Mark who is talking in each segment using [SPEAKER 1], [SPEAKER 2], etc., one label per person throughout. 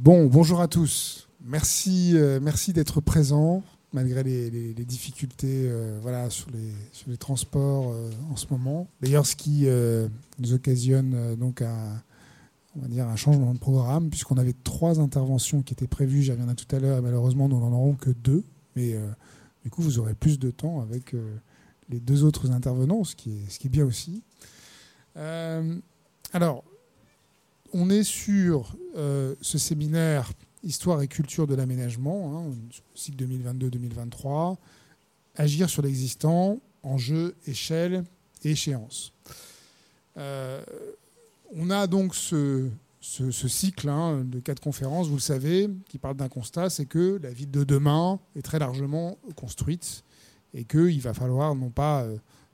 [SPEAKER 1] Bon, bonjour à tous. Merci, euh, merci d'être présents malgré les, difficultés euh, voilà, sur, les, transports euh, en ce moment. D'ailleurs, ce qui nous occasionne donc un, on va dire un changement de programme, puisqu'on avait trois interventions qui étaient prévues, j'y reviendrai tout à l'heure, et malheureusement, nous n'en aurons que deux. Mais du coup, vous aurez plus de temps avec les deux autres intervenants, ce qui est, ce qui est bien aussi. alors, on est sur euh, ce séminaire Histoire et culture de l'aménagement, hein, cycle 2022-2023, agir sur l'existant, enjeux, échelle et échéance. Euh, on a donc ce, cycle hein, de quatre conférences, vous le savez, qui parle d'un constat, c'est que la ville de demain est très largement construite et qu'il va falloir non pas,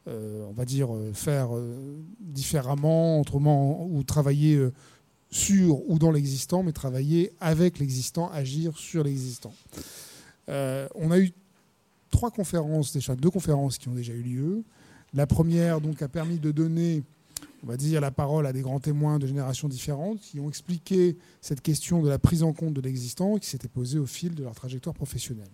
[SPEAKER 1] euh, on va dire, faire différemment, autrement, ou travailler sur ou dans l'existant, mais travailler avec l'existant, agir sur l'existant. Euh, on a eu trois conférences, déjà deux conférences qui ont déjà eu lieu. La première donc a permis de donner, on va dire, la parole à des grands témoins de générations différentes qui ont expliqué cette question de la prise en compte de l'existant qui s'était posée au fil de leur trajectoire professionnelle.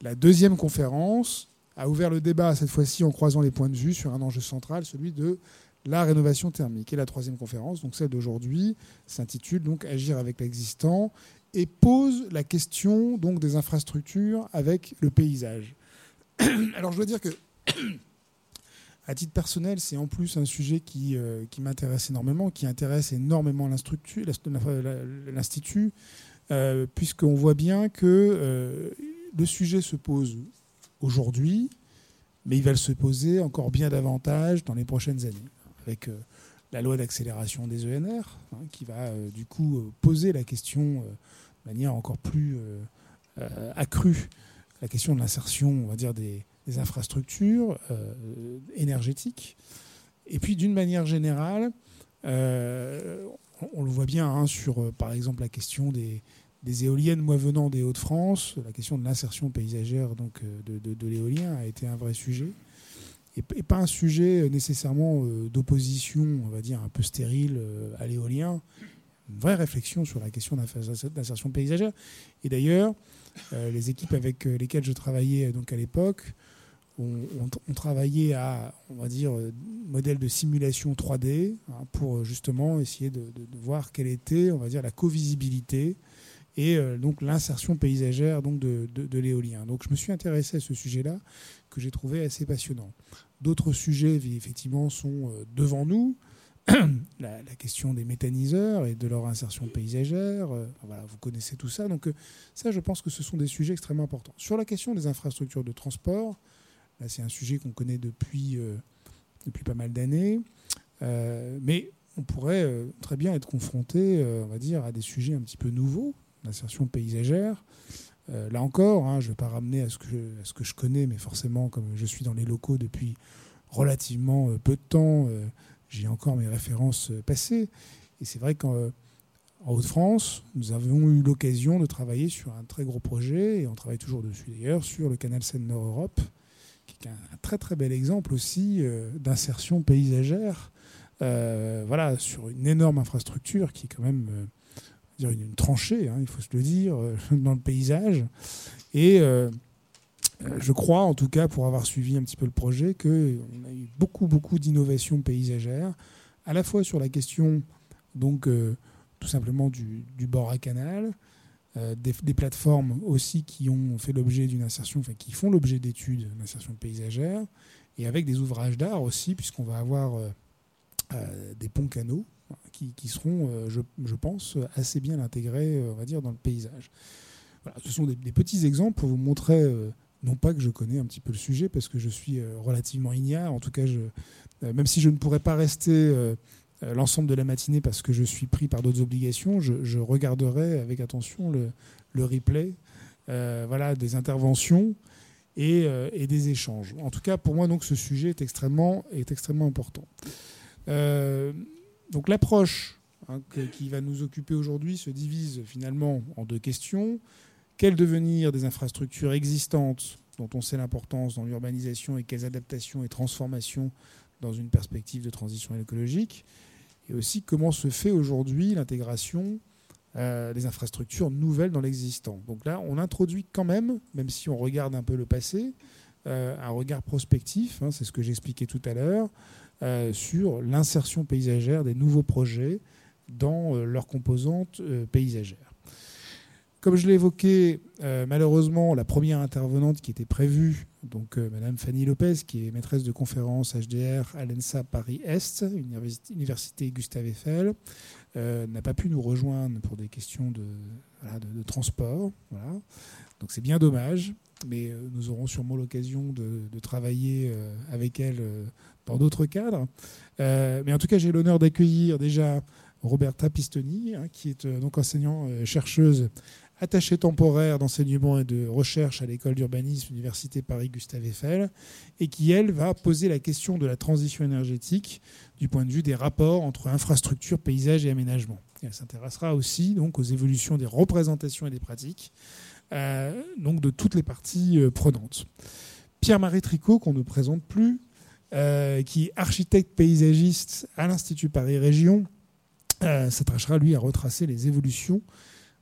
[SPEAKER 1] La deuxième conférence a ouvert le débat, cette fois-ci en croisant les points de vue sur un enjeu central, celui de la rénovation thermique. Et la troisième conférence, donc celle d'aujourd'hui, s'intitule donc Agir avec l'existant et pose la question donc des infrastructures avec le paysage. Alors je dois dire que à titre personnel, c'est en plus un sujet qui, euh, m'intéresse énormément, qui intéresse énormément l'Institut, euh, puisqu'on voit bien que euh, le sujet se pose aujourd'hui, mais il va se poser encore bien davantage dans les prochaines années avec euh, la loi d'accélération des ENR, hein, qui va euh, du coup euh, poser la question de manière encore plus accrue, la question de l'insertion, on va dire, des, infrastructures énergétiques. Et puis d'une manière générale, on, le voit bien hein, sur, par exemple, la question des, éoliennes, moi venant des Hauts-de-France, la question de l'insertion paysagère donc, de l'éolien a été un vrai sujet et, pas un sujet euh, nécessairement euh, d'opposition, on va dire, un peu stérile euh, à l'éolien. Une vraie réflexion sur la question d'insertion paysagère. Et d'ailleurs, les équipes avec lesquelles je travaillais donc à l'époque ont, travaillé à, on va dire, modèle de simulation 3D hein, pour justement essayer de, voir quelle était, on va dire, la co-visibilité et donc l'insertion paysagère donc de, de l'éolien. Donc je me suis intéressé à ce sujet-là que j'ai trouvé assez passionnant. D'autres sujets, effectivement, sont euh, devant nous. la, question des méthaniseurs et de leur insertion paysagère. Euh, voilà, vous connaissez tout ça. Donc, euh, ça, je pense que ce sont des sujets extrêmement importants. Sur la question des infrastructures de transport, là, c'est un sujet qu'on connaît depuis, depuis pas mal d'années. mais on pourrait très bien être confronté, on va dire, à des sujets un petit peu nouveaux, l'insertion paysagère. Euh, là encore, hein, je ne vais pas ramener à ce, que je, connais, mais forcément, comme je suis dans les locaux depuis relativement euh, peu de temps, euh, j'ai encore mes références passées. Et c'est vrai qu'en Haute-France, nous avons eu l'occasion de travailler sur un très gros projet, et on travaille toujours dessus d'ailleurs, sur le canal Seine-Nord-Europe, qui est un, très très bel exemple aussi d'insertion paysagère. voilà, sur une énorme infrastructure qui est quand même dire une, tranchée, hein, il faut se le dire, euh, dans le paysage. Et euh, euh, je crois, en tout cas, pour avoir suivi un petit peu le projet, qu'on a eu beaucoup, beaucoup d'innovations paysagères, à la fois sur la question, donc, tout simplement du, bord à canal, des, plateformes aussi qui ont fait l'objet d'une insertion, enfin, qui font l'objet d'études d'insertion paysagère, et avec des ouvrages d'art aussi, puisqu'on va avoir des ponts-canaux qui, seront, euh, je, pense, assez bien intégrés, euh, on va dire, dans le paysage. ce sont des, petits exemples pour vous montrer, euh, non pas que je connais un petit peu le sujet, parce que je suis relativement ignare, en tout cas, je, même si je ne pourrais pas rester l'ensemble de la matinée parce que je suis pris par d'autres obligations, je, regarderai avec attention le, replay voilà, des interventions et, des échanges. En tout cas, pour moi, donc, ce sujet est extrêmement important. Euh, donc l'approche hein, qui va nous occuper aujourd'hui se divise finalement en deux questions. Quel devenir des infrastructures existantes dont on sait l'importance dans l'urbanisation et quelles adaptations et transformations dans une perspective de transition écologique Et aussi comment se fait aujourd'hui l'intégration des infrastructures nouvelles dans l'existant. Donc là, on introduit quand même, même si on regarde un peu le passé, un regard prospectif, hein, c'est ce que j'expliquais tout à l'heure, sur l'insertion paysagère des nouveaux projets dans leurs composantes paysagères. Comme je l'ai évoqué, euh, malheureusement, la première intervenante qui était prévue, donc euh, Madame Fanny Lopez, qui est maîtresse de conférence HDR à l'ENSA Paris-Est, Université Gustave Eiffel, euh, n'a pas pu nous rejoindre pour des questions de, transport. Donc c'est bien dommage, mais nous aurons sûrement l'occasion de, travailler avec elle dans d'autres cadres. mais en tout cas, j'ai l'honneur d'accueillir déjà Roberta Pistoni, hein, qui est donc enseignant-chercheuse attaché temporaire d'enseignement et de recherche à l'école d'urbanisme Université Paris Gustave Eiffel, et qui, elle, va poser la question de la transition énergétique du point de vue des rapports entre infrastructure, paysage et aménagement. elle s'intéressera aussi donc aux évolutions des représentations et des pratiques, euh, donc de toutes les parties euh, prenantes. Pierre-Marie Tricot, qu'on ne présente plus, euh, qui est architecte paysagiste à l'Institut Paris Région, s'attachera lui à retracer les évolutions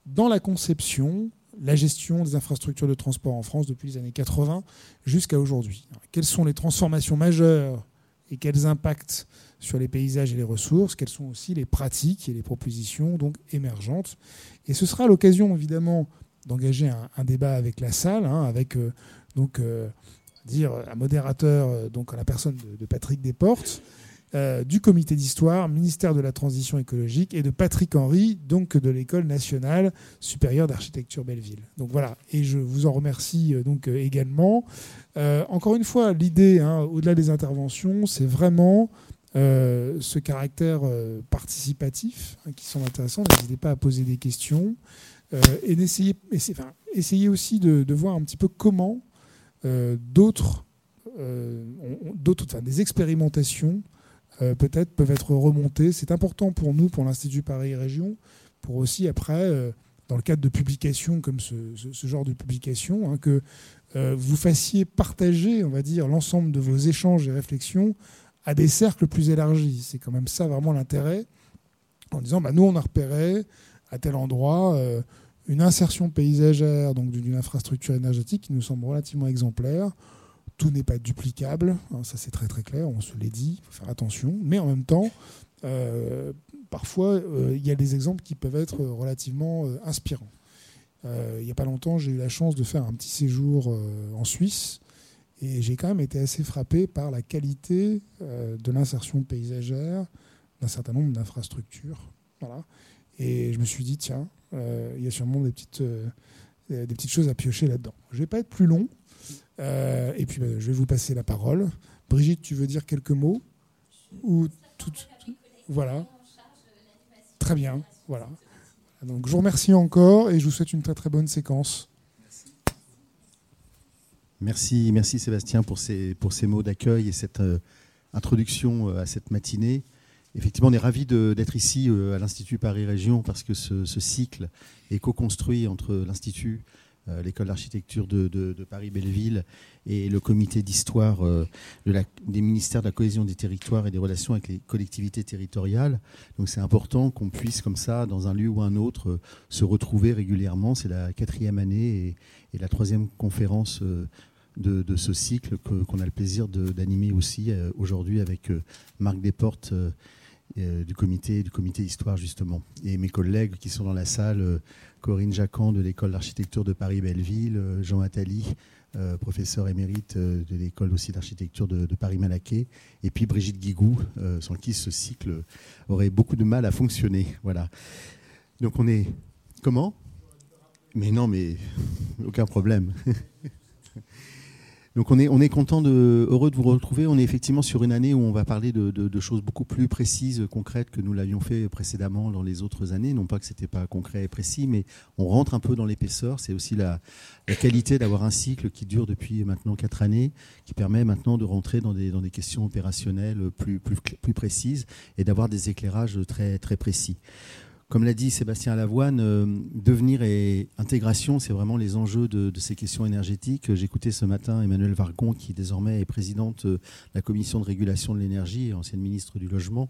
[SPEAKER 1] dans la conception, la gestion des infrastructures de transport en France depuis les années 80 jusqu'à aujourd'hui. Quelles sont les transformations majeures et quels impacts sur les paysages et les ressources? Quelles sont aussi les pratiques et les propositions donc émergentes? Et ce sera l'occasion évidemment d'engager un, débat avec la salle, hein, avec euh, donc euh, dire un modérateur, euh, donc la personne de, Patrick Desportes, du comité d'histoire, ministère de la Transition écologique, et de Patrick Henry, donc de l'École nationale supérieure d'architecture Belleville. Donc voilà, et je vous en remercie donc également. encore une fois, l'idée, hein, au-delà des interventions, c'est vraiment ce caractère participatif hein, qui sont intéressants. N'hésitez pas à poser des questions et d'essayer, essayer aussi de, voir un petit peu comment d'autres, d'autres, enfin, des expérimentations euh, peut-être peuvent être remontées. C'est important pour nous, pour l'Institut Paris Région, pour aussi après, euh, dans le cadre de publications comme ce, genre de publication, hein, que euh, vous fassiez partager, on va dire, l'ensemble de vos échanges et réflexions à des cercles plus élargis. C'est quand même ça vraiment l'intérêt, en disant, bah, nous, on a repéré à tel endroit une insertion paysagère, donc d'une infrastructure énergétique qui nous semble relativement exemplaire tout n'est pas duplicable, hein, ça c'est très très clair, on se l'est dit, il faut faire attention, mais en même temps, euh, parfois euh, il y a des exemples qui peuvent être relativement euh, inspirants. il n'y a pas longtemps, j'ai eu la chance de faire un petit séjour en Suisse et j'ai quand même été assez frappé par la qualité de l'insertion paysagère d'un certain nombre d'infrastructures. Voilà. Et je me suis dit, tiens, il y a sûrement des petites, des petites choses à piocher là-dedans. Je ne vais pas être plus long. Euh, et puis, bah, je vais vous passer la parole. Brigitte, tu veux dire quelques mots Ou tout... Voilà. Très bien. Voilà. Donc, je vous remercie encore et je vous souhaite une très très bonne séquence.
[SPEAKER 2] Merci, merci Sébastien pour ces, pour ces mots d'accueil et cette euh, introduction euh, à cette matinée. Effectivement, on est ravis d'être ici à l'Institut Paris Région parce que ce, cycle est co-construit entre l'Institut, euh, l'école d'architecture de, Paris-Belleville et le comité d'histoire euh, des ministères de la cohésion des territoires et des relations avec les collectivités territoriales. Donc c'est important qu'on puisse comme ça, dans un lieu ou un autre, euh, se retrouver régulièrement. C'est la quatrième année et, la troisième conférence. De, ce cycle qu'on a le plaisir d'animer aussi aujourd'hui avec Marc Desportes du comité du comité histoire justement et mes collègues qui sont dans la salle Corinne Jacquan de l'école d'architecture de Paris-Belleville, euh, Jean Attali, euh, professeur émérite euh, de l'école aussi d'architecture de, Paris-Malaquais, et puis Brigitte Guigou, sans qui ce cycle aurait beaucoup de mal à fonctionner. Voilà. Donc on est... Comment? Mais non, mais aucun problème. Donc on est, on est content, heureux de vous retrouver. On est effectivement sur une année où on va parler de, choses beaucoup plus précises, concrètes que nous l'avions fait précédemment dans les autres années. Non pas que ce n'était pas concret et précis, mais on rentre un peu dans l'épaisseur. C'est aussi la, qualité d'avoir un cycle qui dure depuis maintenant quatre années, qui permet maintenant de rentrer dans des, dans des questions opérationnelles plus, plus, plus précises et d'avoir des éclairages très, très précis. Comme l'a dit Sébastien Lavoine, euh, devenir et intégration, c'est vraiment les enjeux de, ces questions énergétiques. J'écoutais ce matin Emmanuel Vargon, qui désormais est présidente de la commission de régulation de l'énergie, ancienne ministre du Logement,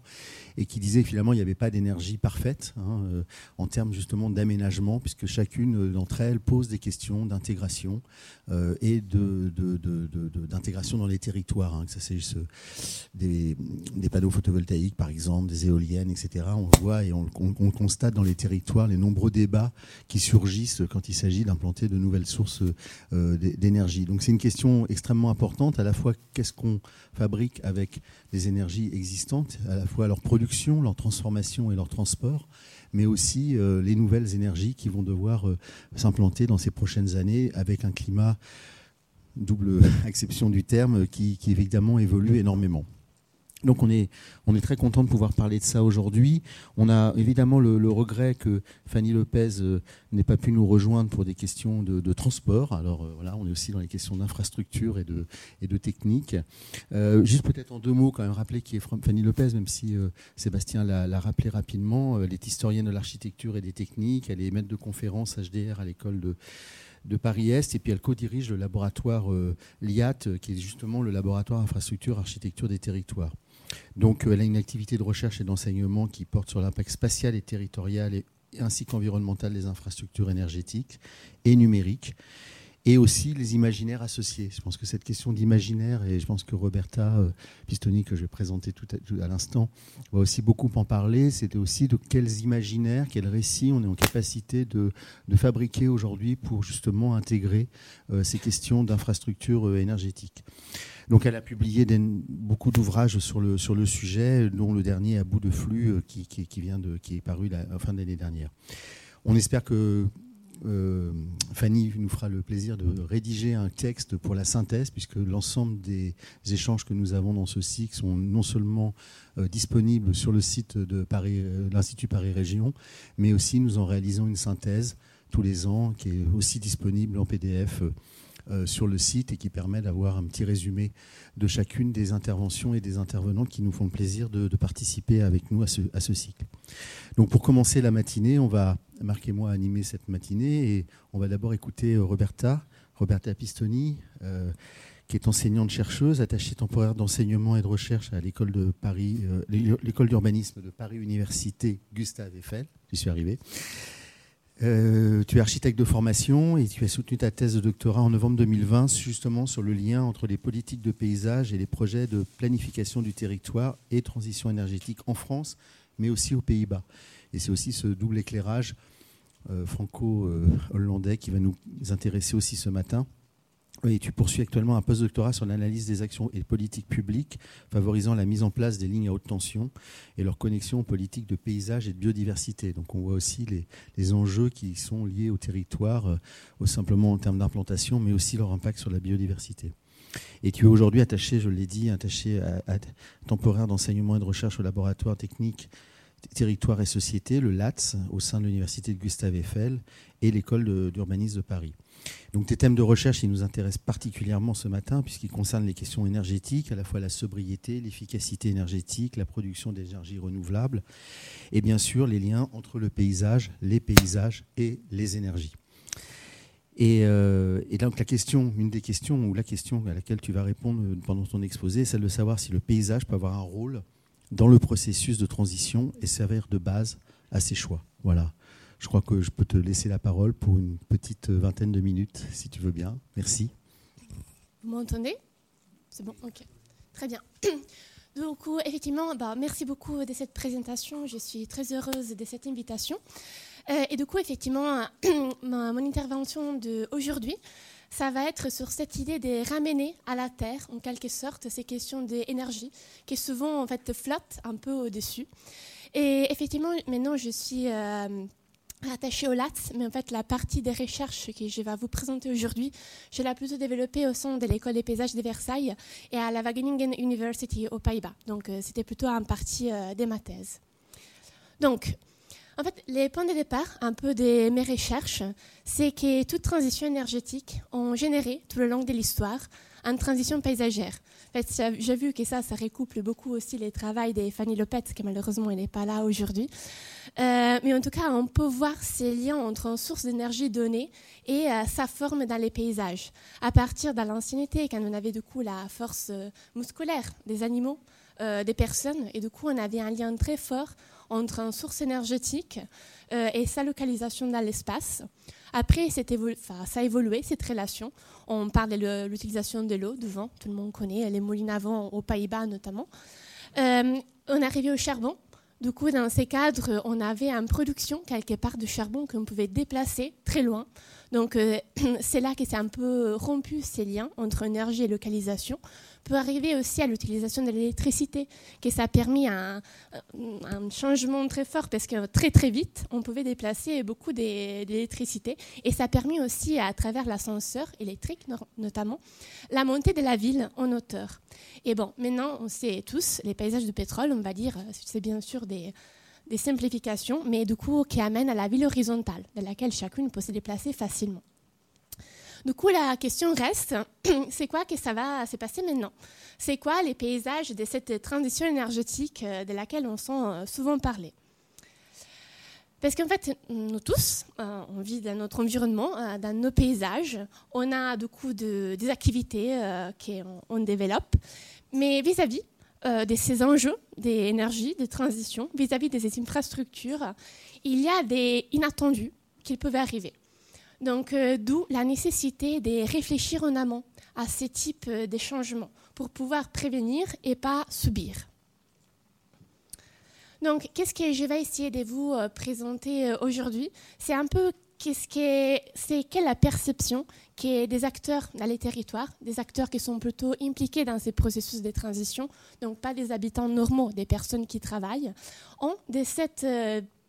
[SPEAKER 2] et qui disait finalement il n'y avait pas d'énergie parfaite hein, euh, en termes justement d'aménagement, puisque chacune d'entre elles pose des questions d'intégration euh, et d'intégration dans les territoires. Hein, que ça s'agisse des, panneaux photovoltaïques, par exemple, des éoliennes, etc. On voit et on, on, on constate dans les territoires les nombreux débats qui surgissent quand il s'agit d'implanter de nouvelles sources euh, d'énergie. Donc c'est une question extrêmement importante, à la fois qu'est-ce qu'on fabrique avec les énergies existantes, à la fois leur production, leur transformation et leur transport, mais aussi euh, les nouvelles énergies qui vont devoir euh, s'implanter dans ces prochaines années avec un climat, double acception du terme, qui évidemment évolue énormément. Donc on est, très content de pouvoir parler de ça aujourd'hui. On a évidemment le, regret que Fanny Lopez euh, n'ait pas pu nous rejoindre pour des questions de, transport. Alors euh, voilà, on est aussi dans les questions d'infrastructure et de, technique. Euh, juste peut-être en deux mots quand même rappeler qui est Fanny Lopez, même si Sébastien l'a rappelé rapidement. Elle est historienne de l'architecture et des techniques. Elle est maître de conférence HDR à l'école de de Paris-Est, et puis elle co-dirige le laboratoire LIAT, qui est justement le laboratoire infrastructure architecture des territoires. Donc elle a une activité de recherche et d'enseignement qui porte sur l'impact spatial et territorial ainsi qu'environnemental des infrastructures énergétiques et numériques et aussi les imaginaires associés. Je pense que cette question d'imaginaire, et je pense que Roberta euh, Pistoni, que je vais présenter tout à, l'instant, va aussi beaucoup en parler, c'était aussi de quels imaginaires, quels récits on est en capacité de, fabriquer aujourd'hui pour justement intégrer euh, ces questions d'infrastructures euh, énergétiques. Donc elle a publié beaucoup d'ouvrages sur le, sujet, dont le dernier à bout de flux qui, qui, est paru la, fin de l'année dernière. On espère que euh, Fanny nous fera le plaisir de rédiger un texte pour la synthèse, puisque l'ensemble des échanges que nous avons dans ce cycle sont non seulement euh, disponibles sur le site de euh, l'Institut Paris Région, mais aussi nous en réalisons une synthèse tous les ans qui est aussi disponible en PDF sur le site et qui permet d'avoir un petit résumé de chacune des interventions et des intervenants qui nous font le plaisir de, participer avec nous à ce, à ce cycle. Donc pour commencer la matinée, on va Marc et moi animer cette matinée. Et on va d'abord écouter euh, Roberta, Roberta Pistoni, euh, qui est enseignante-chercheuse, attachée temporaire d'enseignement et de recherche à l'école de Paris, euh, l'école d'urbanisme de Paris Université Gustave Eiffel. J'y suis arrivé. Tu es architecte de formation et tu as soutenu ta thèse de doctorat en novembre 2020 justement sur le lien entre les politiques de paysage et les projets de planification du territoire et transition énergétique en France, mais aussi aux Pays-Bas. Et c'est aussi ce double éclairage euh, franco-hollandais qui va nous intéresser aussi ce matin. Et tu poursuis actuellement un post-doctorat sur l'analyse des actions et politiques publiques favorisant la mise en place des lignes à haute tension et leur connexion aux politiques de paysage et de biodiversité. Donc on voit aussi les, enjeux qui sont liés au territoire, euh, simplement en termes d'implantation, mais aussi leur impact sur la biodiversité. Et tu es aujourd'hui attaché, je l'ai dit, attaché à temporaire d'enseignement et de recherche au laboratoire technique Territoire et Société, le LATS, au sein de l'Université de Gustave Eiffel et l'École d'urbanisme de Paris. Donc tes thèmes de recherche, ils nous intéressent particulièrement ce matin puisqu'ils concernent les questions énergétiques, à la fois la sobriété, l'efficacité énergétique, la production d'énergie renouvelable et bien sûr les liens entre le paysage, les paysages et les énergies. Et, euh, et, donc la question, une des questions ou la question à laquelle tu vas répondre pendant ton exposé, c'est de savoir si le paysage peut avoir un rôle dans le processus de transition et servir de base à ses choix. Voilà. Je crois que je peux te laisser la parole pour une petite vingtaine de minutes, si tu veux bien. Merci.
[SPEAKER 3] Vous m'entendez? C'est bon Ok. Très bien. Donc, effectivement, bah, merci beaucoup de cette présentation. Je suis très heureuse de cette invitation. Euh, et du coup, effectivement, mon intervention d'aujourd'hui, ça va être sur cette idée de ramener à la terre, en quelque sorte, ces questions d'énergie qui souvent en fait flottent un peu au-dessus. Et effectivement, maintenant, je suis euh, attachée au LATS, mais en fait, la partie des recherches que je vais vous présenter aujourd'hui, je l'ai plutôt développée au sein de l'école des paysages de Versailles et à la Wageningen University aux Pays-Bas. Donc, euh, c'était plutôt en partie euh, de ma thèse. Donc, en fait, les points de départ, un peu de mes recherches, c'est que toute transition énergétique ont généré tout le long de l'histoire en transition paysagère. En fait, j'ai vu que ça, ça recouple beaucoup aussi les travaux de Fanny Lopet, qui malheureusement n'est pas là aujourd'hui. Euh, mais en tout cas, on peut voir ces liens entre une source d'énergie donnée et euh, sa forme dans les paysages. À partir de l'ancienneté, quand on avait du coup la force euh, musculaire des animaux, des personnes, et du coup on avait un lien très fort entre une source énergétique et sa localisation dans l'espace. Après, ça a évolué, cette relation. On parle de l'utilisation de l'eau, du vent, tout le monde connaît, les moulines à vent aux Pays-Bas notamment. on est arrivé au charbon, du coup, dans ces cadres, on avait une production quelque part de charbon qu'on pouvait déplacer très loin. Donc, euh, c'est là que c'est un peu rompu ces liens entre énergie et localisation peut arriver aussi à l'utilisation de l'électricité, que ça a permis un, un, changement très fort parce que très très vite, on pouvait déplacer beaucoup d'électricité et ça a permis aussi, à travers l'ascenseur électrique notamment, la montée de la ville en hauteur. Et bon, maintenant, on sait tous, les paysages de pétrole, on va dire, c'est bien sûr des, des simplifications, mais du coup qui amènent à la ville horizontale, de laquelle chacune peut se déplacer facilement. Du coup, la question reste, c'est quoi que ça va se passer maintenant? C'est quoi les paysages de cette transition énergétique euh, de laquelle on sent euh, souvent parler? Parce qu'en fait, nous tous, euh, on vit dans notre environnement, dans nos paysages. On a du coup des activités qu'on développe. Mais vis-à-vis de ces enjeux des énergies, des transitions, vis-à-vis -vis des infrastructures, il y a des inattendus qui peuvent arriver. Donc, euh, d'où la nécessité de réfléchir en amont à ce type euh, de changements pour pouvoir prévenir et pas subir. Donc, qu'est-ce que je vais essayer de vous euh, présenter aujourd'hui? C'est un peu qu'est-ce que c'est quelle la perception qui des acteurs dans les territoires, des acteurs qui sont plutôt impliqués dans ces processus de transition, donc pas des habitants normaux, des personnes qui travaillent, ont de cette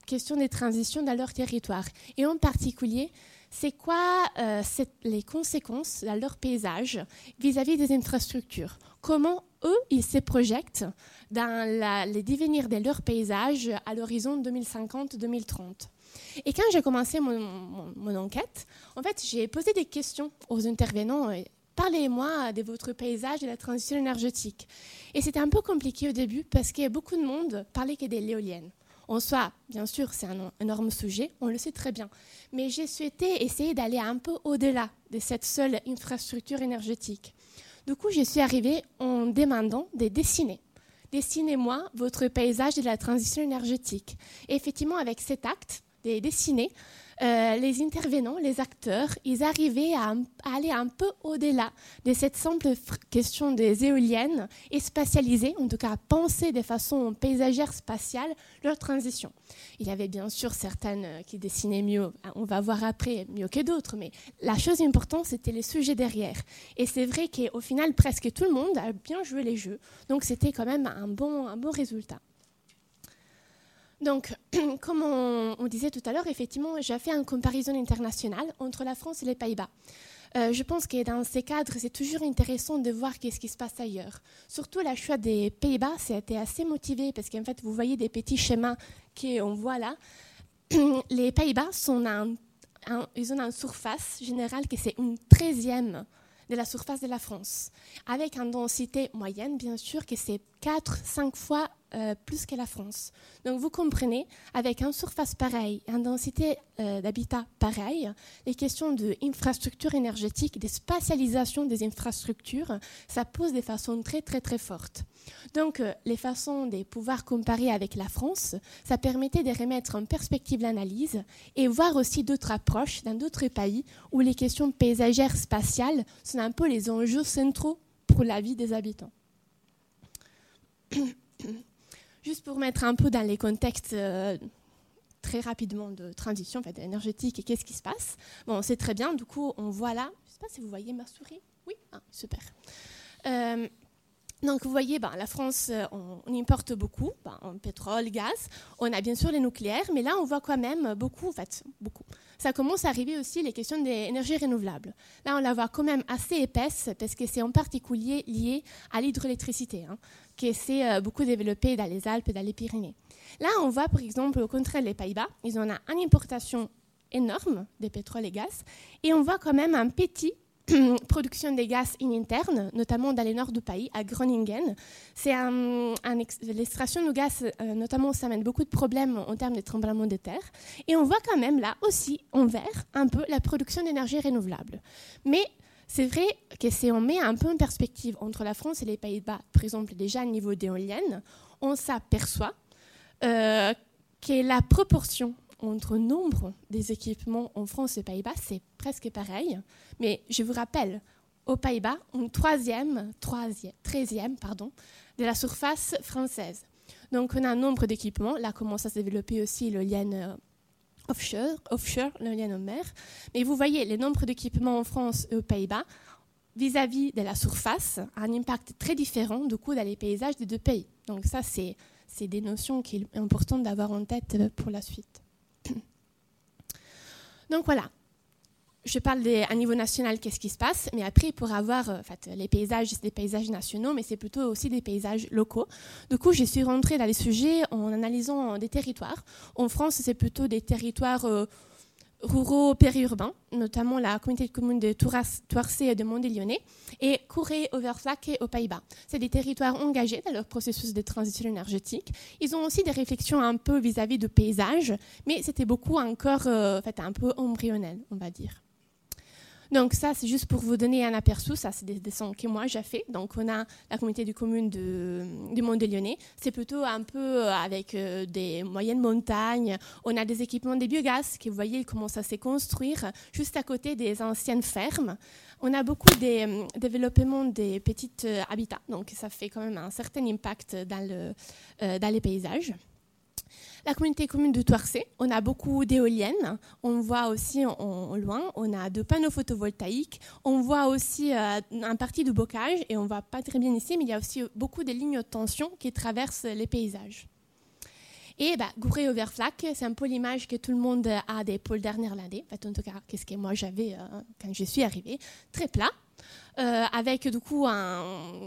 [SPEAKER 3] question des transitions dans leur territoire. Et en particulier, c'est quoi euh, les conséquences dans leur paysage vis-à-vis des infrastructures? Comment eux, ils se projettent dans les devenirs de leur paysage à l'horizon 2050-2030 Et quand j'ai commencé mon, enquête, en fait, j'ai posé des questions aux intervenants. Parlez-moi de votre paysage de la transition énergétique. Et c'était un peu compliqué au début parce que beaucoup de monde parlait que des l'éolienne. En soi, bien sûr, c'est un énorme sujet, on le sait très bien. Mais j'ai souhaité essayer d'aller un peu au-delà de cette seule infrastructure énergétique. Du coup, je suis arrivée en demandant de dessiner. Dessinez-moi votre paysage de la transition énergétique. Et effectivement, avec cet acte de dessiner, euh, les intervenants, les acteurs, ils arrivaient à, aller un peu au-delà de cette simple question des éoliennes et spatialiser, en tout cas penser de façon paysagère spatiale leur transition. Il y avait bien sûr certaines euh, qui dessinaient mieux, on va voir après, mieux que d'autres, mais la chose importante, c'était les sujets derrière. Et c'est vrai qu'au final, presque tout le monde a bien joué les jeux, donc c'était quand même un bon, un bon résultat. Donc, comme on, disait tout à l'heure, effectivement, j'ai fait une comparaison internationale entre la France et les Pays-Bas. Euh, je pense que dans ces cadres, c'est toujours intéressant de voir ce qui se passe ailleurs. Surtout la choix des Pays-Bas, c'était assez motivé parce qu'en fait, vous voyez des petits schémas qu'on voit là. Les Pays-Bas ont une surface générale qui c'est une treizième de la surface de la France, avec une densité moyenne, bien sûr, que c'est 4-5 fois euh, plus que la France. Donc vous comprenez, avec une surface pareille, une densité euh, d'habitat pareille, les questions d'infrastructures énergétiques, de spatialisation des infrastructures, ça pose des façons très très très fortes. Donc euh, les façons de pouvoir comparer avec la France, ça permettait de remettre en perspective l'analyse et voir aussi d'autres approches dans d'autres pays où les questions paysagères spatiales sont un peu les enjeux centraux pour la vie des habitants. Juste pour mettre un peu dans les contextes euh, très rapidement de transition énergétique et qu'est-ce qui se passe. Bon, c'est très bien. Du coup, on voit là. Je ne sais pas si vous voyez ma souris. Oui, ah, super. Euh, donc vous voyez, ben, la France, euh, on, importe beaucoup, ben, pétrole, gaz. On a bien sûr les nucléaires, mais là on voit quand même beaucoup, en fait, beaucoup. Ça commence à arriver aussi les questions des énergies renouvelables. Là on la voit quand même assez épaisse parce que c'est en particulier lié à l'hydroélectricité, hein, qui s'est euh, beaucoup développée dans les Alpes et dans les Pyrénées. Là on voit par exemple au contraire les Pays-Bas, ils ont une importation énorme de pétrole et gaz, et on voit quand même un petit production des gaz in interne, notamment dans le nord du pays, à Groningen. C'est un, l'extraction de gaz, euh, notamment, ça amène beaucoup de problèmes en termes de tremblements de terre. Et on voit quand même là aussi, en vert, un peu la production d'énergie renouvelable. Mais c'est vrai que si on met un peu en perspective entre la France et les Pays-Bas, par exemple, déjà au niveau d'éoliennes, on s'aperçoit euh, que la proportion entre nombre des équipements en France et Pays-Bas, c'est presque pareil. Mais je vous rappelle, aux Pays-Bas, on troisième, troisième, treizième, pardon, de la surface française. Donc on a un nombre d'équipements. Là commence à se développer aussi l'éolienne euh, offshore, offshore l'éolienne en mer. Mais vous voyez, le nombre d'équipements en France et aux Pays-Bas, vis-à-vis de la surface, a un impact très différent du coup dans les paysages des deux pays. Donc ça, c'est des notions qu'il est important d'avoir en tête pour la suite. Donc voilà, je parle à niveau national, qu'est-ce qui se passe, mais après, pour avoir euh, les paysages, c'est des paysages nationaux, mais c'est plutôt aussi des paysages locaux. Du coup, je suis rentrée dans les sujets en analysant des territoires. En France, c'est plutôt des territoires euh, ruraux périurbains, notamment la communauté de communes de Toircé et de Mont-des-Lyonnais, et Couré, Overflack aux Pays-Bas. C'est des territoires engagés dans leur processus de transition énergétique. Ils ont aussi des réflexions un peu vis-à-vis du paysage, mais c'était beaucoup encore euh, un peu embryonnel, on va dire. Donc ça, c'est juste pour vous donner un aperçu. Ça, c'est des dessins que moi j'ai fait. Donc on a la communauté de communes de, du Mont de Lyonnais. C'est plutôt un peu euh, avec euh, des moyennes montagnes. On a des équipements de biogaz que vous voyez, comment ça s'est construire juste à côté des anciennes fermes. On a beaucoup de euh, développement des petits habitats. Donc ça fait quand même un certain impact dans, le, dans les paysages. La communauté commune de Toircé, on a beaucoup d'éoliennes. On voit aussi en, loin, on a de panneaux photovoltaïques. On voit aussi euh, un parti de bocage, et on voit pas très bien ici, mais il y a aussi beaucoup de lignes de tension qui traversent les paysages. Et bah, Gouré Overflack, c'est un peu l'image que tout le monde a des polders néerlandais. En tout cas, qu'est-ce que moi j'avais euh, quand je suis arrivée. Très plat, euh, avec du coup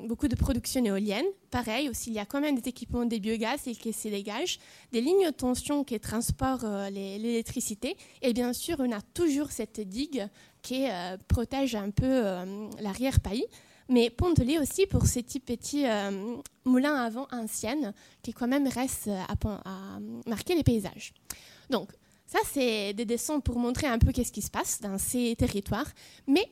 [SPEAKER 3] beaucoup de production éolienne. Pareil, aussi, il y a quand même des équipements de biogaz et qui se dégagent, des lignes de tension qui transportent euh, l'électricité. Et bien sûr, on a toujours cette digue qui protège un peu l'arrière-pays. Mais Pontelé aussi pour ces petits petits moulins à vent anciennes qui quand même restent à, à marquer les paysages. Donc, ça, c'est des dessins pour montrer un peu qu'est-ce qui se passe dans ces territoires. Mais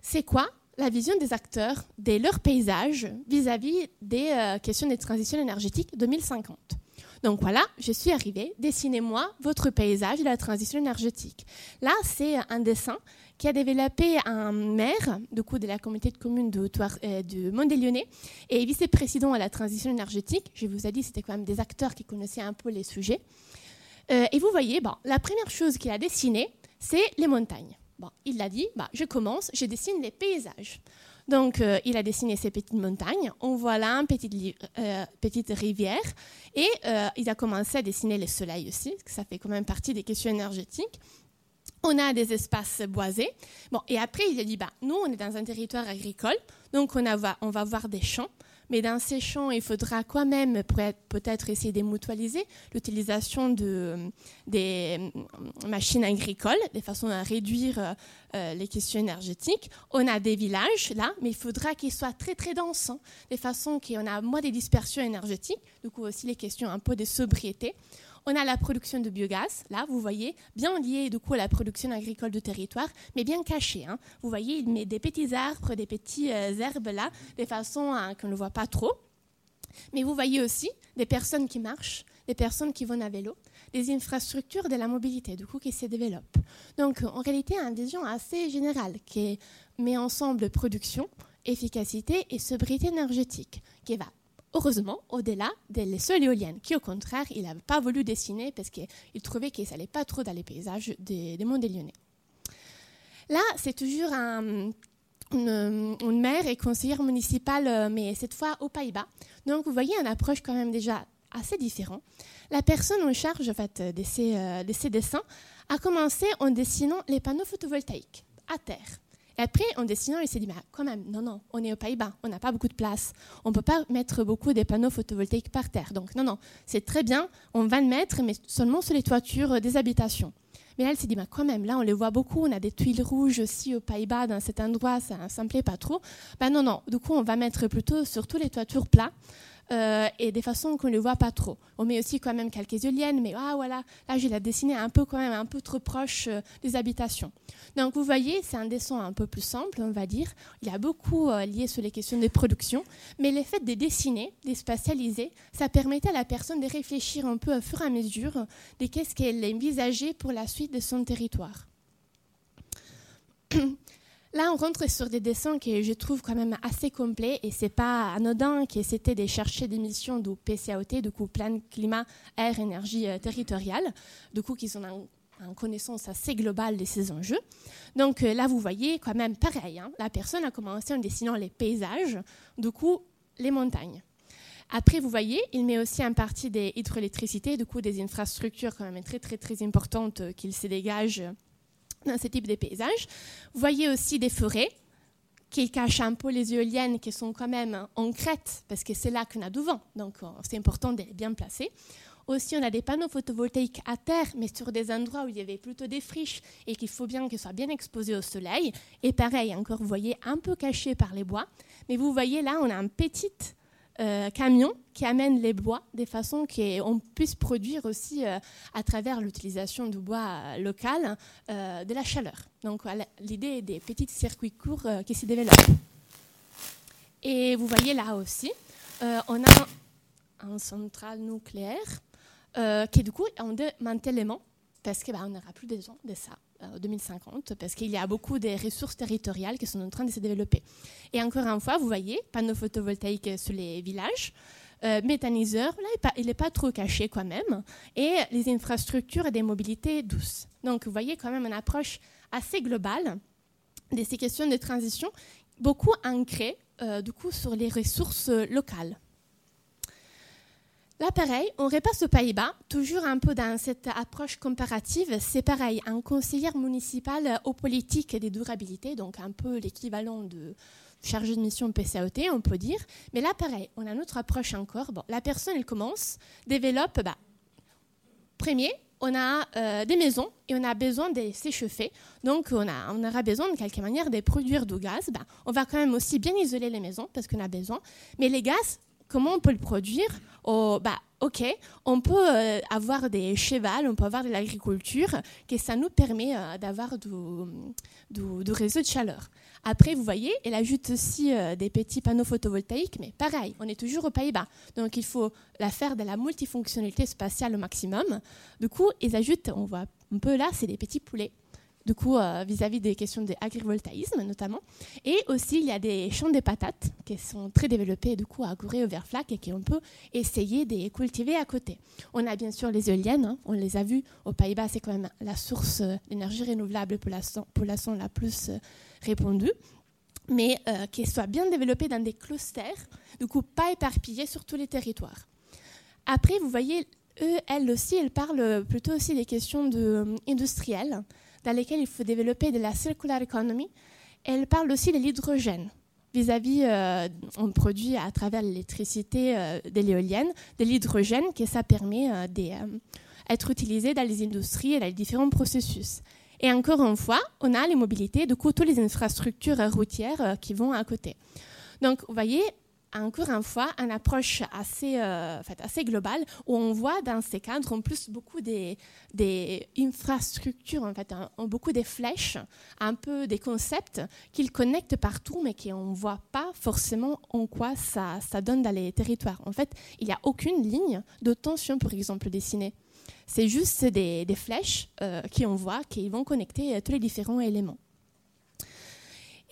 [SPEAKER 3] c'est quoi la vision des acteurs de leur paysage vis-à-vis des euh, questions de transition énergétique 2050 donc voilà, je suis arrivée. Dessinez-moi votre paysage de la transition énergétique. Là, c'est un dessin qui a développé un maire du coup, de la communauté de communes de, euh, de Mont-des-Lyonnais et vice-président à la transition énergétique. Je vous ai dit, c'était quand même des acteurs qui connaissaient un peu les sujets. Euh, et vous voyez, bon, la première chose qu'il a dessinée, c'est les montagnes. Bon, il l'a dit, bah, je commence, je dessine les paysages. Donc, euh, il a dessiné ces petites montagnes. On voit là une petite, euh, petite rivière. Et euh, il a commencé à dessiner le soleil aussi, parce que ça fait quand même partie des questions énergétiques. On a des espaces boisés. Bon, et après, il a dit, bah, nous, on est dans un territoire agricole, donc on, on va voir des champs. Mais dans ces champs, il faudra quand même peut-être essayer de mutualiser l'utilisation de, des machines agricoles de façon à réduire euh, les questions énergétiques. On a des villages là, mais il faudra qu'ils soient très très denses, hein, de façon qu'on a moins de dispersion énergétique, du coup aussi les questions un peu de sobriété. On a la production de biogaz, là, vous voyez, bien lié du coup à la production agricole de territoire, mais bien caché. Hein. Vous voyez, il met des petits arbres, des petits euh, herbes là, de façon à qu'on ne le voit pas trop. Mais vous voyez aussi des personnes qui marchent, des personnes qui vont à vélo, des infrastructures de la mobilité, du coup, qui se développent. Donc, en réalité, une vision assez générale qui met ensemble production, efficacité et sobriété énergétique, qui va heureusement, au-delà des seules éoliennes, qui au contraire, il n'avait pas voulu dessiner parce qu'il trouvait que ça n'allait pas trop dans les paysages des, des monts Lyonnais. Là, c'est toujours une, une, maire et conseillère municipale, mais cette fois aux Pays-Bas. Donc, vous voyez une approche quand même déjà assez différente. La personne en charge en euh, de ces dessins a commencé en dessinant les panneaux photovoltaïques à terre. Et après, en dessinant, il s'est dit, bah, quand même, non, non, on est aux Pays-Bas, on n'a pas beaucoup de place. On ne peut pas mettre beaucoup des panneaux photovoltaïques par terre. Donc, non, non, c'est très bien, on va le mettre, mais seulement sur les toitures des habitations. Mais là, elle s'est dit, bah, quand même, là, on les voit beaucoup, on a des tuiles rouges aussi aux Pays-Bas, dans cet endroit, ça ne me plaît pas trop. Ben non, non, du coup, on va mettre plutôt sur tous les toitures plats. Euh, et des façons qu'on ne voit pas trop. On met aussi quand même quelques éoliennes, mais ah voilà, là je l'ai dessiné un peu quand même un peu trop proche euh, des habitations. Donc vous voyez, c'est un dessin un peu plus simple, on va dire. Il y a beaucoup euh, lié sur les questions de production, mais le fait de dessiner, de spatialiser, ça permettait à la personne de réfléchir un peu au fur et à mesure de qu'est-ce qu'elle envisageait pour la suite de son territoire. Là, on rentre sur des dessins que je trouve quand même assez complets et c'est pas anodin que c'était de chercher des missions du PCAOT, du coup plan climat, air, énergie euh, territoriale, du coup qui sont en, connaissance assez globale de ces enjeux. Donc euh, là, vous voyez quand même pareil, hein, la personne a commencé en dessinant les paysages, du coup les montagnes. Après, vous voyez, il met aussi en partie des hydroélectricités, du coup des infrastructures quand même très très très importantes euh, qu'il se dégage dans ce type de paysage. Vous voyez aussi des forêts qui cachent un peu les éoliennes qui sont quand même en crête, parce que c'est là qu'on a du vent, donc euh, c'est important d'être bien placé. Aussi, on a des panneaux photovoltaïques à terre, mais sur des endroits où il y avait plutôt des friches et qu'il faut bien qu'ils soient bien exposés au soleil. Et pareil, encore, vous voyez, un peu caché par les bois. Mais vous voyez là, on a un petit euh, camions qui amènent les bois de façon qu'on puisse produire aussi euh, à travers l'utilisation du bois euh, local de la chaleur. Donc l'idée des petits circuits courts qui s'y développent. Et vous voyez là aussi, on a un, centrale nucléaire qui du coup en démantèlement parce qu'on bah, n'aura plus besoin de ça 2050, parce qu'il y a beaucoup de ressources territoriales qui sont en train de se développer. Et encore une fois, vous voyez, panneaux photovoltaïques sur les villages, euh, méthaniseur, là, il n'est pas, trop caché quand même, et les infrastructures et des mobilités douces. Donc, vous voyez quand même une approche assez globale de ces questions de transition, beaucoup ancrées euh, du coup sur les ressources locales. Là, pareil, on repasse aux Pays-Bas, toujours un peu dans cette approche comparative. C'est pareil, un conseiller municipal aux politiques des durabilités, donc un peu l'équivalent de chargé de mission PCAOT, on peut dire. Mais là, pareil, on a une autre approche encore. Bon, la personne, elle commence, développe, bah, premier, on a euh, des maisons et on a besoin de s'échauffer. Donc, on, a, on aura besoin de quelque manière de produire du gaz. Bah, on va quand même aussi bien isoler les maisons parce qu'on a besoin. Mais les gaz, comment on peut le produire? Bah, Ok, on peut euh, avoir des chevals, on peut avoir de l'agriculture, que ça nous permet euh, d'avoir du, du, réseau de chaleur. Après, vous voyez, elle ajoute aussi euh, des petits panneaux photovoltaïques, mais pareil, on est toujours aux Pays-Bas. Donc, il faut la faire de la multifonctionnalité spatiale au maximum. Du coup, ils ajoutent, on voit un peu là, c'est des petits poulets du coup, euh, vis-à-vis des questions d'agrivoltaïsme notamment. Et aussi, il y a des champs de patates qui sont très développés du coup à Gouré, au Verflac et qu'on peut essayer de cultiver à côté. On a bien sûr les éoliennes, hein. on les a vues aux Pays-Bas, c'est quand même la source d'énergie renouvelable pour la, la plus euh, répandue mais euh, qui soit bien développée dans des clusters, du coup pas éparpillés sur tous les territoires. Après, vous voyez, eux, elles aussi, elles parlent plutôt aussi des questions de, industrielles dans lesquelles il faut développer de la circular economy. Elle parle aussi de l'hydrogène vis-à-vis, euh, on produit à travers l'électricité euh, de l'éolienne, de l'hydrogène, que ça permet euh, d'être utilisé dans les industries et dans les différents processus. Et encore une fois, on a les mobilités, du coup, toutes les infrastructures routières qui vont à côté. Donc, vous voyez, encore une fois, une approche assez, euh, assez globale où on voit dans ces cadres en plus beaucoup des, infrastructures, en fait, beaucoup des flèches, un peu des concepts qu'ils connectent partout mais qu'on ne voit pas forcément en quoi ça, donne dans les territoires. En fait, il n'y a aucune ligne de tension, par exemple, dessinée. C'est juste des, flèches euh, qu'on voit qui vont connecter tous les différents éléments.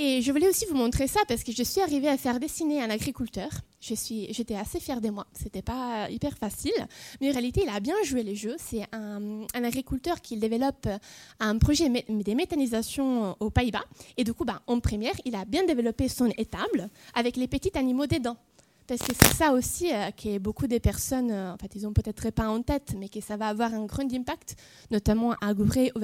[SPEAKER 3] Et je voulais aussi vous montrer ça parce que je suis arrivée à faire dessiner un agriculteur. J'étais assez fière de moi. C'était pas hyper facile, mais en réalité, il a bien joué les jeux. C'est un, agriculteur qui développe un projet de méthanisation aux Pays-Bas. Et du coup, bah, en première, il a bien développé son étable avec les petits animaux dedans parce que c'est ça aussi euh, que beaucoup de personnes, euh, en fait, ils ont peut-être pas en tête, mais que ça va avoir un grand impact, notamment à Goubré ou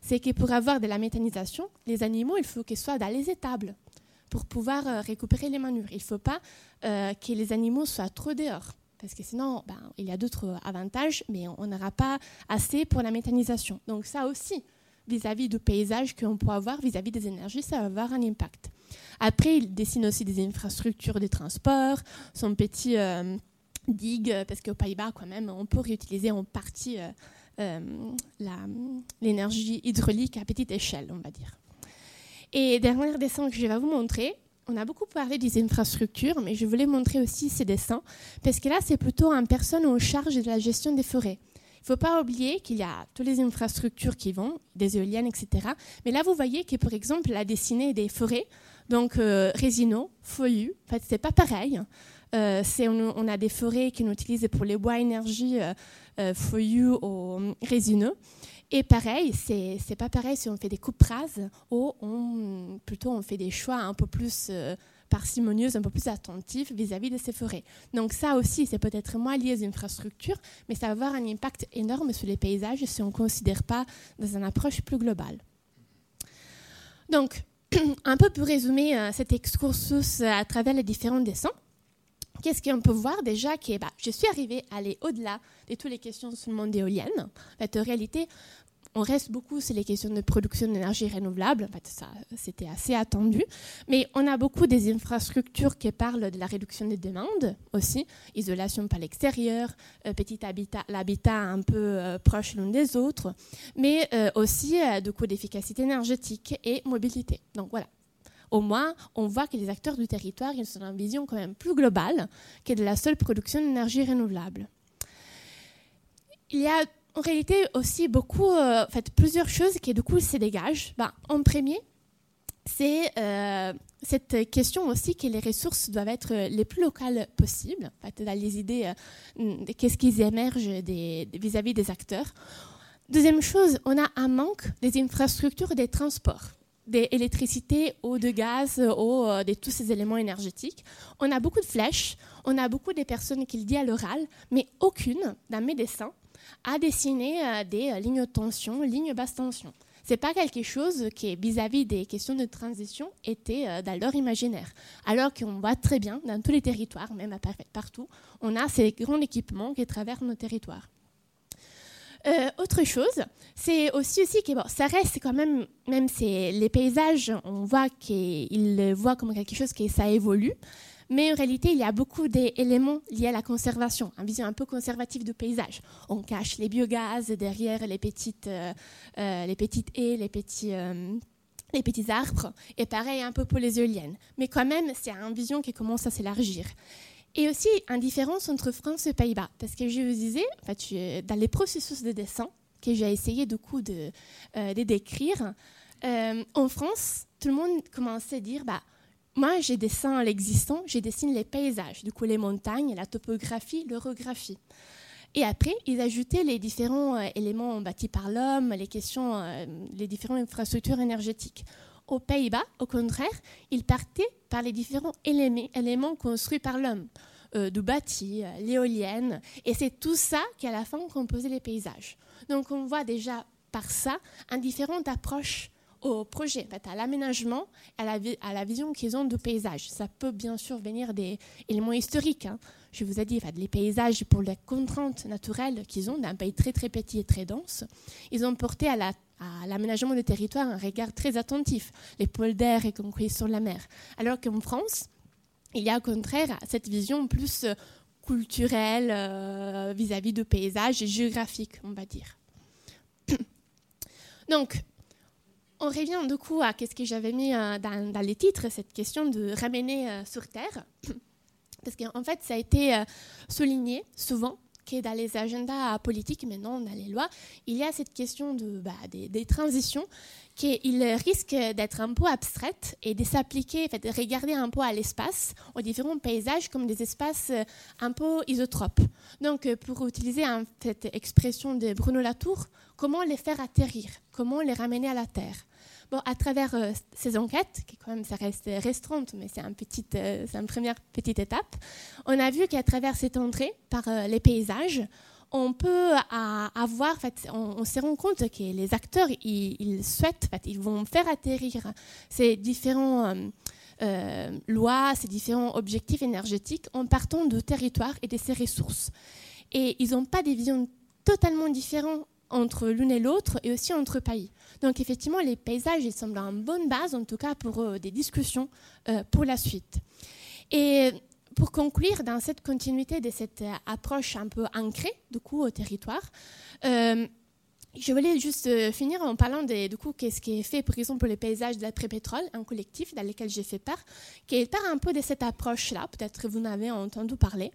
[SPEAKER 3] c'est que pour avoir de la méthanisation, les animaux, il faut qu'ils soient dans les étables pour pouvoir euh, récupérer les manures. Il ne faut pas que les animaux soient trop dehors parce que sinon, ben, il y a d'autres avantages, mais on n'aura pas assez pour la méthanisation. Donc ça aussi, vis-à-vis du paysage qu'on peut avoir, vis-à-vis des énergies, ça va avoir un impact. Après, il dessine aussi des infrastructures de transport, son petit euh, digue, parce qu'aux Pays-Bas, quand même, on peut réutiliser en partie euh, euh, l'énergie hydraulique à petite échelle, on va dire. Et dernier dessin que je vais vous montrer, on a beaucoup parlé des infrastructures, mais je voulais montrer aussi ces dessins, parce que là, c'est plutôt une personne en charge de la gestion des forêts. Il ne faut pas oublier qu'il y a toutes les infrastructures qui vont, des éoliennes, etc. Mais là, vous voyez que, par exemple, la dessinée des forêts, donc euh, résineux, feuillus, en fait, c'est pas pareil. Euh, on, a des forêts qu'on utilise pour les bois énergie euh, euh ou résineux. Et pareil, c'est pas pareil si on fait des coupes rases ou plutôt on fait des choix un peu plus euh, parcimonieux, un peu plus attentifs vis-à-vis de ces forêts. Donc ça aussi, c'est peut-être moins lié aux infrastructures, mais ça va avoir un impact énorme sur les paysages si on ne considère pas dans une approche plus globale. Donc, un peu pour résumer euh, cet excursus à travers les différents dessins, qu'est-ce qu'on peut voir déjà que bah, je suis arrivée à aller au-delà de toutes les questions sur le monde éolien. En, en réalité, on reste beaucoup sur les questions de production d'énergie renouvelable. En fait, ça, c'était assez attendu. Mais on a beaucoup des infrastructures qui parlent de la réduction des demandes aussi. Isolation par l'extérieur, euh, petit habitat, l'habitat un peu euh, proche l'un des autres. Mais euh, aussi de coûts d'efficacité énergétique et mobilité. Donc voilà. Au moins, on voit que les acteurs du territoire ils ont une vision quand même plus globale que de la seule production d'énergie renouvelable. Il y a en réalité aussi beaucoup, euh, en fait, plusieurs choses qui du coup se dégagent. Ben, en premier, c'est euh, cette question aussi que les ressources doivent être les plus locales possibles, en fait, dans les idées euh, de qu'est-ce qui émerge vis-à-vis des acteurs. Deuxième chose, on a un manque des infrastructures des transports d'électricité ou de gaz ou de tous ces éléments énergétiques. On a beaucoup de flèches, on a beaucoup de personnes qui le disent à l'oral, mais aucune d'un médecin à dessiner euh, des euh, lignes de tension, lignes basse tension. Ce n'est pas quelque chose qui, vis-à-vis des questions de transition, était euh, dans imaginaire. Alors qu'on voit très bien, dans tous les territoires, même partout, on a ces grands équipements qui traversent nos territoires. autre chose, c'est aussi, aussi que bon, ça reste quand même, même les paysages, on voit qu'ils voient comme quelque chose qui ça évolue, mais en réalité, il y a beaucoup d'éléments liés à la conservation, une vision un peu conservative du paysage. On cache les biogaz derrière les petites, euh, euh, les petites haies, les petits, euh, les petits arbres, et pareil un peu pour les éoliennes. Mais quand même, c'est une vision qui commence à s'élargir. Et aussi, une différence entre France et Pays-Bas, parce que je vous disais, dans les processus de dessin que j'ai essayé du de décrire, en France, tout le monde commençait à dire, bah, moi, j'ai dessiné l'existant, j'ai dessiné les paysages, du coup les montagnes, la topographie, l'orographie. Et après, ils ajoutaient les différents euh, éléments bâtis par l'homme, les questions, euh, les différentes infrastructures énergétiques. Aux Pays-Bas, au contraire, ils partaient par les différents éléments, construits par l'homme, euh, du bâti, l'éolienne, et c'est tout ça qui, à la fin, composait les paysages. Donc, on voit déjà par ça une différente approche au projet, à l'aménagement, à la, à la vision qu'ils ont du paysage. Ça peut bien sûr venir des éléments historiques. Hein. Je vous ai dit, les paysages pour les contraintes naturelles qu'ils ont d'un pays très très petit et très dense, ils ont porté à l'aménagement des territoires un regard très attentif. Les pôles d'air et compris sur la mer. Alors qu'en France, il y a au contraire cette vision plus euh, culturelle euh, vis-à-vis du paysage et géographique, on va dire. Donc, on revient du coup à ce que j'avais mis euh, dans, les titres, cette question de ramener euh, sur Terre. Parce qu'en fait, ça a été euh, souligné souvent que dans les agendas politiques, maintenant dans les lois, il y a cette question bah, des, transitions qui risque d'être un peu abstraite et de s'appliquer, de regarder un peu à l'espace, aux différents paysages comme des espaces un peu isotropes. Donc, pour utiliser cette expression de Bruno Latour, comment les faire atterrir, comment les ramener à la Terre? À travers euh, ces enquêtes, qui quand même ça reste restreinte, mais c'est un euh, une première petite étape, on a vu qu'à travers cette entrée par euh, les paysages, on peut avoir, fait, on, se rend compte que les acteurs, ils, souhaitent, ils vont faire atterrir ces différents lois, ces différents objectifs énergétiques en partant de territoires et de ses ressources. Et ils n'ont pas des visions totalement différentes entre l'une et l'autre et aussi entre pays. Donc effectivement, les paysages, ils semblent une bonne base, en tout cas pour des discussions pour la suite. Et pour conclure, dans cette continuité de cette approche un peu ancrée, du coup, au territoire, euh, je voulais juste euh, finir en parlant de, du coup, qu'est-ce qui est fait, par exemple, pour les paysages d'après-pétrole, un collectif dans lequel j'ai fait part, qui part un peu de cette approche-là, peut-être vous en avez entendu parler.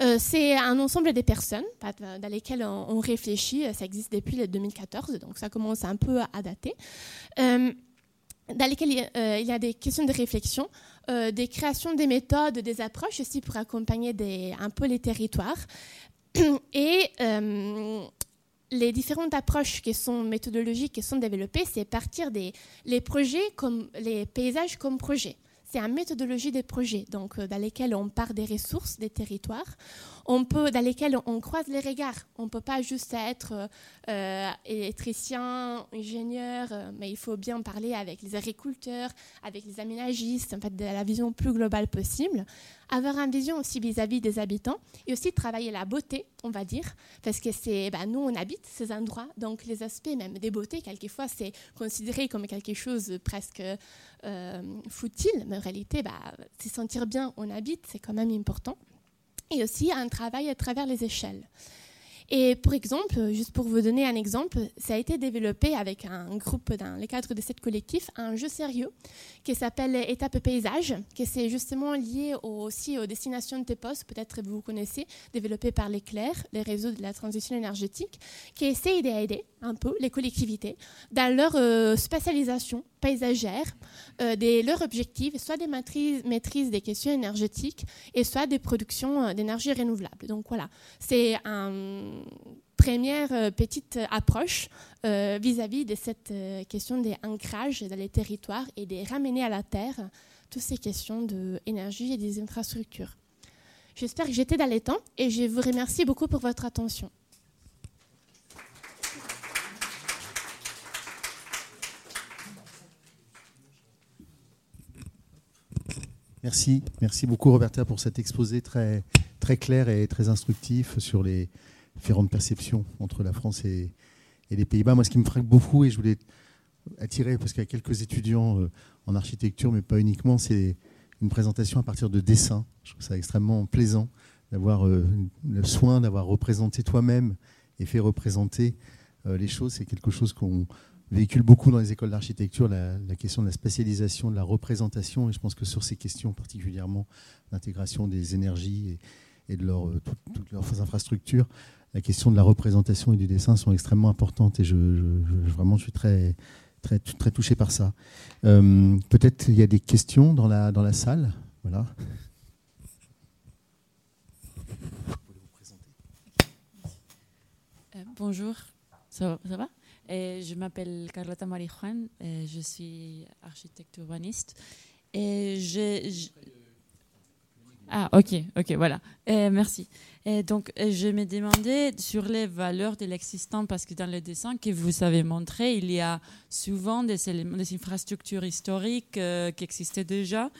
[SPEAKER 3] Euh, c'est un ensemble de personnes dans lesquelles on, réfléchit, ça existe depuis le 2014, donc ça commence un peu à dater, dans lesquelles il y a des questions de réflexion euh, des créations des méthodes, des approches aussi pour accompagner des, un peu les territoires. Et euh, les différentes approches qui sont méthodologiques qui sont développées, c'est partir des projets comme les paysages comme projets. C'est une méthodologie des projets, donc euh, dans lesquels on part des ressources, des territoires, on peut, dans lesquels on croise les regards. On ne peut pas juste être euh, électricien, ingénieur, euh, mais il faut bien parler avec les agriculteurs, avec les aménagistes, en fait, de la vision plus globale possible. Avoir une vision aussi vis-à-vis des habitants et aussi travailler la beauté, on va dire, parce que c'est, bah, nous, on habite ces endroits, donc les aspects même des beautés, quelquefois, c'est considéré comme quelque chose presque euh, futile, mais en réalité, bah, se sentir bien, on habite, c'est quand même important et aussi un travail à travers les échelles. Et pour exemple, juste pour vous donner un exemple, ça a été développé avec un groupe dans le cadre de cette collectif, un jeu sérieux qui s'appelle Étape Paysage, qui c'est justement lié aussi aux destinations de TEPOS, peut-être vous connaissez, développé par l'Éclair, les réseaux de la transition énergétique, qui essaye d'aider un peu les collectivités dans leur euh, spécialisation paysagère, euh, de leurs objectifs, soit des maîtrises, des questions énergétiques et soit des productions euh, d'énergie renouvelable. Donc voilà, c'est une première petite approche vis-à-vis de cette question des ancrages dans les territoires et de ramener à la terre toutes ces questions d'énergie et des infrastructures. J'espère que j'étais dans les temps et je vous remercie beaucoup pour votre attention.
[SPEAKER 2] Merci, merci beaucoup Roberta pour cet exposé très, très clair et très instructif sur les différentes perceptions entre la France et, les Pays-Bas. Moi, ce qui me frappe beaucoup, et je voulais attirer, parce qu'il y a quelques étudiants euh, en architecture, mais pas uniquement, c'est une présentation à partir de dessins. Je trouve ça extrêmement plaisant d'avoir euh, le soin d'avoir représenté toi-même et fait représenter euh, les choses. C'est quelque chose qu'on véhicule beaucoup dans les écoles d'architecture la, question de la spécialisation, de la représentation, et je pense que sur ces questions particulièrement l'intégration des énergies et, de leur, toutes leurs infrastructures, la question de la représentation et du dessin sont extrêmement importantes, et je, vraiment je suis très, très, très touché par ça. Euh, peut-être il y a des questions dans la, dans la salle? Voilà.
[SPEAKER 4] Euh, bonjour, ça, va? Je m'appelle Carlota Marijuan, je suis architecte urbaniste. Et je, Ah, ok, ok, voilà. merci. Et donc, je me demandais sur les valeurs de l'existant, parce que dans le dessin que vous avez montré, il y a souvent des, des infrastructures historiques euh, qui existaient déjà.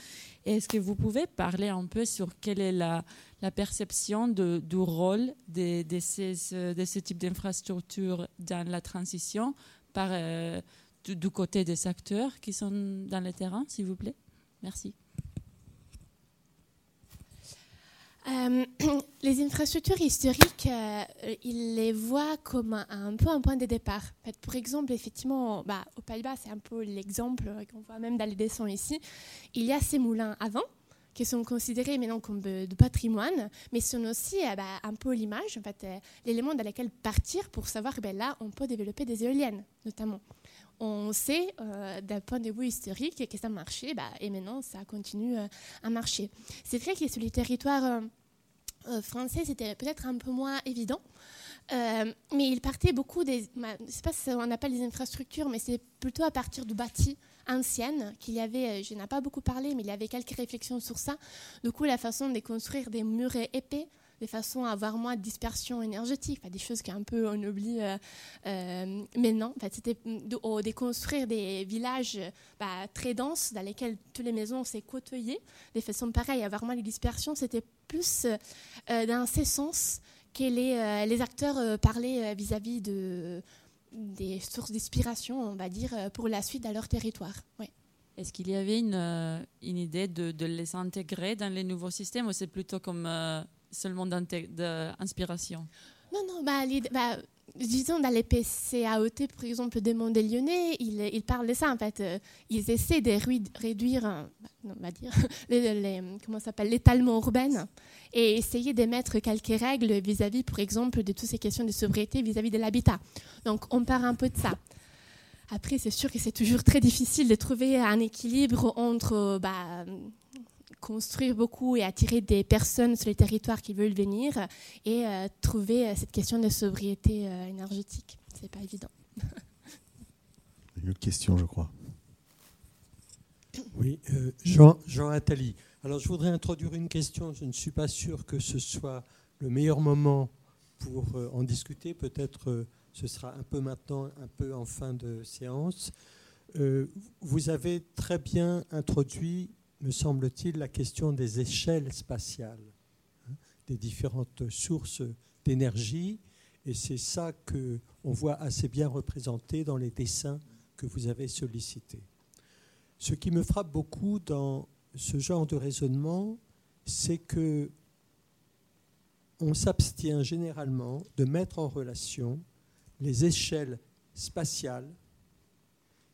[SPEAKER 4] Est-ce que vous pouvez parler un peu sur quelle est la, la perception du rôle de, ces, de ce type d'infrastructure dans la transition par, euh, du, côté des acteurs qui sont dans le terrain, s'il vous plaît? Merci.
[SPEAKER 3] Euh, les infrastructures historiques, euh, ils les voient comme un, peu un point de départ. En fait, pour exemple, effectivement, bah, aux Pays-Bas, c'est un peu l'exemple qu'on voit même dans les dessins ici. Il y a ces moulins avant, qui sont considérés maintenant comme de, patrimoine, mais sont aussi euh, bah, un peu l'image, en fait, euh, l'élément dans lequel partir pour savoir que ben, là, on peut développer des éoliennes, notamment. On sait, euh, d'un point de vue historique, que ça marchait, bah, et maintenant, ça continue à marcher. C'est vrai que sur les territoires français, c'était peut-être un peu moins évident. mais il partait beaucoup des. Je ne sais pas si on appelle les infrastructures, mais c'est plutôt à partir du bâti ancienne, qu'il y avait, euh, je n'ai pas beaucoup parlé, mais il y avait quelques réflexions sur ça. Du coup, la façon de construire des murs épais de façon à avoir moins de dispersion énergétique, des choses qu'un peu on oublie maintenant. En fait, c'était de, de, construire des villages bah, très denses dans lesquels toutes les maisons s'est côtoyées de façon pareille, avoir moins de dispersion, c'était plus dans ces sens que les, les acteurs parlaient vis-à-vis de des sources d'inspiration, on va dire, pour la suite à leur territoire. Ouais.
[SPEAKER 4] Est-ce qu'il y avait une, euh, une idée de, les intégrer dans les nouveaux systèmes ou c'est plutôt comme euh, seulement d'inspiration
[SPEAKER 3] Non, non, bah, bah, disons dans les PCAOT, par exemple, des mondes lyonnais, ils, parlent de ça en fait. Euh, ils essaient de réduire, bah, on va dire, les, comment s'appelle, l'étalement urbain et essayer de mettre quelques règles vis-à-vis, par exemple, de toutes ces questions de sobriété vis-à-vis -vis de l'habitat. Donc, on part un peu de ça. Après, c'est sûr que c'est toujours très difficile de trouver un équilibre entre bah, construire beaucoup et attirer des personnes sur les territoires qui veulent venir et euh, trouver euh, cette question de sobriété euh, énergétique. C'est pas évident.
[SPEAKER 2] Une autre question, je crois.
[SPEAKER 5] Oui, Jean, Jean Attali. Alors, je voudrais introduire une question. Je ne suis pas sûr que ce soit le meilleur moment pour en discuter. Peut-être ce sera un peu maintenant, un peu en fin de séance. Euh, vous avez très bien introduit, me semble-t-il, la question des échelles spatiales, hein, des différentes sources d'énergie, et c'est ça que on voit assez bien représenté dans les dessins que vous avez sollicités. Ce qui me frappe beaucoup dans ce genre de raisonnement, c'est que on s'abstient généralement de mettre en relation les échelles spatiales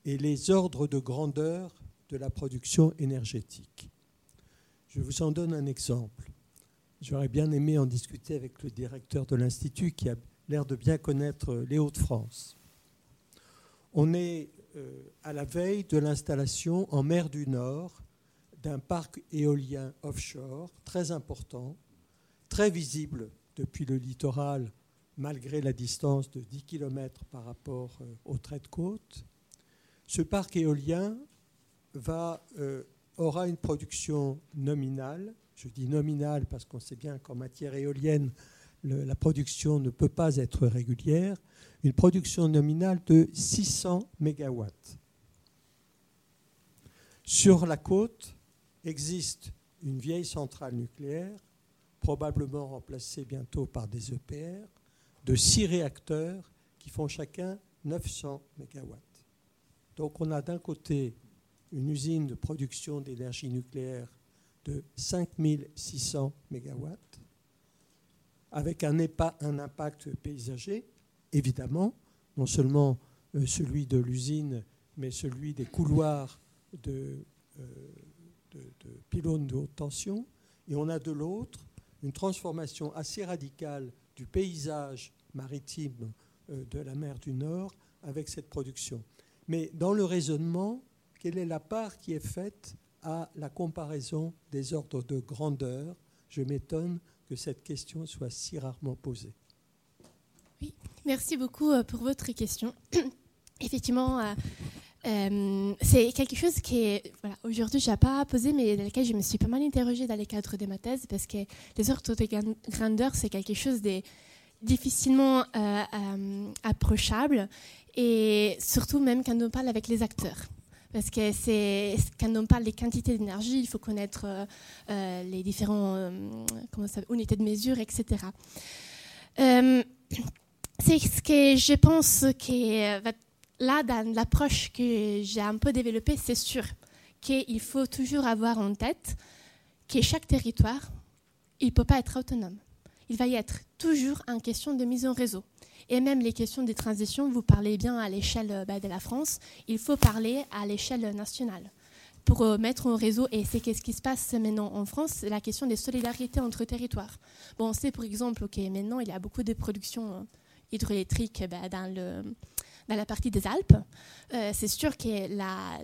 [SPEAKER 5] et les ordres de grandeur de la production énergétique. Je vous en donne un exemple. J'aurais bien aimé en discuter avec le directeur de l'Institut qui a l'air de bien connaître les Hauts-de-France. On est euh, à la veille de l'installation en mer du Nord d'un parc éolien offshore très important, très visible depuis le littoral malgré la distance de 10 km par rapport euh, au trait de côte. Ce parc éolien euh, aura une production nominale. Je dis nominale parce qu'on sait bien qu'en matière éolienne, la production ne peut pas être régulière. Une production nominale de 600 MW. Sur la côte existe une vieille centrale nucléaire, probablement remplacée bientôt par des EPR, de six réacteurs qui font chacun 900 MW. Donc on a d'un côté une usine de production d'énergie nucléaire de 5600 MW, avec un, un, impact paysager, évidemment, non seulement euh, celui de l'usine, mais celui des couloirs de, euh, de, de pylônes de haute tension. Et on a de l'autre une transformation assez radicale du paysage maritime euh, de la mer du Nord avec cette production. Mais dans le raisonnement, quelle est la part qui est faite à la comparaison des ordres de grandeur Je m'étonne que cette question soit si rarement posée.
[SPEAKER 3] Oui, merci beaucoup euh, pour votre question. Effectivement, euh, c'est quelque chose qui aujourd'hui je n'ai pas posé, mais dans lequel je me suis pas mal interrogée dans les cadres de ma thèse, parce que les ordres de grandeur, c'est quelque chose des difficilement euh, euh, approchable et surtout même quand on parle avec les acteurs. Parce que quand on parle des quantités d'énergie, il faut connaître euh, les différentes unités de mesure, etc. c'est ce que je pense que là, dans l'approche que j'ai un peu développée, c'est sûr qu'il faut toujours avoir en tête que chaque territoire, il ne peut pas être autonome il va y être toujours en question de mise en réseau. Et même les questions des transitions, vous parlez bien à l'échelle euh, bah, de la France, il faut parler à l'échelle nationale pour euh, mettre en réseau. Et c'est ce qui se passe maintenant en France, la question des solidarités entre territoires. Bon, on sait par exemple que maintenant, il y a beaucoup de productions euh, hydroélectriques bah, dans le dans la partie des Alpes, euh, c'est sûr que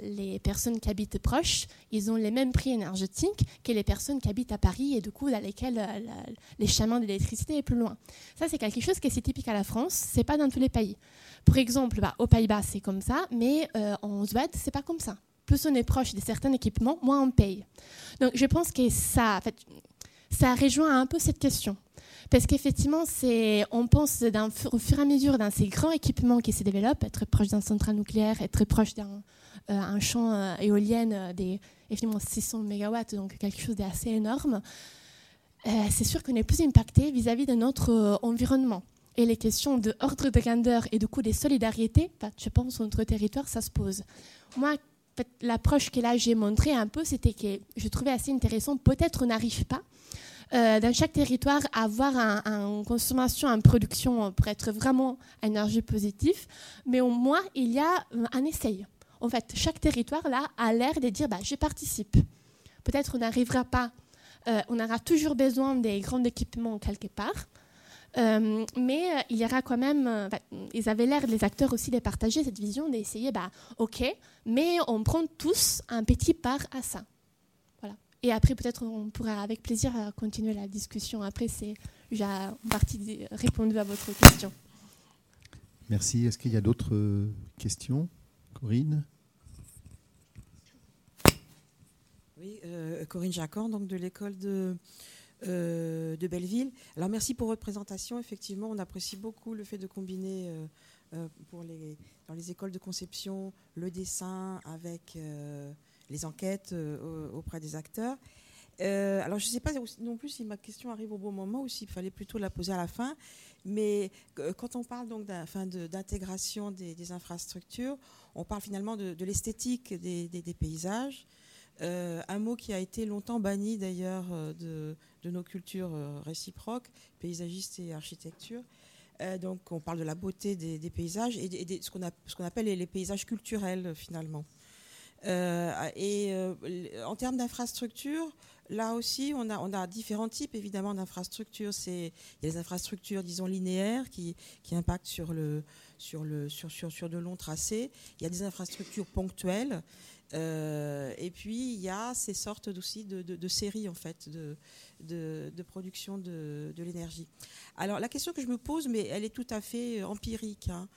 [SPEAKER 3] les personnes qui habitent proches, ils ont les mêmes prix énergétiques que les personnes qui habitent à Paris et du coup dans lesquelles euh, les chemins d'électricité est plus loin. Ça, c'est quelque chose qui est typique à la France, c'est pas dans tous les pays. Par exemple, bah, aux Pays-Bas, c'est comme ça, mais euh, en Suède, c'est pas comme ça. Plus on est proche de certains équipements, moins on paye. Donc je pense que ça, en ça rejoint un peu cette question. Parce qu'effectivement, on pense au fur et à mesure dans ces grands équipements qui se développent, être proche d'un central nucléaire, être proche d'un euh, champ euh, éolien des 600 MW, donc quelque chose d'assez énorme, c'est sûr qu'on est plus impacté vis-à-vis de notre environnement. Et les questions de ordre de grandeur et du coup des solidarités, bah, je pense, sur notre territoire, ça se pose. Moi, l'approche que là j'ai montrée un peu, c'était que je trouvais assez intéressant. Peut-être on n'arrive pas euh, dans chaque territoire avoir une consommation, une production pour être vraiment énergie positive, mais au moins il y a un essai. En fait, chaque territoire là a l'air de dire bah, je participe. Peut-être on n'arrivera pas, euh, on aura toujours besoin des grands équipements quelque part. Euh, mais euh, il y aura quand même, euh, bah, ils avaient l'air, les acteurs aussi, de partager cette vision, d'essayer, bah, ok, mais on prend tous un petit part à ça. Et après, peut-être, on pourra avec plaisir continuer la discussion. Après, c'est, j'ai en partie répondu à votre question.
[SPEAKER 2] Merci. Est-ce qu'il y a d'autres questions? Corinne?
[SPEAKER 6] Oui, Corinne Jacquan, donc de l'école de euh, de Belleville. Alors merci pour votre présentation. Effectivement, on apprécie beaucoup le fait de combiner euh, euh, pour les, dans les écoles de conception le dessin avec les enquêtes auprès des acteurs. alors je ne sais pas non plus si ma question arrive au bon moment ou s'il fallait plutôt la poser à la fin. Mais quand on parle donc d'intégration des, infrastructures, on parle finalement de, l'esthétique des, paysages. un mot qui a été longtemps banni d'ailleurs de, nos cultures euh, réciproques, paysagistes et architecture. Euh, donc on parle de la beauté des, paysages et, de, ce qu'on appelle les, paysages culturels finalement. Euh, et en termes d'infrastructures, là aussi, on a, différents types évidemment d'infrastructures. Il y a les infrastructures, disons, linéaires qui, impactent sur, de longs tracés. Il y a des infrastructures ponctuelles. et puis, il y a ces sortes aussi de, séries, en fait, de, production de, l'énergie. Alors la question que je me pose, mais elle est tout à fait euh, empirique, hein,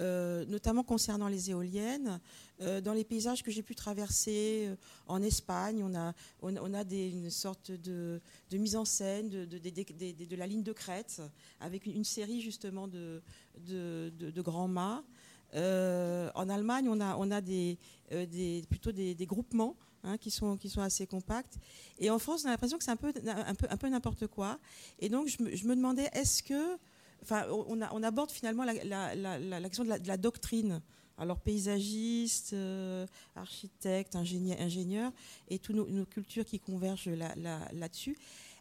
[SPEAKER 6] euh, notamment concernant les éoliennes. Euh, dans les paysages que j'ai pu traverser en Espagne, on a, on, a une sorte de, mise en scène de, de, la ligne de crête, avec une, série justement de, grands mâts. en Allemagne, on a, on a des, plutôt des, groupements Hein, qui, sont, qui sont assez compactes. Et en France, on a l'impression que c'est un peu, un peu, un peu n'importe quoi. Et donc, je me, je me demandais, est-ce que. On, aborde finalement la, question de, la, doctrine. Alors, paysagistes, euh, architectes, ingénieurs, ingénieurs, et toutes nos, cultures qui convergent là-dessus.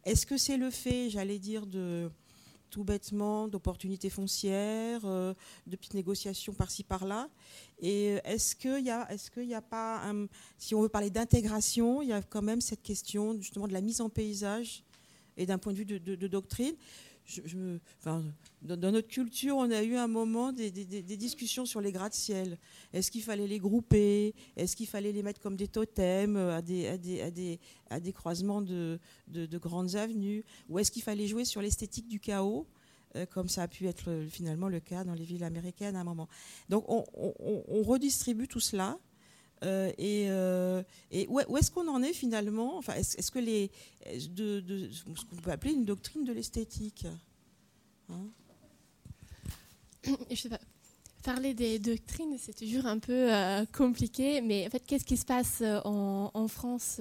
[SPEAKER 6] est-ce que c'est le fait, j'allais dire, de tout bêtement d'opportunités foncières, euh, de petites négociations par-ci par-là? Et euh, est-ce qu'il y a, est-ce qu'il y a pas, si on veut parler d'intégration, il y a quand même cette question justement de la mise en paysage et d'un point de vue de doctrine dans, notre culture, on a eu un moment des, discussions sur les gratte-ciel. Est-ce qu'il fallait les grouper? Est-ce qu'il fallait les mettre comme des totems à des, à des, croisements de, grandes avenues? Ou est-ce qu'il fallait jouer sur l'esthétique du chaos euh, comme ça a pu être finalement le cas dans les villes américaines à un moment? Donc on, redistribue tout cela. Euh, et, euh, où, est-ce qu'on en est finalement? Enfin, Est-ce que les de, ce qu'on peut appeler une doctrine de l'esthétique hein?
[SPEAKER 3] Je sais pas. Parler des doctrines, c'est toujours un peu compliqué, mais en fait, qu'est-ce qui se passe en, France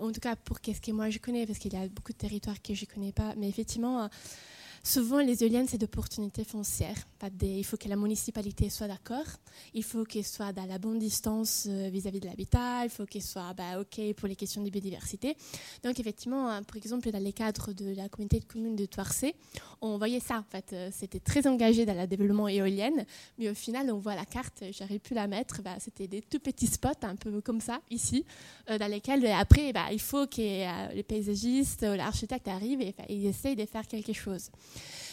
[SPEAKER 3] en tout cas, pour qu'est-ce que moi je connais, parce qu'il y a beaucoup de territoires que je ne connais pas, mais effectivement, Souvent, les éoliennes, c'est d'opportunités foncières. Il faut que la municipalité soit d'accord, il faut qu'elle soit dans la bonne distance euh, vis-à-vis de l'habitat, il faut qu'elle soit bah, OK pour les questions de biodiversité. Donc, effectivement, hein, par exemple, dans les cadres de la communauté de communes de Toircé, on voyait ça. En fait, euh, c'était très engagé dans le développement éolien, mais au final, on voit la carte, j'aurais pu la mettre, bah, c'était des tout petits spots, un peu comme ça, ici, euh, dans lesquels, après, bah, il faut que les paysagistes ou l'architecte arrivent et, et essayent de faire quelque chose.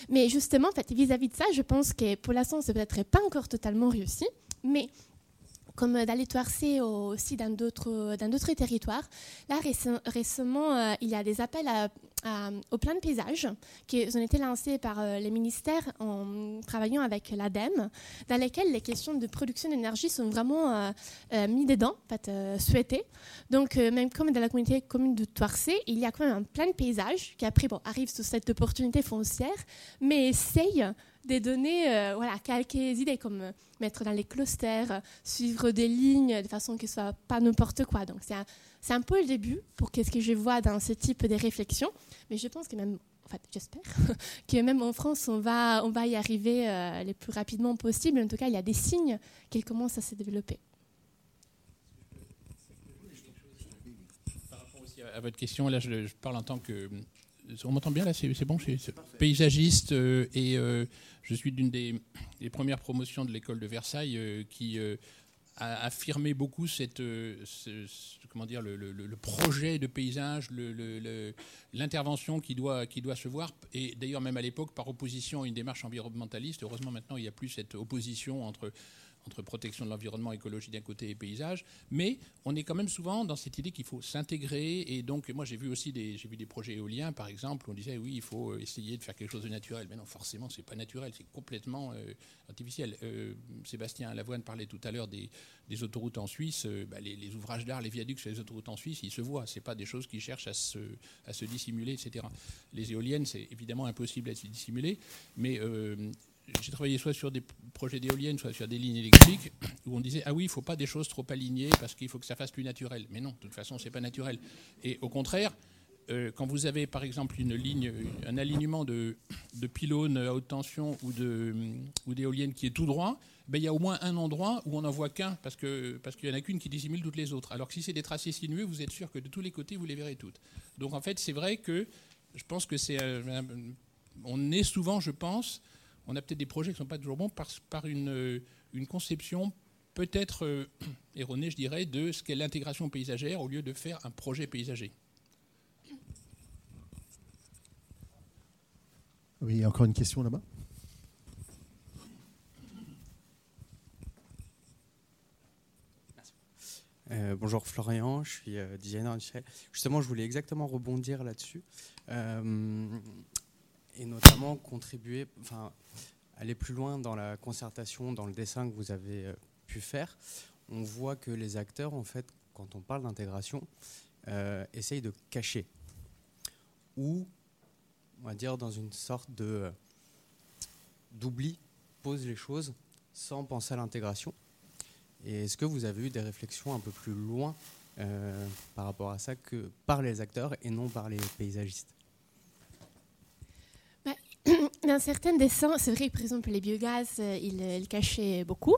[SPEAKER 3] Mais justement, fait, vis-à-vis de ça, je pense que pour l'instant, c'est peut-être pas encore totalement réussi, mais comme d'aller toircer aussi dans d'autres, dans d'autres territoires. Là, récemment, euh, il y a des appels au plan de paysage qui ont été lancés par euh, les ministères en travaillant avec l'ADEME, dans lesquels les questions de production d'énergie sont vraiment euh, mises dedans, en fait, souhaitées. Donc, même comme dans la communauté commune de Toircé, il y a quand même un plan de paysage qui après bon, arrive sous cette opportunité foncière, mais essaye des données, euh, voilà, quelques idées comme euh, mettre dans les clusters, euh, suivre des lignes de façon que ce soit pas n'importe quoi. Donc c'est un, un, peu le début pour qu'est-ce que je vois dans ce type de réflexion. Mais je pense que même, en fait, j'espère que même en France, on va, on va y arriver le plus rapidement possible. En tout cas, il y a des signes qu'elle commence à se développer.
[SPEAKER 7] Par rapport aussi à votre question, là, je, je parle en tant que on m'entend bien là, c'est bon, je suis paysagiste euh, et euh, je suis d'une des, premières promotions de l'école de Versailles euh, qui a affirmé beaucoup cette, comment dire, le, projet de paysage, l'intervention qui doit, qui doit se voir. Et d'ailleurs, même à l'époque, par opposition à une démarche environnementaliste, heureusement maintenant, il n'y a plus cette opposition entre entre protection de l'environnement, écologie d'un côté et paysage, mais on est quand même souvent dans cette idée qu'il faut s'intégrer. Et donc, moi, j'ai vu aussi des, j'ai vu des projets éoliens, par exemple, où on disait oui, il faut euh, essayer de faire quelque chose de naturel. Mais non, forcément, c'est pas naturel, c'est complètement euh, artificiel. Euh, Sébastien Lavoine parlait tout à l'heure des, autoroutes en Suisse. Bah, les, ouvrages d'art, les viaducs sur les autoroutes en Suisse, ils se voient. C'est pas des choses qui cherchent à se, à se dissimuler, etc. Les éoliennes, c'est évidemment impossible à se dissimuler, mais j'ai travaillé soit sur des projets d'éoliennes, soit sur des lignes électriques, où on disait ah oui, il ne faut pas des choses trop alignées parce qu'il faut que ça fasse plus naturel. Mais non, de toute façon, c'est pas naturel. Et au contraire, euh, quand vous avez par exemple une ligne, un alignement de, pylônes à haute tension ou d'éoliennes qui est tout droit, ben, il y a au moins un endroit où on n'en voit qu'un parce que parce qu'il y en a qu'une qui dissimule toutes les autres. Alors que si c'est des tracés sinueux, vous êtes sûr que de tous les côtés vous les verrez toutes. Donc en fait, c'est vrai que je pense que c'est euh, on est souvent, je pense, on a peut-être des projets qui ne sont pas toujours bons par, par une, euh, une, conception peut-être euh, erronée, je dirais, de ce qu'est l'intégration paysagère au lieu de faire un projet paysager.
[SPEAKER 2] Oui, encore une question là-bas?
[SPEAKER 8] Euh, bonjour Florian, je suis designer industriel. Justement, je voulais exactement rebondir là-dessus et notamment contribuer, enfin, aller plus loin dans la concertation, dans le dessin que vous avez euh, pu faire. On voit que les acteurs, en fait, quand on parle d'intégration, euh, essayent de cacher ou, on va dire, dans une sorte de euh, d'oubli, posent les choses sans penser à l'intégration. Et est-ce que vous avez eu des réflexions un peu plus loin par rapport à ça que par les acteurs et non par les paysagistes?
[SPEAKER 3] Dans certains dessins, c'est vrai, par exemple, les biogaz, euh, ils il cachaient beaucoup,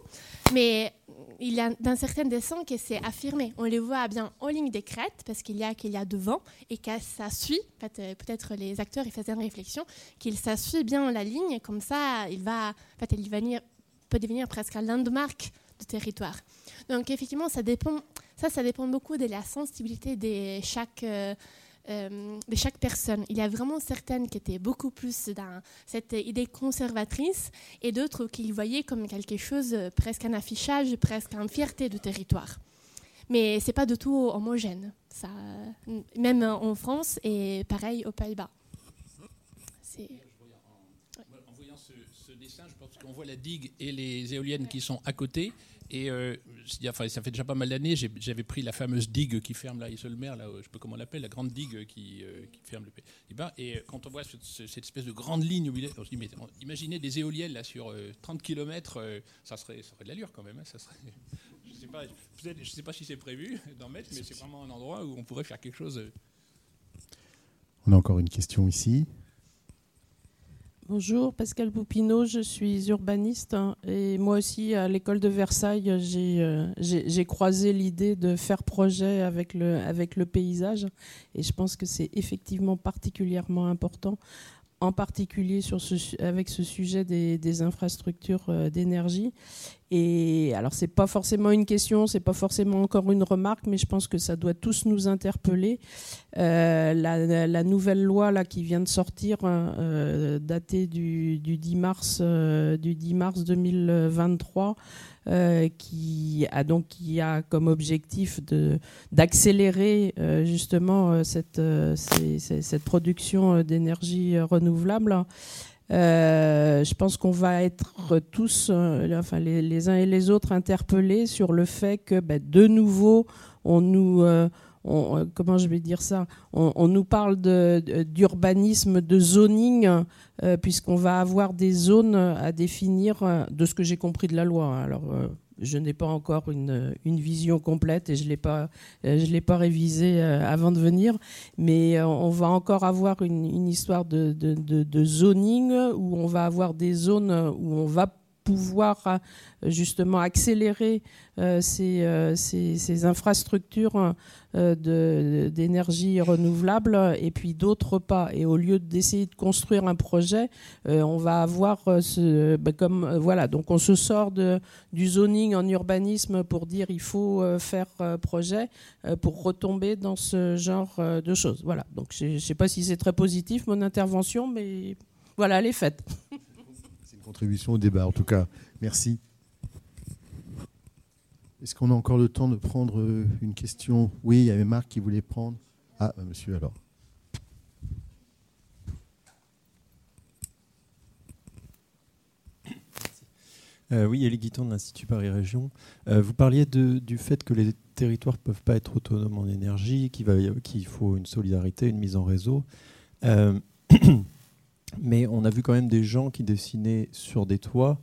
[SPEAKER 3] mais il y a dans certains dessins que c'est affirmé. On les voit bien en ligne des crêtes, parce qu'il y a qu'il y a devant, et que ça suit, euh, peut-être les acteurs ils faisaient une réflexion, qu'il ça suit bien la ligne, comme ça, il va, en fait, il va venir, peut devenir presque un landmark de territoire. Donc effectivement, ça dépend, ça, ça dépend beaucoup de la sensibilité de chaque... Euh, euh, de chaque personne. Il y a vraiment certaines qui étaient beaucoup plus dans cette idée conservatrice et d'autres qui voyaient comme quelque chose, euh, presque un affichage, presque une fierté du territoire. Mais ce n'est pas du tout homogène, ça, même en France et pareil aux Pays-Bas.
[SPEAKER 7] En voyant ce, ce dessin, je pense qu'on voit la digue et les éoliennes qui sont à côté. Et euh, enfin, ça fait déjà pas mal d'années, j'avais pris la fameuse digue qui ferme la Isle-Mer, là, je sais pas comment on l'appelle, la grande digue qui, euh, ferme le pays. Et, ben, et quand on voit cette espèce de grande ligne on se dit, mais imaginez des éoliennes là sur 30 euh, km, ça, serait, ça serait de l'allure quand même. Hein, ça serait, je ne sais, sais pas si c'est prévu d'en mettre, mais c'est vraiment un endroit où on pourrait faire quelque chose.
[SPEAKER 2] On a encore une question ici.
[SPEAKER 9] Bonjour, Pascal Poupineau, je suis urbaniste hein, et moi aussi à l'école de Versailles, euh, j'ai croisé l'idée de faire projet avec le, avec le paysage et je pense que c'est effectivement particulièrement important, en particulier sur ce, avec ce sujet des, infrastructures euh, d'énergie. Et alors, c'est pas forcément une question, c'est pas forcément encore une remarque, mais je pense que ça doit tous nous interpeller. Euh, la, nouvelle loi là qui vient de sortir, euh, datée du, 10 mars, du 10 mars 2023. qui a donc qui a comme objectif d'accélérer justement cette, cette production d'énergie renouvelable. Euh, je pense qu'on va être tous, euh, enfin les, uns et les autres, interpellés sur le fait que, ben, de nouveau, on nous, euh, comment je vais dire ça, on, nous parle d'urbanisme, de, zoning, puisqu'on va avoir des zones à définir, de ce que j'ai compris de la loi. Hein. Alors je n'ai pas encore une, vision complète et je ne l'ai pas, euh, je l'ai pas révisée euh, avant de venir, mais euh, on va encore avoir une, histoire de, zoning où on va avoir des zones où on va pouvoir justement accélérer euh, euh, ces, ces, infrastructures euh, d'énergie renouvelable et puis d'autres pas. Et au lieu d'essayer de construire un projet, on va avoir ben, comme voilà, donc on se sort de, du zoning en urbanisme pour dire il faut faire projet pour retomber dans ce genre de choses. Voilà. Donc je ne sais pas si c'est très positif mon intervention, mais voilà, elle est faite.
[SPEAKER 2] Contribution au débat en tout cas. Merci. Est-ce qu'on a encore le temps de prendre euh, une question? Oui, il y avait Marc qui voulait prendre. Ah, bah, monsieur alors.
[SPEAKER 10] Euh, oui, Elie Guiton de l'Institut Paris Région. Euh, vous parliez du fait que les territoires ne peuvent pas être autonomes en énergie, qu'il faut une solidarité, une mise en réseau. mais on a vu quand même des gens qui dessinaient sur des toits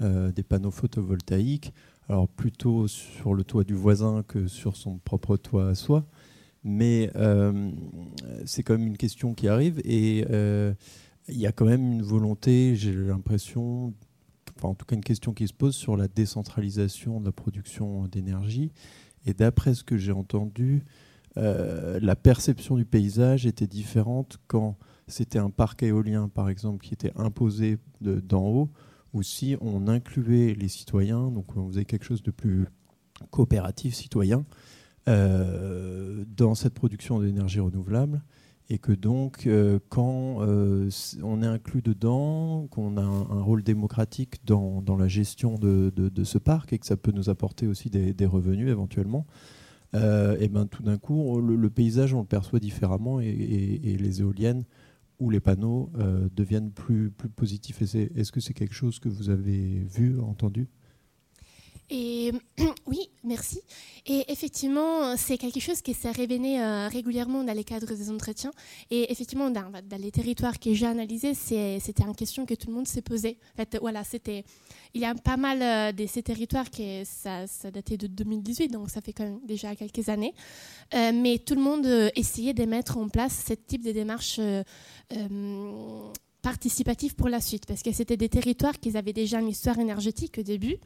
[SPEAKER 10] des panneaux photovoltaïques alors plutôt sur le toit du voisin que sur son propre toit à soi. Mais euh, c'est quand même une question qui arrive et euh, il y a quand même une volonté, j'ai l'impression, enfin en tout cas une question qui se pose sur la décentralisation de la production d'énergie. Et d'après ce que j'ai entendu, euh, la perception du paysage était différente quand c'était un parc éolien, par exemple, qui était imposé d'en haut, ou si on incluait les citoyens, donc on faisait quelque chose de plus coopératif citoyen euh, dans cette production d'énergie renouvelable et que donc euh, quand euh, on est inclus dedans, qu'on a un, rôle démocratique dans, la gestion de, ce parc et que ça peut nous apporter aussi des, revenus éventuellement, ben tout d'un coup le, paysage on le perçoit différemment et les éoliennes où les panneaux euh, deviennent plus, plus positifs. Est-ce que c'est quelque chose que vous avez vu, entendu?
[SPEAKER 3] Et oui, merci. Et effectivement, c'est quelque chose qui s'est révélé euh, régulièrement dans les cadres des entretiens. Et effectivement, dans, les territoires que j'ai analysés, c'était une question que tout le monde s'est posée. En fait, voilà, c'était. Il y a pas mal euh, de ces territoires qui ça, datait de 2018, donc ça fait quand même déjà quelques années. Euh, mais tout le monde essayait de mettre en place ce type de démarche participative pour la suite, parce que c'était des territoires qui avaient déjà une histoire énergétique au début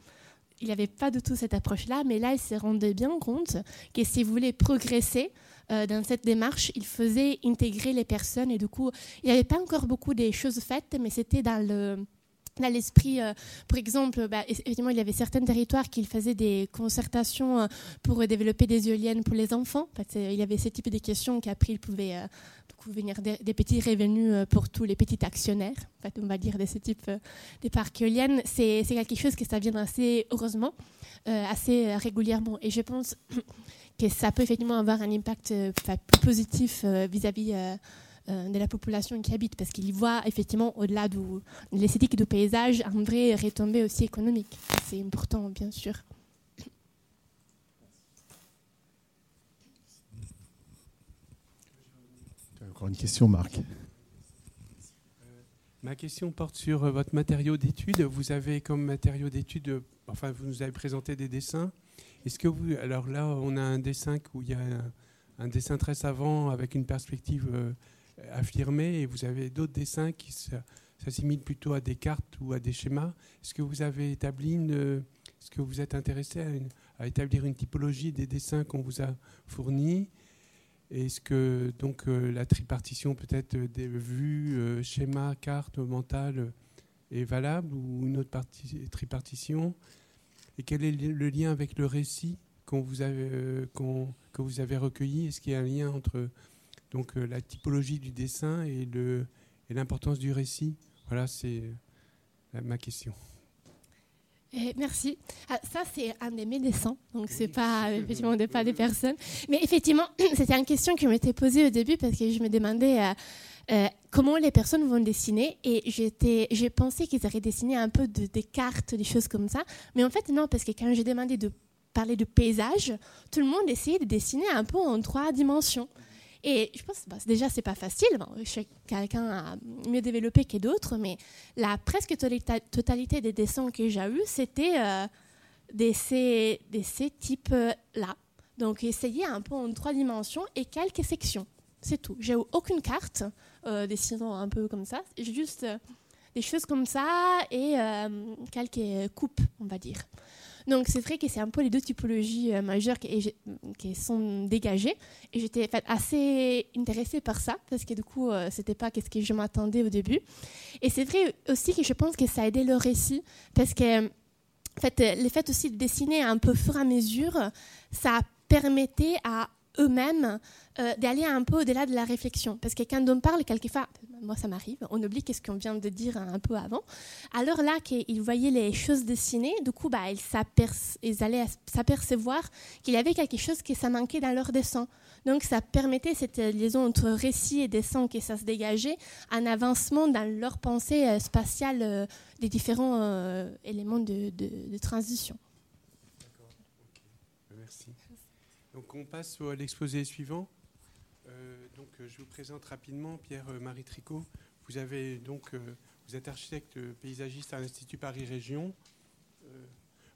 [SPEAKER 3] il n'y avait pas du tout cette approche-là, mais là, il s'est rendu bien compte que s'il voulait progresser euh, dans cette démarche, il faisait intégrer les personnes. Et du coup, il n'y avait pas encore beaucoup de choses faites, mais c'était dans le dans l'esprit, euh, par exemple, bah, il y avait certains territoires qui faisaient des concertations euh, pour développer des éoliennes pour les enfants. il y avait ce type de questions qu'après, ils pouvaient venir des, petits revenus euh, pour tous les petits actionnaires, en fait, on va dire de ce type euh, de parcs éoliennes. C'est quelque chose que ça vient assez, heureusement, euh, assez régulièrement. Et je pense que ça peut effectivement avoir un impact positif vis-à-vis de la population qui habite, parce qu'il y voit effectivement au-delà de l'esthétique du paysage un vrai retombée aussi économique. C'est important, bien sûr.
[SPEAKER 2] Encore une question, Marc.
[SPEAKER 11] Ma question porte sur euh, votre matériau d'étude. Vous avez comme matériau d'étude, euh, enfin, vous nous avez présenté des dessins. Est-ce que vous, alors là, on a un dessin où il y a un, dessin très savant avec une perspective euh, affirmée, et vous avez d'autres dessins qui s'assimilent plutôt à des cartes ou à des schémas. Est-ce que vous avez établi est-ce que vous êtes intéressé à, établir une typologie des dessins qu'on vous a fournis? Est-ce que donc euh, la tripartition peut-être des vues, euh, schéma, carte mentale est valable ou une autre partie, tripartition? Et quel est le lien avec le récit vous avez, que vous avez recueilli? Est-ce qu'il y a un lien entre donc, euh, la typologie du dessin et, le, et l'importance du récit Voilà, c'est euh, ma question.
[SPEAKER 3] Eh, merci. Ah, ça, c'est un de mes dessins, donc c'est pas effectivement des- pas des personnes. Mais effectivement, c'était une question que je m'étais posée au début parce que je me demandais euh, euh, comment les personnes vont dessiner et j'étais, j'ai pensé qu'ils auraient dessiné un peu de- des cartes, des choses comme ça. Mais en fait, non, parce que quand j'ai demandé de parler de paysage, tout le monde essayait de dessiner un peu en trois dimensions. Et je pense bah, déjà, c'est pas facile. Bon, quelqu'un a mieux développé que d'autres, mais la presque totalité des dessins que j'ai eus, c'était euh, de ces, types-là. Donc, essayer un peu en trois dimensions et quelques sections. C'est tout. J'ai eu aucune carte, euh, dessinant un peu comme ça. J'ai juste euh, des choses comme ça et euh, quelques coupes, on va dire. Donc, c'est vrai que c'est un peu les deux typologies euh, majeures qui, sont dégagées. Et j'étais assez intéressée par ça, parce que du coup, euh, c'était pas ce que je m'attendais au début. Et c'est vrai aussi que je pense que ça a aidé le récit, parce que en fait, euh, le fait aussi de dessiner un peu fur à mesure, ça permettait à eux-mêmes euh, d'aller un peu au-delà de la réflexion. Parce que quand on parle, quelquefois, moi ça m'arrive, on oublie qu'est-ce qu'on vient de dire un peu avant. Alors là, qu'ils voyaient les choses dessinées, du coup, bah, ils, ils allaient s'apercevoir qu'il y avait quelque chose qui ça manquait dans leur dessin. Donc ça permettait cette liaison entre récit et dessin, que ça se dégageait, un avancement dans leur pensée euh, spatiale euh, des différents euh, éléments de transition.
[SPEAKER 11] Merci. Donc on passe à l'exposé suivant. Euh, donc euh, je vous présente rapidement Pierre-Marie Tricot. Vous avez donc euh, vous êtes architecte paysagiste à l'Institut Paris Région. Euh,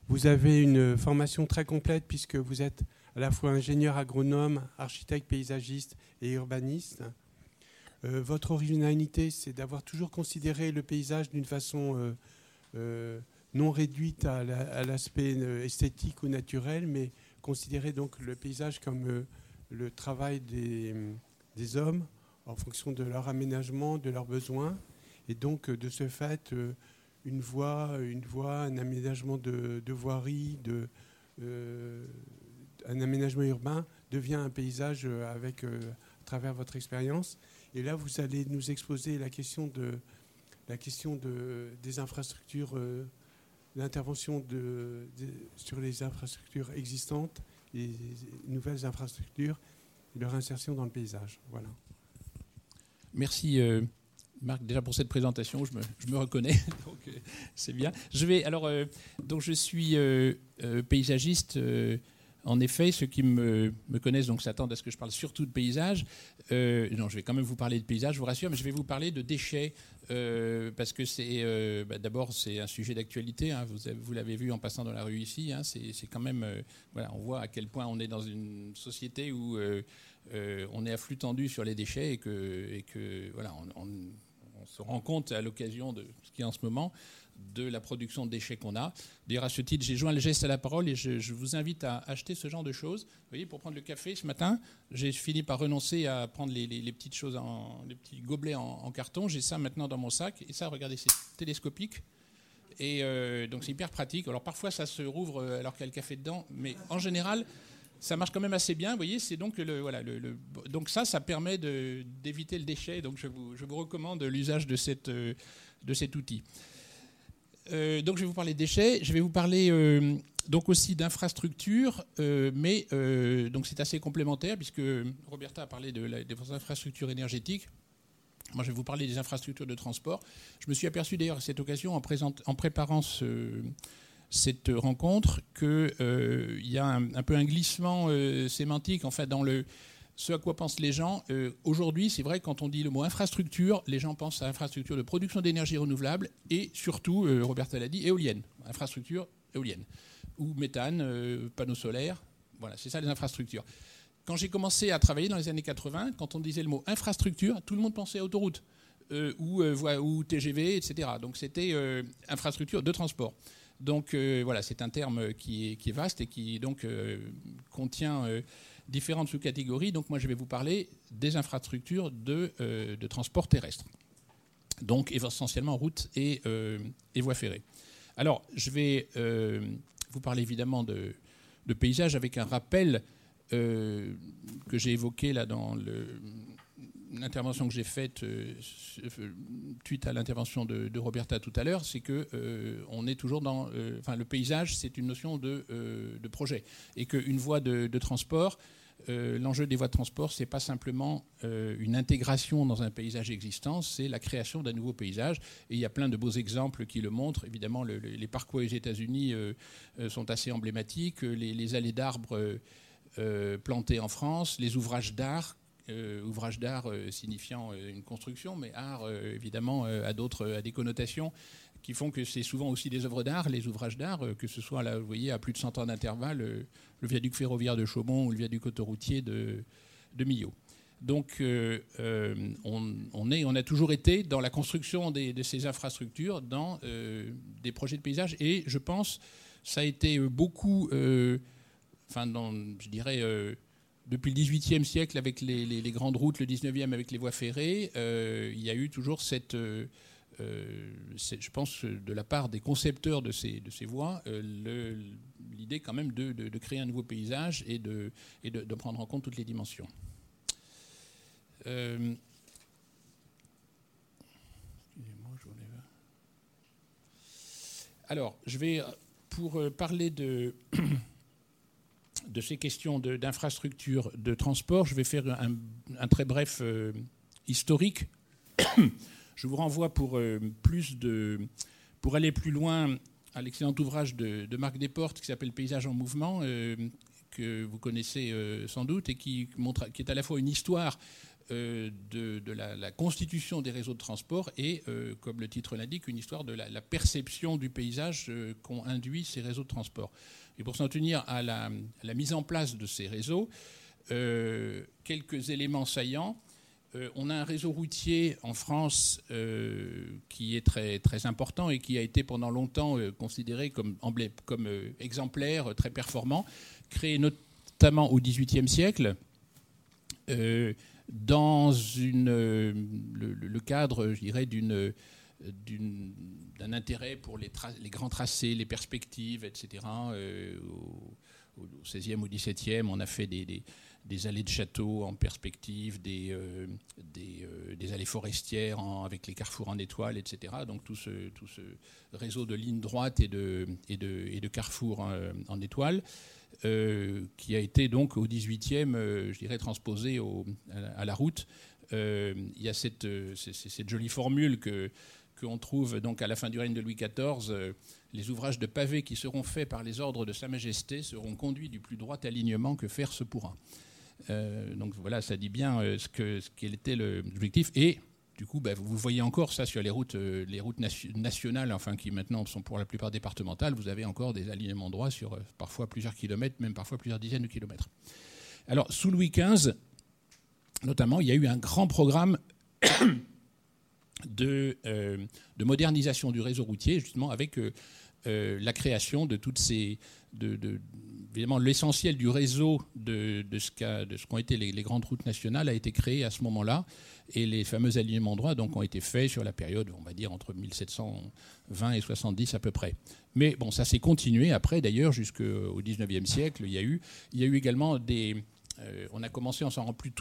[SPEAKER 11] vous avez une formation très complète puisque vous êtes à la fois ingénieur agronome, architecte paysagiste et urbaniste. Euh, votre originalité, c'est d'avoir toujours considéré le paysage d'une façon euh, euh, non réduite à la- à l'aspect euh, esthétique ou naturel, mais considérer donc le paysage comme euh, le travail des, hommes en fonction de leur aménagement, de leurs besoins, et donc euh, de ce fait euh, une voie, une voie, un aménagement de, de voirie, un aménagement urbain devient un paysage avec à travers votre expérience. Et là, vous allez nous exposer la question de la question de, des infrastructures l'intervention sur les infrastructures existantes les nouvelles infrastructures leur insertion dans le paysage. Voilà.
[SPEAKER 7] Merci euh, Marc déjà pour cette présentation, je me, je me reconnais, donc euh, c'est bien. Je vais alors euh, donc je suis paysagiste. En effet, ceux qui me, connaissent donc s'attendent à ce que je parle surtout de paysage. Euh, non, je vais quand même vous parler de paysage, je vous rassure, mais je vais vous parler de déchets euh, parce que c'est euh, bah, d'abord c'est un sujet d'actualité. hein, vous avez- vous l'avez vu en passant dans la rue ici. hein, c'est quand même voilà, on voit à quel point on est dans une société où on est à flux tendu sur les déchets et que, voilà, on- on se rend compte à l'occasion de ce qui est en ce moment de la production de déchets qu'on a. D'ailleurs, à ce titre, j'ai joint le geste à la parole et je, vous invite à acheter ce genre de choses. Vous voyez, pour prendre le café ce matin, j'ai fini par renoncer à prendre les, petites choses, en, les petits gobelets en, carton. J'ai ça maintenant dans mon sac. Et ça, regardez, c'est télescopique. Et euh, donc c'est hyper pratique. Alors parfois ça se rouvre euh, alors qu'il y a le café dedans, mais en général ça marche quand même assez bien. Vous voyez, c'est donc le voilà donc ça ça permet d'éviter le déchet. Donc je vous, je vous recommande l'usage de euh, de cet outil. Euh, donc je vais vous parler de déchets. Je vais vous parler euh, donc aussi d'infrastructures, euh, mais donc c'est assez complémentaire puisque Roberta a parlé des infrastructures énergétiques. Moi, je vais vous parler des infrastructures de transport. Je me suis aperçu d'ailleurs à cette occasion, en, préparant ce- cette rencontre, qu'il y a un, peu un glissement sémantique en fait, dans le, ce à quoi pensent les gens. Euh, Aujourd'hui, c'est vrai, quand on dit le mot infrastructure, les gens pensent à infrastructure de production d'énergie renouvelable et surtout, euh, Roberta l'a dit, éolienne. Infrastructure éolienne. Ou méthane, euh, panneaux solaires. Voilà, c'est ça les infrastructures. Quand j'ai commencé à travailler dans les années 80, quand on disait le mot infrastructure, tout le monde pensait à autoroute euh, ou, ou TGV, etc. Donc c'était infrastructure de transport. Donc voilà, c'est un terme qui est, qui est vaste et qui donc contient différentes sous-catégories. Donc moi je vais vous parler des infrastructures de, euh, de transport terrestre. Donc essentiellement route et, euh, et voie ferrée. Alors je vais euh, vous parlez évidemment de, de paysage avec un rappel euh, que j'ai évoqué là dans l'intervention que j'ai faite suite à l'intervention de, Roberta tout à l'heure, c'est que on est toujours dans, enfin le paysage, c'est une notion de, de projet et qu'une voie de, transport euh, l'enjeu des voies de transport, ce n'est pas simplement euh, une intégration dans un paysage existant, c'est la création d'un nouveau paysage. Et il y a plein de beaux exemples qui le montrent. Évidemment, les parcours aux États-Unis euh, sont assez emblématiques. Les, allées d'arbres plantés en France, les ouvrages d'art. ouvrages d'art signifiant une construction, mais art évidemment à d'autres, à des connotations qui font que c'est souvent aussi des œuvres d'art, les ouvrages d'art, que ce soit là, vous voyez, à plus de 100 ans d'intervalle, le viaduc ferroviaire de Chaumont ou le viaduc autoroutier de, de Millau. Donc euh, euh, on, est, on, a toujours été dans la construction de ces infrastructures, dans euh, des projets de paysage, et je pense ça a été beaucoup, enfin je dirais, depuis le XVIIIe siècle avec les, grandes routes, le XIXe avec les voies ferrées, il y a eu toujours cette euh, je pense, de la part des concepteurs de ces, voies, euh, l'idée quand même de, créer un nouveau paysage et, de, prendre en compte toutes les dimensions. Euh, alors, je vais, pour parler de, ces questions d'infrastructure de, transport, je vais faire un très bref historique je vous renvoie pour, euh, pour aller plus loin à l'excellent ouvrage de, Marc Desportes qui s'appelle Paysage en mouvement, euh, que vous connaissez euh, sans doute, et qui est à la fois une histoire de, la, constitution des réseaux de transport et, comme le titre l'indique, une histoire de la, perception du paysage qu'ont induit ces réseaux de transport. Et pour s'en tenir à la, mise en place de ces réseaux, quelques éléments saillants. Euh, on a un réseau routier en France euh, qui est très, très important et qui a été pendant longtemps euh, considéré comme, comme exemplaire, très performant, créé notamment au XVIIIe siècle dans une, le, cadre, je dirais, d'un intérêt pour les, les, grands tracés, les perspectives, etc. au, XVIe ou XVIIe, on a fait des allées de châteaux en perspective, des, euh, euh, des, allées forestières avec les carrefours en étoile, etc. Donc tout ce, tout ce réseau de lignes droites et de, et de, et de carrefours en, étoile. Euh, qui a été donc au 18e, je dirais, transposé à, la route. il y a cette, cette jolie formule que qu'on trouve donc à la fin du règne de Louis XIV, les ouvrages de pavés qui seront faits par les ordres de Sa Majesté seront conduits du plus droit alignement que faire se pourra. Euh, donc voilà, ça dit bien euh, ce que ce était l'objectif. Et du coup, bah, vous voyez encore ça sur les routes, euh, nationales, enfin qui maintenant sont pour la plupart départementales. Vous avez encore des alignements droits sur parfois plusieurs kilomètres, même parfois plusieurs dizaines de kilomètres. Alors sous Louis XV, notamment, il y a eu un grand programme de, de modernisation du réseau routier, justement avec la création de toutes ces évidemment, l'essentiel du réseau de, ce qu'ont été les, grandes routes nationales a été créé à ce moment-là. Et les fameux alignements droits ont été faits sur la période, on va dire, entre 1720 et 70 à peu près. Mais bon, ça s'est continué après, d'ailleurs, jusqu'au 19e siècle. Il y a eu, également des. Euh, on a commencé, on s'en rend plus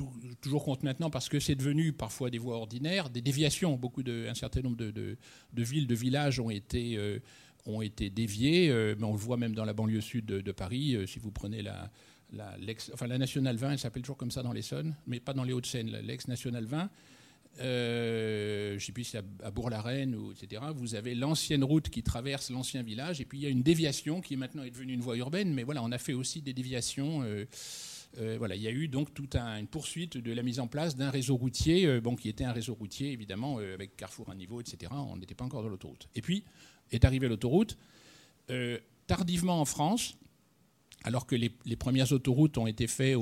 [SPEAKER 7] toujours compte maintenant parce que c'est devenu parfois des voies ordinaires, des déviations. Beaucoup de, un certain nombre de, de villes, de villages ont été. Euh, ont été déviés, euh, mais on le voit même dans la banlieue sud de, Paris. Euh, si vous prenez la, la, enfin, la Nationale 20, elle s'appelle toujours comme ça dans l'Essonne, mais pas dans les Hauts-de-Seine, l'ex-Nationale 20. Euh, je ne sais plus si c'est à Bourg-la-Reine, ou etc. Vous avez l'ancienne route qui traverse l'ancien village, et puis il y a une déviation qui maintenant est devenue une voie urbaine, mais voilà, on a fait aussi des déviations. voilà, il y a eu donc toute une poursuite de la mise en place d'un réseau routier, bon, qui était un réseau routier évidemment avec carrefour à niveau, etc. On n'était pas encore dans l'autoroute. Et puis, est arrivée l'autoroute. Euh, tardivement en France, alors que les, premières autoroutes ont été faites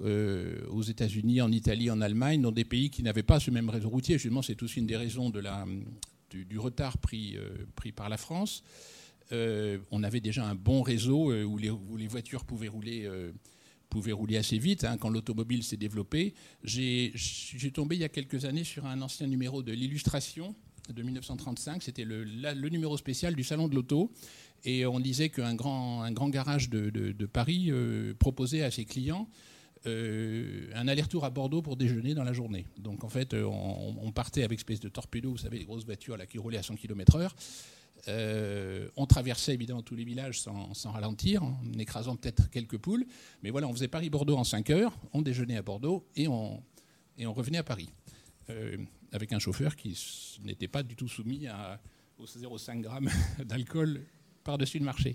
[SPEAKER 7] euh, aux États-Unis, en Italie, en Allemagne, dans des pays qui n'avaient pas ce même réseau routier. Justement, c'est aussi une des raisons du, retard pris, euh, pris par la France. on avait déjà un bon réseau où les, voitures pouvaient rouler, pouvaient rouler assez vite hein, quand l'automobile s'est développée. J'ai tombé il y a quelques années sur un ancien numéro de l'illustration de 1935. C'était le, numéro spécial du Salon de l'Auto. Et on disait qu'un grand, un grand garage de, Paris euh, proposait à ses clients euh, un aller-retour à Bordeaux pour déjeuner dans la journée. Donc en fait, euh, on, partait avec espèce de torpedo, vous savez, les grosses voitures là, qui roulaient à 100 km/h. On traversait évidemment tous les villages sans, sans ralentir, en écrasant peut-être quelques poules. Mais voilà, on faisait Paris-Bordeaux en 5 heures, on déjeunait à Bordeaux et on, et on revenait à Paris. Avec un chauffeur qui n'était pas du tout soumis aux 0,5 grammes d'alcool par-dessus le marché.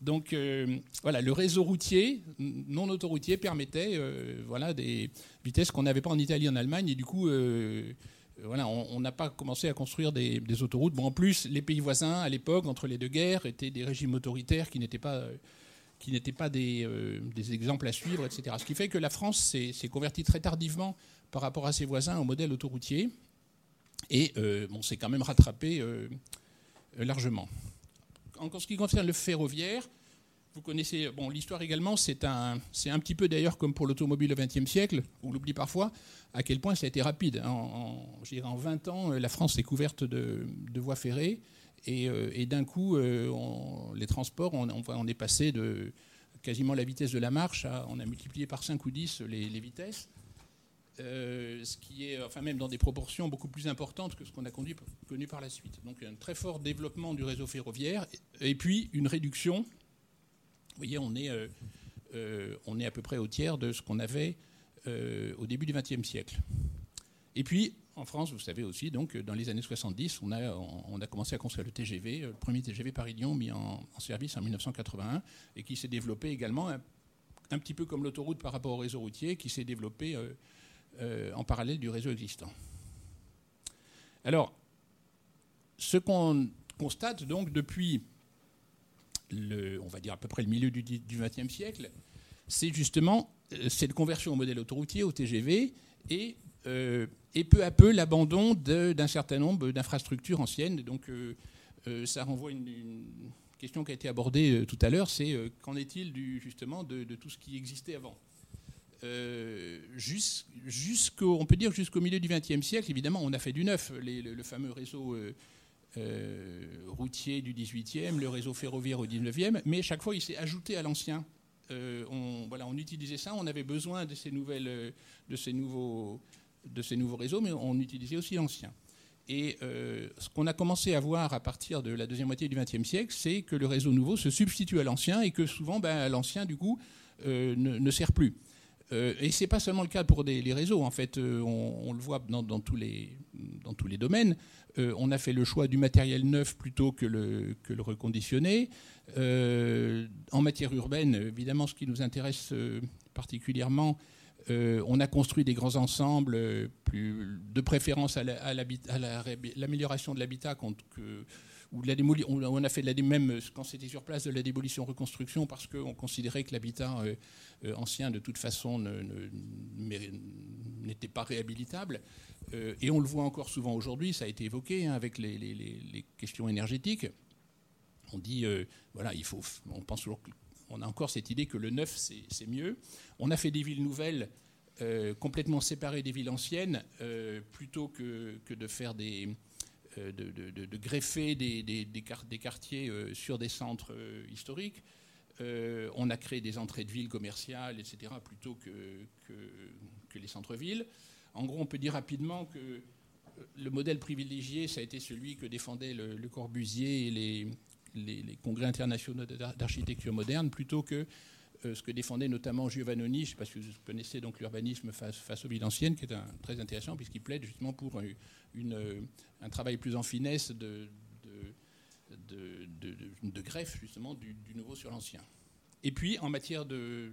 [SPEAKER 7] Donc euh, voilà, le réseau routier, non autoroutier, permettait euh, voilà, des vitesses qu'on n'avait pas en Italie, en Allemagne, et du coup, euh, voilà, on n'a pas commencé à construire des, autoroutes. Bon, en plus, les pays voisins, à l'époque, entre les deux guerres, étaient des régimes autoritaires qui n'étaient pas, qui pas des, exemples à suivre, etc. Ce qui fait que la France s'est convertie très tardivement par rapport à ses voisins au modèle autoroutier, et euh, on s'est quand même rattrapé euh, euh, largement. En ce qui concerne le ferroviaire, vous connaissez bon, l'histoire également, c'est un, c'est petit peu d'ailleurs comme pour l'automobile au XXe siècle, on l'oublie parfois, à quel point ça a été rapide. En, en, dirais en 20 ans, euh, la France est couverte de, voies ferrées, et, d'un coup, les transports, on, est passé de quasiment la vitesse de la marche, on a multiplié par 5 ou 10 les, les vitesses. Euh, ce qui est, enfin même dans des proportions beaucoup plus importantes que ce qu'on a connu par la suite. Donc un très fort développement du réseau ferroviaire et, puis une réduction. Vous voyez, on est, euh, euh, on est à peu près au tiers de ce qu'on avait au début du XXe siècle. Et puis en France, vous savez aussi, donc dans les années 70, on a, on a commencé à construire le TGV, le premier TGV Paris-Lyon mis en, en service en 1981 et qui s'est développé également un, un petit peu comme l'autoroute par rapport au réseau routier, qui s'est développé euh, en parallèle du réseau existant. Alors, ce qu'on constate donc depuis, le, on va dire à peu près le milieu du XXe siècle, c'est justement euh, cette conversion au modèle autoroutier, au TGV, et, euh, et peu à peu l'abandon d'un certain nombre d'infrastructures anciennes. Donc, ça renvoie une, une question qui a été abordée tout à l'heure, c'est qu'en est-il justement de tout ce qui existait avant? Euh, jus- jusqu'au, on peut dire jusqu'au milieu du XXe siècle, évidemment, on a fait du neuf. Le, fameux réseau euh, euh, routier du XVIIIe, le réseau ferroviaire au XIXe, mais chaque fois, il s'est ajouté à l'ancien. On, voilà, on utilisait ça, on avait besoin de ces, nouvelles, de ces, nouveaux, de ces nouveaux réseaux, mais on utilisait aussi l'ancien. Et ce qu'on a commencé à voir à partir de la deuxième moitié du XXe siècle, c'est que le réseau nouveau se substitue à l'ancien et que souvent, ben, l'ancien, du coup, ne sert plus. Euh, et c'est pas seulement le cas pour les réseaux. En fait, euh, on, le voit dans, tous les, domaines. Euh, on a fait le choix du matériel neuf plutôt que le, que reconditionné. Euh, en matière urbaine, évidemment, ce qui nous intéresse particulièrement, on a construit des grands ensembles, plus, de préférence à l'amélioration de l'habitat on a fait de la même quand c'était sur place de la démolition-reconstruction parce qu'on considérait que l'habitat euh, euh, ancien de toute façon n'était pas réhabilitable. Euh, et on le voit encore souvent aujourd'hui, ça a été évoqué hein, avec les, questions énergétiques. On dit, euh, voilà, il faut, on pense toujours, a encore cette idée que le neuf c'est mieux. On a fait des villes nouvelles euh, complètement séparées des villes anciennes euh, plutôt que, de faire des euh, de, de- greffer des, des- des quar- des quartiers euh, sur des centres euh, historiques. Euh, on a créé des entrées de villes commerciales, etc., plutôt que, les centres-villes. En gros, on peut dire rapidement que euh, le modèle privilégié, ça a été celui que défendait le, Corbusier et les, congrès internationaux d'ar- d'architecture moderne, plutôt que euh, ce que défendait notamment Giovannoni, je ne sais vous connaissez donc l'urbanisme face, face aux villes anciennes, qui est un- très intéressant puisqu'il plaide justement pour euh, une, euh, un travail plus en finesse de, de, de- de- de- de greffe justement du, nouveau sur l'ancien. Et puis en matière de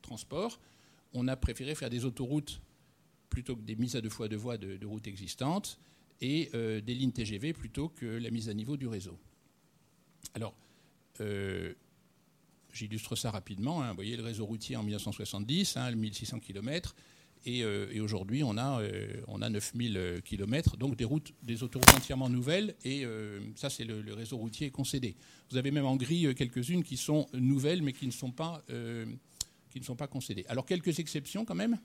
[SPEAKER 7] transport, on a préféré faire des autoroutes plutôt que des mises à deux fois deux voies de, de routes existantes et euh, des lignes TGV plutôt que la mise à niveau du réseau. Alors, euh, j'illustre ça rapidement. hein. Vous voyez le réseau routier en 1970, hein, 1600 km. Et, euh, et aujourd'hui, on a, euh, on a 9000 km, donc des routes, des autoroutes entièrement nouvelles. Et euh, ça, c'est le, réseau routier concédé. Vous avez même en gris euh, quelques-unes qui sont nouvelles, mais qui ne sont pas, euh, qui ne sont pas concédées. Alors, quelques exceptions quand même.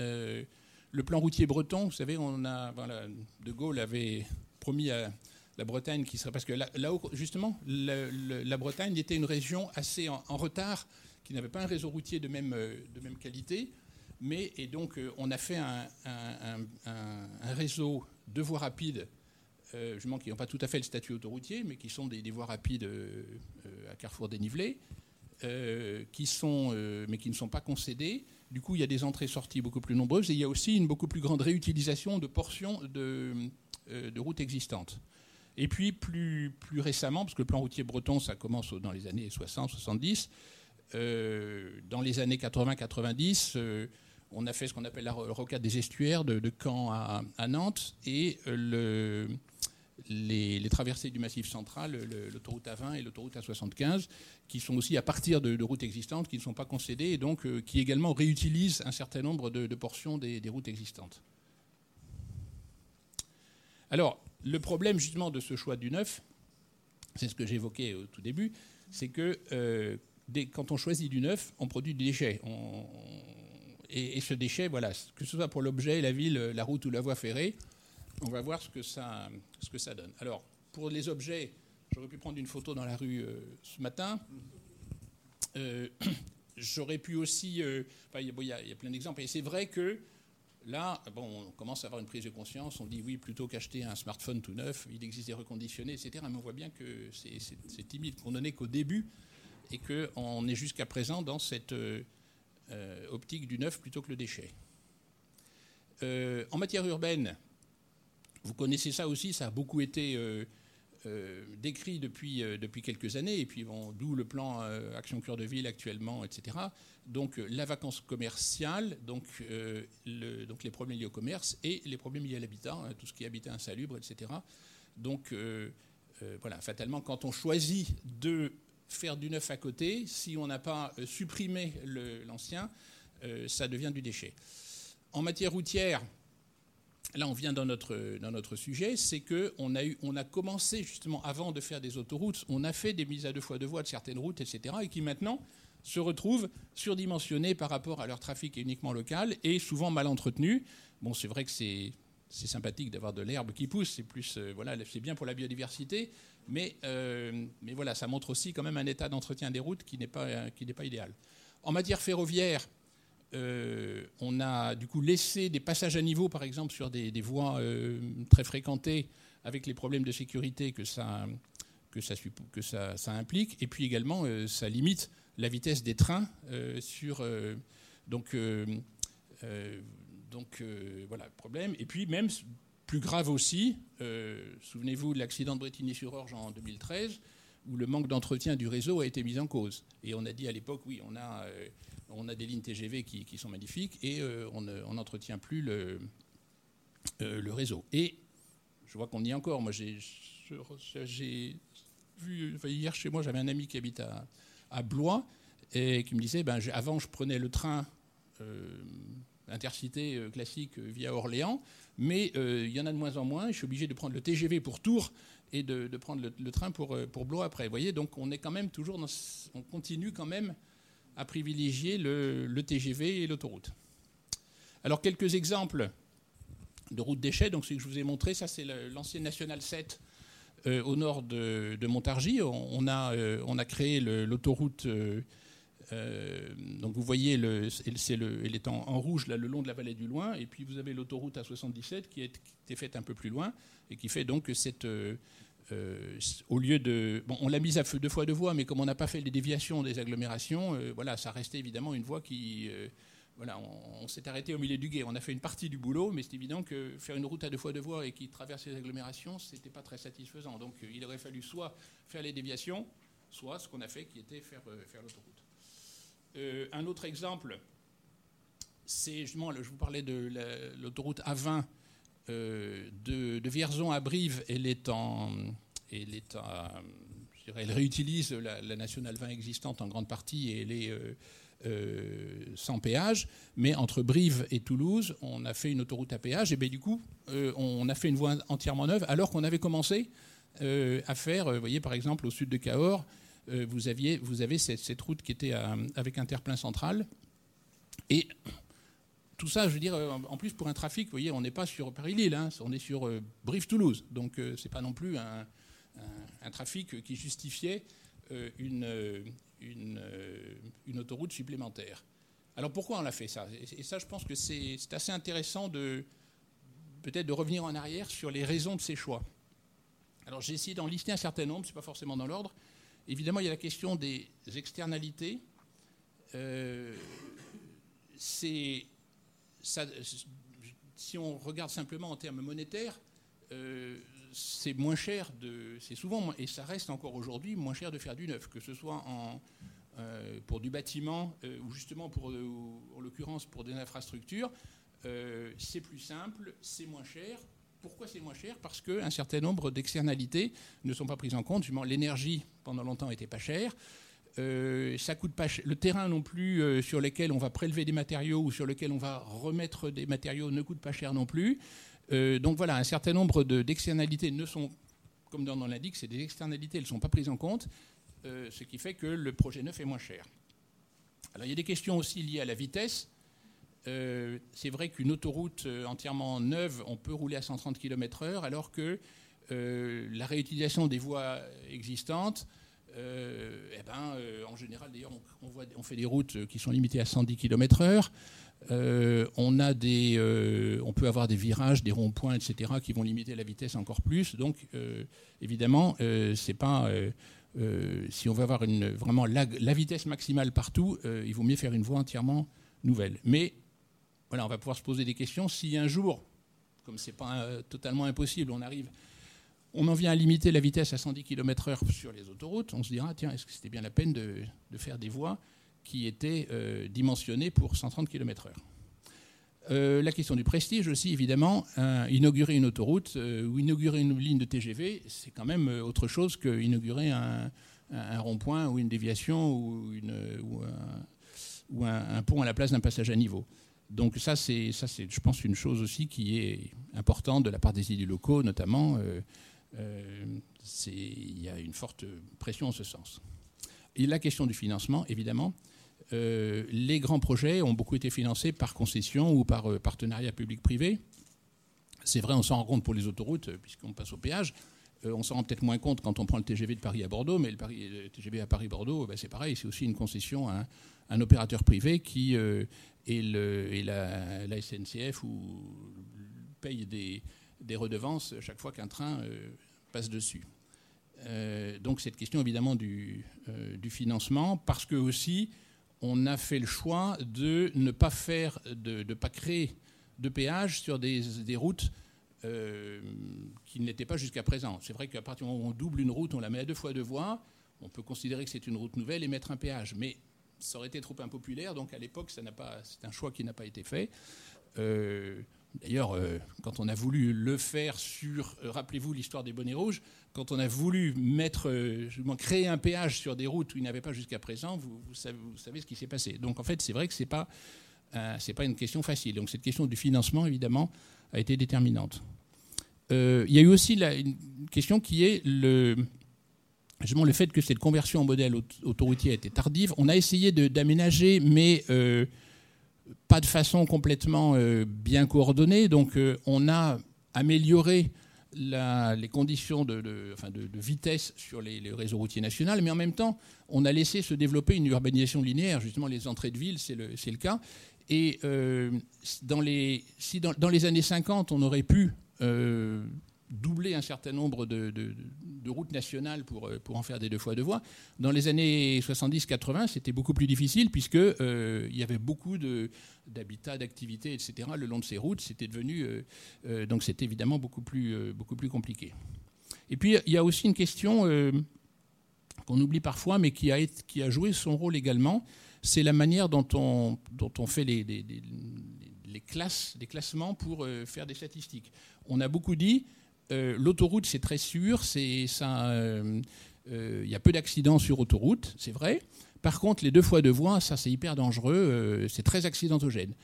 [SPEAKER 7] Euh, le plan routier breton, vous savez, on a, voilà, De Gaulle avait promis à la Bretagne qui serait. Parce que là, justement, la Bretagne était une région assez en, retard, qui n'avait pas un réseau routier de même, euh, qualité. Mais, et donc, euh, on a fait un, réseau de voies rapides, euh, justement, qui n'ont pas tout à fait le statut autoroutier, mais qui sont des, voies rapides à carrefour dénivelé, qui sont, mais qui ne sont pas concédées. Du coup, il y a des entrées-sorties beaucoup plus nombreuses et il y a aussi une beaucoup plus grande réutilisation de portions de routes existantes. Et puis, plus, récemment, parce que le plan routier breton, ça commence dans les années 60-70, euh, dans les années 80-90, euh, on a fait ce qu'on appelle la ro- rocade des estuaires de, Caen à, Nantes et euh, le, les, traversées du Massif central, l'autoroute A20 et l'autoroute A75, qui sont aussi à partir de, routes existantes, qui ne sont pas concédées et donc qui également réutilisent un certain nombre de, de portions des, des routes existantes. Alors, le problème justement de ce choix du neuf, c'est ce que j'évoquais au tout début, c'est que euh, quand on choisit du neuf, on produit du déchet. On- et, et ce déchet, voilà, que ce soit pour l'objet, la ville, la route ou la voie ferrée, on va voir ce que ça, donne. Alors, pour les objets, j'aurais pu prendre une photo dans la rue euh, ce matin. Euh, j'aurais pu aussi. euh, enfin, il y il il y a plein d'exemples. Et c'est vrai que là, on commence à avoir une prise de conscience. On dit oui, plutôt qu'acheter un smartphone tout neuf, il existe des reconditionnés, etc. Mais on voit bien que c'est- timide, qu'on n'en est qu'au début et qu'on est jusqu'à présent dans cette euh, euh, optique du neuf plutôt que le déchet. Euh, en matière urbaine, vous connaissez ça aussi, ça a beaucoup été décrit depuis, euh, depuis quelques années, et puis d'où le plan euh, Action Cœur de Ville actuellement, etc. Donc euh, la vacance commerciale, donc, euh, le- donc les problèmes liés au commerce et les problèmes liés à l'habitat, hein, tout ce qui est habitat insalubre, etc. Donc euh, euh, voilà, fatalement, quand on choisit de faire du neuf à côté, si on n'a pas euh, supprimé l'ancien, euh, ça devient du déchet. En matière routière, là on vient dans notre, dans notre sujet, c'est qu'on a, a commencé justement avant de faire des autoroutes, on a fait des mises à deux fois deux voies de certaines routes, etc., et qui maintenant se retrouvent surdimensionnées par rapport à leur trafic uniquement local et souvent mal entretenues. Bon, c'est vrai que c'est c'est sympathique d'avoir de l'herbe qui pousse, c'est plus euh, voilà, c'est bien pour la biodiversité, mais, euh, mais voilà, ça montre aussi quand même un état d'entretien des routes qui n'est pas, qui n'est pas idéal. En matière ferroviaire, euh, on a du coup laissé des passages à niveau, par exemple, sur des, voies euh, très fréquentées, avec les problèmes de sécurité que ça, que ça, que ça, implique, et puis également euh, ça limite la vitesse des trains sur donc donc voilà problème. Et puis même plus grave aussi, souvenez-vous de l'accident de Bretigny-sur-Orge en 2013, où le manque d'entretien du réseau a été mis en cause. Et on a dit à l'époque, oui, on a, on a des lignes TGV qui, sont magnifiques et euh, on ne- on n'entretient plus le, euh, le réseau. Et je vois qu'on y est encore. Moi, j'ai vu, hier chez moi, j'avais un ami qui habite à, Blois et qui me disait, ben, avant, je prenais le train euh, intercité classique via Orléans, mais il y en a de moins en moins. Je suis obligé de prendre le TGV pour Tours et de, prendre le, train pour, pour Blois après. Vous voyez, donc on est quand même toujours on continue quand même à privilégier le, TGV et l'autoroute. Alors quelques exemples de routes déchets. Donc ce que je vous ai montré, ça c'est l'ancienne National 7 euh, au nord de, Montargis. On, a, euh, on a créé l'autoroute. euh, donc vous voyez, le, le, elle est en, rouge là, le long de la vallée du Loing, et puis vous avez l'autoroute A77 qui, est, qui faite un peu plus loin et qui fait donc cette, euh, au lieu de, bon, on l'a mise à deux fois deux voies, mais comme on n'a pas fait les déviations des agglomérations, euh, voilà, ça restait évidemment une voie qui, euh, voilà, on, s'est arrêté au milieu du guet. On a fait une partie du boulot, mais c'est évident que faire une route à deux fois deux voies et qui traverse les agglomérations, c'était pas très satisfaisant. Donc il aurait fallu soit faire les déviations, soit ce qu'on a fait, qui était faire, faire l'autoroute. Un autre exemple, c'est justement, je vous parlais de la- l'autoroute A20 euh, de, de Vierzon à Brive. Elle est en, dirais, elle réutilise la, nationale 20 existante en grande partie et elle est euh, euh, sans péage. Mais entre Brive et Toulouse, on a fait une autoroute à péage et bien du coup, euh, on a fait une voie entièrement neuve alors qu'on avait commencé euh, à faire, euh, vous voyez par exemple au sud de Cahors, euh, vous, aviez, vous avez cette, route qui était à- avec un terre-plein central. Et tout ça, je veux dire, en plus pour un trafic, vous voyez, on n'est pas sur Paris-Lille, hein, on est sur Brive-Toulouse. Donc c'est pas non plus un, un, trafic qui justifiait une, une, une, autoroute supplémentaire. Alors pourquoi on a fait ça? Et ça, je pense que c'est assez intéressant de peut-être de revenir en arrière sur les raisons de ces choix. Alors j'ai essayé d'en lister un certain nombre, ce n'est pas forcément dans l'ordre. Évidemment, il y a la question des externalités. Euh, si on regarde simplement en termes monétaires, euh, c'est moins cher de, c'est souvent et ça reste encore aujourd'hui moins cher de faire du neuf, que ce soit euh, pour du bâtiment ou justement pour, en l'occurrence pour des infrastructures. c'est plus simple, c'est moins cher. Pourquoi c'est moins cher? Parce qu'un certain nombre d'externalités ne sont pas prises en compte. L'énergie, pendant longtemps, n'était pas chère. Euh, ça coûte pas Le terrain non plus euh, sur lequel on va prélever des matériaux ou sur lequel on va remettre des matériaux ne coûte pas cher non plus. Euh, donc voilà, un certain nombre d'externalités ne sont, comme dans l'indique, c'est des externalités, elles ne sont pas prises en compte, ce qui fait que le projet neuf est moins cher. Alors il y a des questions aussi liées à la vitesse. Euh, c'est vrai qu'une autoroute euh, entièrement neuve, on peut rouler à 130 km/h, alors que euh, la réutilisation des voies existantes, eh ben, en général, d'ailleurs, on, on, fait des routes qui sont limitées à 110 km/h. On, a des, on peut avoir des virages, des ronds-points, etc., qui vont limiter la vitesse encore plus. Donc, évidemment, c'est pas. si on veut avoir vraiment la, vitesse maximale partout, il vaut mieux faire une voie entièrement nouvelle. Mais voilà, on va pouvoir se poser des questions. Si un jour, comme ce n'est pas euh, totalement impossible, on arrive, on en vient à limiter la vitesse à 110 km/h sur les autoroutes, on se dira, tiens, est-ce que c'était bien la peine de, faire des voies qui étaient euh, dimensionnées pour 130 km/h euh, la question du prestige aussi, évidemment. inaugurer une autoroute ou inaugurer une ligne de TGV, c'est quand même autre chose qu'inaugurer un, rond-point ou une déviation ou, un, pont à la place d'un passage à niveau. Donc ça, c'est, ça, c'est, je pense, une chose aussi qui est importante de la part des élus locaux, notamment. Euh, euh, il y a une forte pression en ce sens. Et la question du financement, évidemment. Euh, les grands projets ont beaucoup été financés par concession ou par partenariat public-privé. C'est vrai, on s'en rend compte pour les autoroutes, puisqu'on passe au péage. on s'en rend peut-être moins compte quand on prend le TGV de Paris à Bordeaux, mais le, TGV à Paris-Bordeaux, ben, c'est pareil, c'est aussi une concession à un, opérateur privé qui et, le, la, SNCF ou, paye des, redevances chaque fois qu'un train euh, passe dessus. Euh, donc cette question évidemment euh, du, financement, parce que aussi on a fait le choix de ne pas faire, de ne pas créer de péage sur des, routes qui n'étaient pas jusqu'à présent. C'est vrai qu'à partir du moment où on double une route, on la met à deux fois deux voies, on peut considérer que c'est une route nouvelle et mettre un péage. Mais ça aurait été trop impopulaire, donc à l'époque, c'est un choix qui n'a pas été fait. Euh, d'ailleurs, euh, quand on a voulu le faire sur, euh, rappelez-vous l'histoire des bonnets rouges, quand on a voulu mettre, créer un péage sur des routes où il n'y avait pas jusqu'à présent, vous, savez, ce qui s'est passé. Donc en fait, c'est vrai que ce n'est pas, pas une question facile. Donc cette question du financement, évidemment, a été déterminante. il y a eu aussi la, une question qui est le, justement le fait que cette conversion en modèle autoroutier était tardive. On a essayé d'aménager, mais euh, pas de façon complètement euh, bien coordonnée. Donc euh, on a amélioré les conditions de, vitesse sur les, réseaux routiers nationaux, mais en même temps, on a laissé se développer une urbanisation linéaire. Justement, les entrées de ville, c'est le, le, cas. Et dans les, si dans, les années 50, on aurait pu doubler un certain nombre de, routes nationales pour, euh, pour en faire des deux fois deux voies. Dans les années 70-80, c'était beaucoup plus difficile puisque euh, il y avait beaucoup d'habitats, d'activités, etc. le long de ces routes. C'était devenu euh, donc c'était évidemment beaucoup plus compliqué. Et puis il y a aussi une question qu'on oublie parfois, mais qui a, joué son rôle également. C'est la manière dont on, fait les classes, les classements pour faire des statistiques. On a beaucoup dit euh, l'autoroute, c'est très sûr. Il euh, euh, y a peu d'accidents sur autoroute, c'est vrai. Par contre, les deux fois deux voies, ça, c'est hyper dangereux. c'est très accidentogène.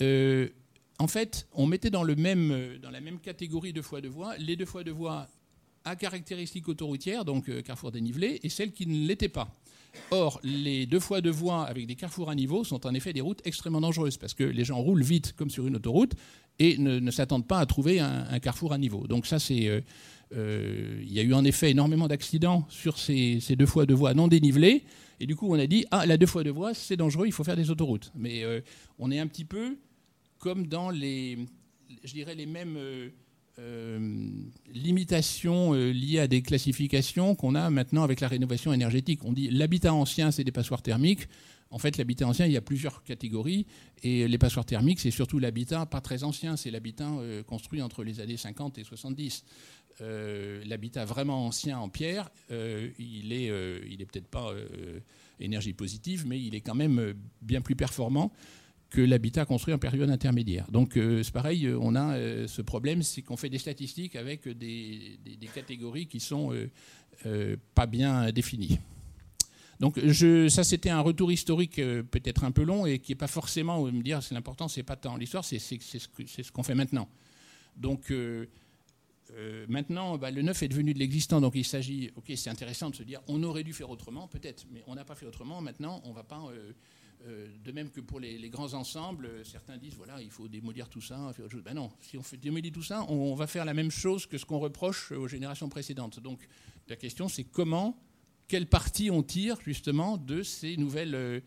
[SPEAKER 7] en fait, on mettait dans, la même catégorie deux fois deux voies les deux fois deux voies à caractéristiques autoroutières, donc euh, carrefour dénivelé, et celles qui ne l'étaient pas. Or, les deux fois de voie avec des carrefours à niveau sont en effet des routes extrêmement dangereuses parce que les gens roulent vite comme sur une autoroute et ne, s'attendent pas à trouver un, carrefour à niveau. Donc ça, c'est, euh, euh, il y a eu en effet énormément d'accidents sur ces, deux fois de voie non dénivelées. Et du coup, on a dit ah la deux fois de voie, c'est dangereux, il faut faire des autoroutes. Mais on est un petit peu comme dans les, je dirais les mêmes limitations euh, liées à des classifications qu'on a maintenant avec la rénovation énergétique. On dit l'habitat ancien, c'est des passoires thermiques. En fait, l'habitat ancien, il y a plusieurs catégories. Et les passoires thermiques, c'est surtout l'habitat pas très ancien, c'est l'habitat euh, construit entre les années 50 et 70. l'habitat vraiment ancien en pierre, il est, il est peut-être pas énergie positive, mais il est quand même bien plus performant que l'habitat construit en période intermédiaire. Donc euh, c'est pareil, euh, on a euh, ce problème, c'est qu'on fait des statistiques avec des, catégories qui sont pas bien définies. Donc ça c'était un retour historique peut-être un peu long et qui n'est pas forcément me dire c'est l'important, c'est pas tant l'histoire, c'est ce qu'on fait maintenant. Donc maintenant, bah, le neuf est devenu de l'existant, donc il s'agit, ok, c'est intéressant de se dire, on aurait dû faire autrement, peut-être, mais on n'a pas fait autrement. Maintenant, on ne va pas de même que pour les, grands ensembles, euh, certains disent voilà, il faut démolir tout ça, faire autre chose. Ben non, si on fait démolir tout ça, on, va faire la même chose que ce qu'on reproche aux générations précédentes. Donc la question, c'est comment, quelle partie on tire justement de ces nouvelles,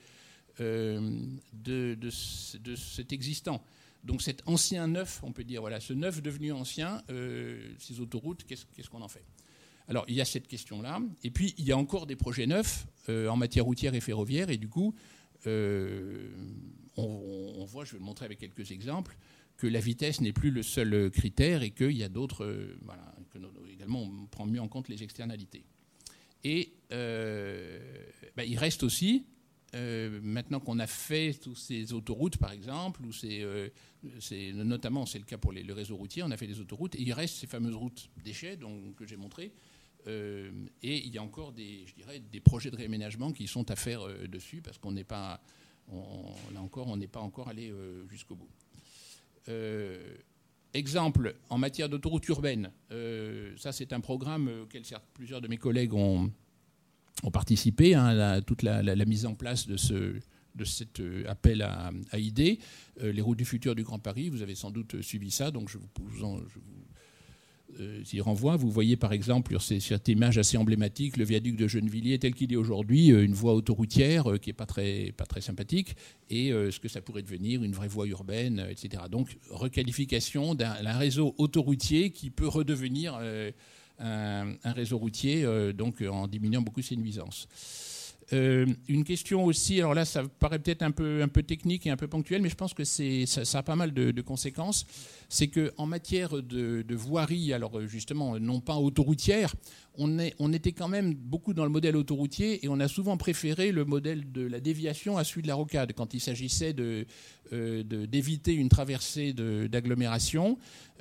[SPEAKER 7] euh, de, cet existant. Donc cet ancien neuf, on peut dire, voilà, ce neuf devenu ancien, ces autoroutes, qu'est-ce qu'on en fait? Alors, il y a cette question-là. Et puis, il y a encore des projets neufs en matière routière et ferroviaire. Et du coup, euh, on, voit, je vais le montrer avec quelques exemples, que la vitesse n'est plus le seul critère et qu'il y a d'autres. Euh, également, on prend mieux en compte les externalités. Et euh, bah, il reste aussi, maintenant qu'on a fait toutes ces autoroutes, par exemple, ou c'est, notamment c'est le cas pour les, le réseau routier, on a fait des autoroutes, et il reste ces fameuses routes déchets donc, que j'ai montrées, euh, et il y a encore des, je dirais, des projets de réaménagement qui sont à faire euh, dessus parce qu'on n'est pas, là encore, on n'est pas encore allé euh, jusqu'au bout. exemple, en matière d'autoroute urbaine, ça c'est un programme auquel plusieurs de mes collègues ont, participé, hein, toute la, mise en place de ce, de cet appel à, à idées, les routes du futur du Grand Paris. Vous avez sans doute suivi ça, donc je vous, je vous euh, s'y renvoie. Vous voyez par exemple sur, cette image assez emblématique le viaduc de Gennevilliers tel qu'il est aujourd'hui, euh, une voie autoroutière euh, qui n'est pas très, pas très sympathique, et ce que ça pourrait devenir une vraie voie urbaine, etc. Donc requalification d'un réseau autoroutier qui peut redevenir un, réseau routier, donc en diminuant beaucoup ses nuisances. Une question aussi, alors là ça paraît peut-être un peu, un peu technique et un peu ponctuel, mais je pense que ça, ça a pas mal de, conséquences. C'est qu'en matière de, voirie, alors justement, non pas autoroutière, on, était quand même beaucoup dans le modèle autoroutier et on a souvent préféré le modèle de la déviation à celui de la rocade quand il s'agissait euh, d'éviter une traversée d'agglomération.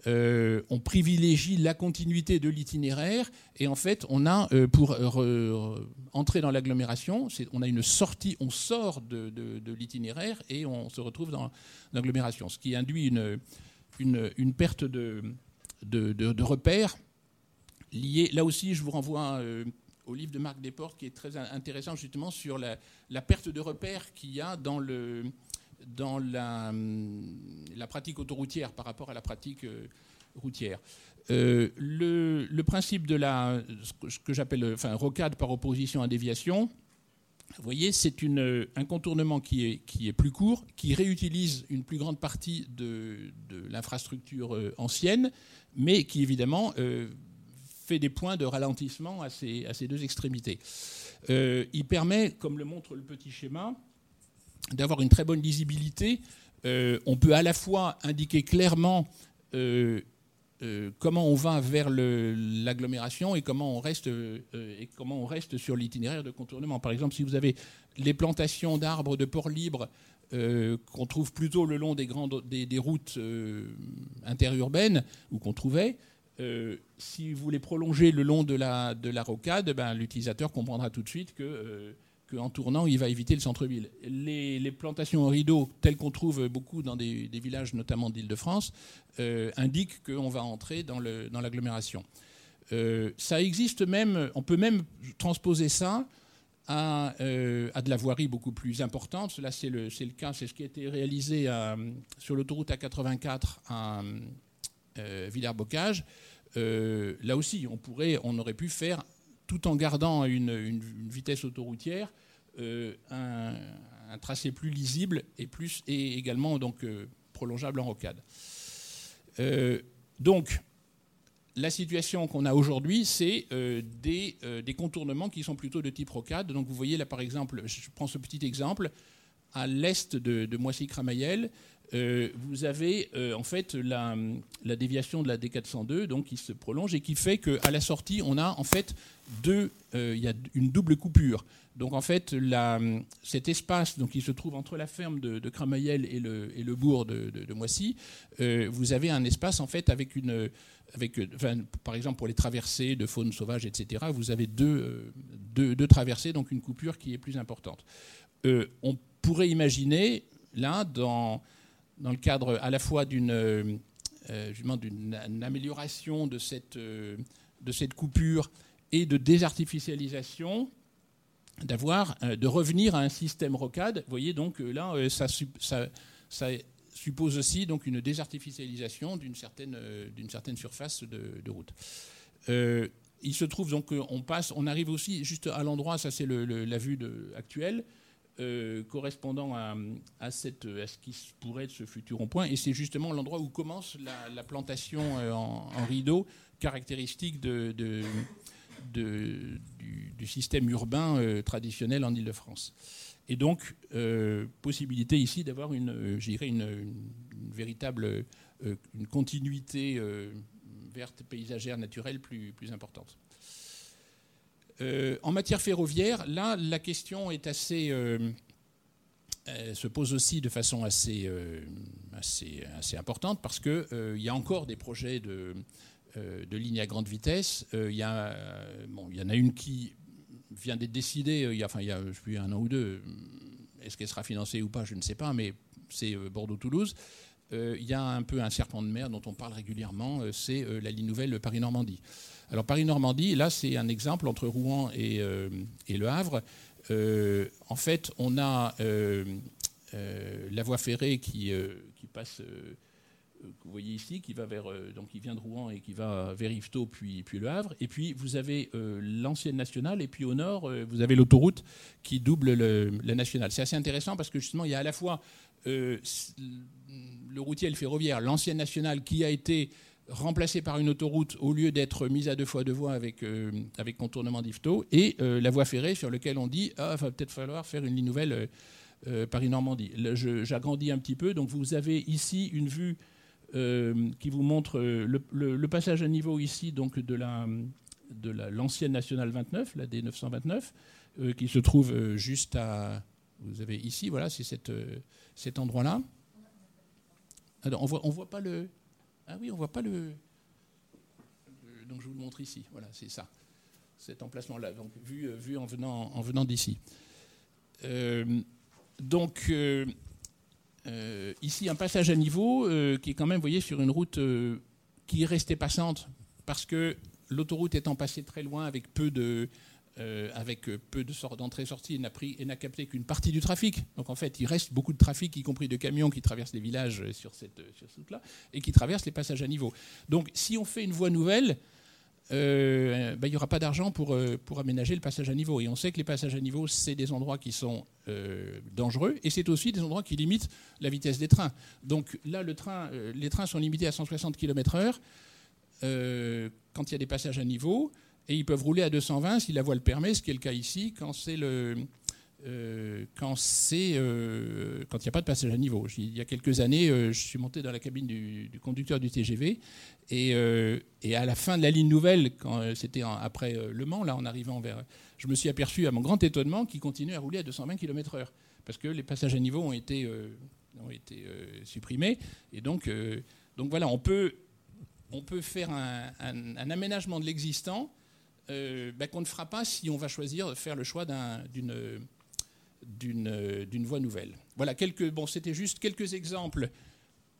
[SPEAKER 7] Euh, on privilégie la continuité de l'itinéraire et en fait on a euh, pour euh, entrer dans l'agglomération, on a une sortie, on sort de, l'itinéraire et on se retrouve dans l'agglomération, ce qui induit une, une, perte de, de, repères liés. Là aussi, je vous renvoie au livre de Marc Desportes qui est très intéressant justement sur la, perte de repères qu'il y a dans le dans la, pratique autoroutière par rapport à la pratique euh, routière. Euh, le, principe de la, ce que j'appelle enfin, rocade par opposition à déviation, vous voyez, c'est un contournement qui est, plus court, qui réutilise une plus grande partie de, l'infrastructure euh, ancienne, mais qui évidemment fait des points de ralentissement à ces, deux extrémités. il permet, comme le montre le petit schéma, d'avoir une très bonne lisibilité. Euh, on peut à la fois indiquer clairement euh, euh, comment on va vers l'agglomération et comment on reste et comment on reste sur l'itinéraire de contournement. Par exemple, si vous avez les plantations d'arbres de port libre qu'on trouve plutôt le long des, grandes, des, routes interurbaines ou qu'on trouvait, si vous les prolongez le long de la, de la rocade, ben, l'utilisateur comprendra tout de suite que qu'en tournant, il va éviter le centre-ville. Les, plantations en rideau, telles qu'on trouve beaucoup dans des, villages, notamment d'Île-de-France, euh, indiquent qu'on va entrer dans l'agglomération. Euh, ça existe même, on peut même transposer ça à, euh, de la voirie beaucoup plus importante. Cela, c'est le, cas, c'est ce qui a été réalisé sur l'autoroute A84 à euh, Villers-Bocage. Là aussi, on, pourrait, on aurait pu faire, tout en gardant une, une- vitesse autoroutière, euh, un, tracé plus lisible et, plus, et également donc, euh, prolongeable en rocade. Euh, donc, la situation qu'on a aujourd'hui, c'est des, contournements qui sont plutôt de type rocade. Donc vous voyez là par exemple, je prends ce petit exemple, à l'est de, Moissy-Cramayel, vous avez en fait la, la déviation de la D402 donc, qui se prolonge et qui fait qu'à la sortie, on a en fait deux, euh, il y a une double coupure. Donc en fait, cet espace donc, qui se trouve entre la ferme de, de et le, bourg de, Moissy, euh, vous avez un espace en fait avec une, avec, par exemple pour les traversées de faune sauvage, etc. Vous avez deux, euh, deux, deux traversées, donc une coupure qui est plus importante. On pourrait imaginer là dans dans le cadre à la fois d'une d'une une amélioration de cette, de cette coupure et de désartificialisation, d'avoir, euh, de revenir à un système rocade. Vous voyez donc là, euh, ça, sup- ça, ça suppose aussi donc une désartificialisation d'une certaine, euh, d'une certaine surface de, route. Il se trouve donc qu'on passe, on arrive aussi juste à l'endroit, ça c'est la vue actuelle, correspondant à, à, cette, à ce qui pourrait être ce futur rond-point. Et c'est justement l'endroit où commence la, la plantation en, en rideau, caractéristique de- du, système urbain euh, traditionnel en Ile-de-France. Et donc, euh, possibilité ici d'avoir une, euh, une, véritable une continuité verte, paysagère, naturelle plus, plus importante. En matière ferroviaire, là, la question est assez, se pose aussi de façon assez, assez, assez importante parce qu'il il y a encore des projets de, de lignes à grande vitesse. Euh, Il y, a, euh, bon, y en a une qui vient d'être décidée euh, il y a, enfin, il y a un an ou deux. Est-ce qu'elle sera financée ou pas, je ne sais pas, mais c'est euh, Bordeaux-Toulouse. Euh, il y a un peu un serpent de mer dont on parle régulièrement, euh, c'est euh, la ligne nouvelle Paris-Normandie. Alors Paris-Normandie, là c'est un exemple entre Rouen et, euh, et Le Havre. Euh, en fait, on a euh, euh, la voie ferrée qui, euh, qui passe, euh, que vous voyez ici, qui va vers, euh, donc qui vient de Rouen et qui va vers Yvetot puis, puis Le Havre. Et puis vous avez euh, l'ancienne nationale et puis au nord euh, vous avez l'autoroute qui double le- la nationale. C'est assez intéressant parce que justement il y a à la fois le routier et le ferroviaire, l'ancienne nationale qui a été remplacée par une autoroute au lieu d'être mise à deux fois deux voies avec, avec contournement d'Yvetot, et la voie ferrée sur laquelle on dit ah, va peut-être falloir faire une ligne nouvelle Paris-Normandie. J'agrandis un petit peu, donc vous avez ici une vue euh, qui vous montre euh, le, passage à niveau ici donc de la de la- l'ancienne nationale 29, la D929, euh, qui se trouve juste à vous avez ici, voilà, c'est cet endroit-là. Alors, on voit, on voit pas le. Ah oui, on voit pas le. donc je vous le montre ici. Voilà, c'est ça, cet emplacement-là. Donc vu, vu en venant, en venant d'ici. Donc euh, ici un passage à niveau euh, qui est quand même, vous voyez, sur une route euh, qui est restée passante parce que l'autoroute étant passée très loin avec peu de avec peu de sort- d'entrée-sortie et n'a pris et n'a capté qu'une partie du trafic. Donc en fait, il reste beaucoup de trafic, y compris de camions qui traversent les villages sur cette, sur cette route-là et qui traversent les passages à niveau. Donc si on fait une voie nouvelle, euh, ben, il n'y aura pas d'argent pour, euh, pour aménager le passage à niveau. Et on sait que les passages à niveau, c'est des endroits qui sont euh, dangereux et c'est aussi des endroits qui limitent la vitesse des trains. Donc là, le train, les trains sont limités à 160 km/h quand il y a des passages à niveau et ils peuvent rouler à 220 si la voie le permet, ce qui est le cas ici quand c'est le euh, euh, quand il n'y a pas de passage à niveau. Il y a quelques années, euh, je suis monté dans la cabine du, du conducteur du TGV et, à la fin de la ligne nouvelle, quand c'était après Le Mans, là en arrivant vers, je me suis aperçu à mon grand étonnement qu'il continuait à rouler à 220 km/h parce que les passages à niveau ont été ont été supprimés et donc donc voilà, on peut on peut faire un, aménagement de l'existant bah, qu'on ne fera pas si on va choisir faire le choix d'un- d'une d'une d'une voie nouvelle. Voilà, quelques, bon, c'était juste quelques exemples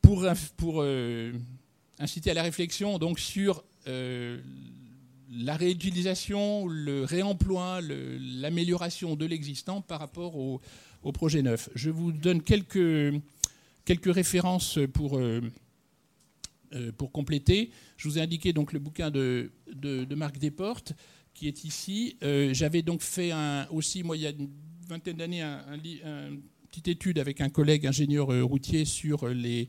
[SPEAKER 7] pour, pour euh, inciter à la réflexion donc, sur euh, la réutilisation, le réemploi, l'amélioration de l'existant par rapport au, projet neuf. Je vous donne quelques, quelques références pour, euh, euh, pour compléter. Je vous ai indiqué donc le bouquin de, de, Marc Desportes qui est ici. Euh, j'avais donc fait un, aussi, il y a vingtaine d'années, un, une petite étude avec un collègue ingénieur routier sur les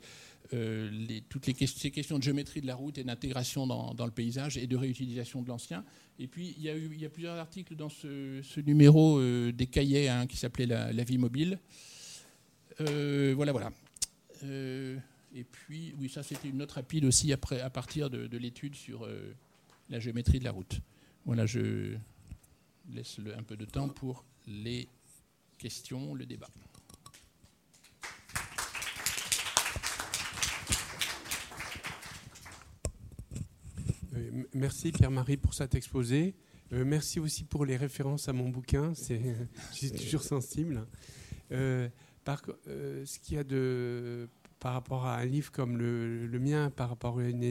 [SPEAKER 7] euh, toutes les ces questions de géométrie de la route et d'intégration dans, le paysage et de réutilisation de l'ancien. Et puis, il y, a eu, plusieurs articles dans ce, numéro euh, des cahiers hein, qui s'appelait la, vie mobile. Euh, voilà, voilà. et puis, oui, ça, c'était une autre rapide aussi après, à partir de l'étude sur la géométrie de la route. Voilà, je laisse un peu de temps pour les questions, le débat.
[SPEAKER 11] Euh, merci Pierre-Marie pour cet exposé. Euh, merci aussi pour les références à mon bouquin. C'est, je suis toujours sensible. Euh, par, ce qu'il y a de par rapport à un livre comme le, mien, par rapport à une,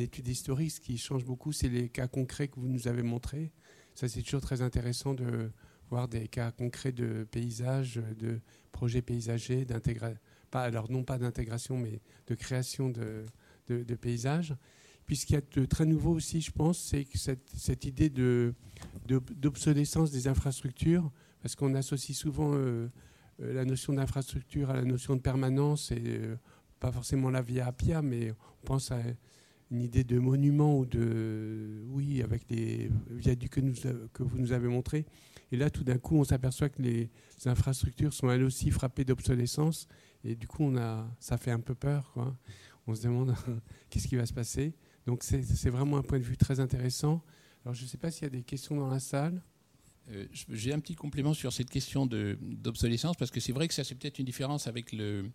[SPEAKER 11] étude historique, ce qui change beaucoup, c'est les cas concrets que vous nous avez montrés. Ça, c'est toujours très intéressant de voir des cas concrets de paysages, de projets paysagers, d'intégration, alors non pas d'intégration, mais de création de, de paysages. Puis ce qu'il y a de très nouveau aussi, je pense, c'est cette, cette, idée d'obsolescence de, des infrastructures, parce qu'on associe souvent euh, euh, la notion d'infrastructure à la notion de permanence, et euh, pas forcément la via Appia, mais on pense à une idée de monument ou de, oui, avec des viaducs que, que vous nous avez montrés. Et là, tout d'un coup, on s'aperçoit que les infrastructures sont elles aussi frappées d'obsolescence, et du coup, on a, ça fait un peu peur. Quoi. On se demande qu'est-ce qui va se passer. Donc c'est vraiment un point de vue très intéressant. Alors je ne sais pas s'il y a des questions dans la salle.
[SPEAKER 7] Euh, j'ai un petit complément sur cette question d'obsolescence, parce que c'est vrai que ça c'est peut-être une différence avec le,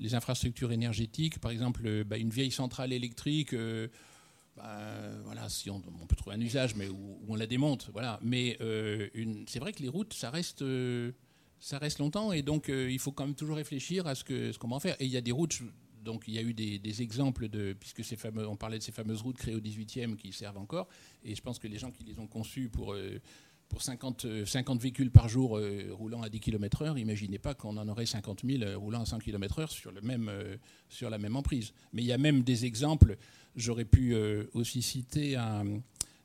[SPEAKER 7] les infrastructures énergétiques. Par exemple, euh, bah, une vieille centrale électrique, euh, bah, voilà, si on, peut trouver un usage, mais où, on la démonte, voilà. Mais c'est vrai que les routes, ça reste ça reste longtemps et donc il faut quand même toujours réfléchir à ce qu'on va en faire. Et il y a des routes, donc il y a eu des, exemples de, puisque on parlait de ces fameuses routes créées au 18e qui servent encore, et je pense que les gens qui les ont conçues pour, euh, pour 50, 50 véhicules par jour euh, roulant à 10 km/h, imaginez pas qu'on en aurait 50 000 euh, roulant à 100 km/h sur, le sur la même emprise. Mais il y a même des exemples, j'aurais pu aussi citer,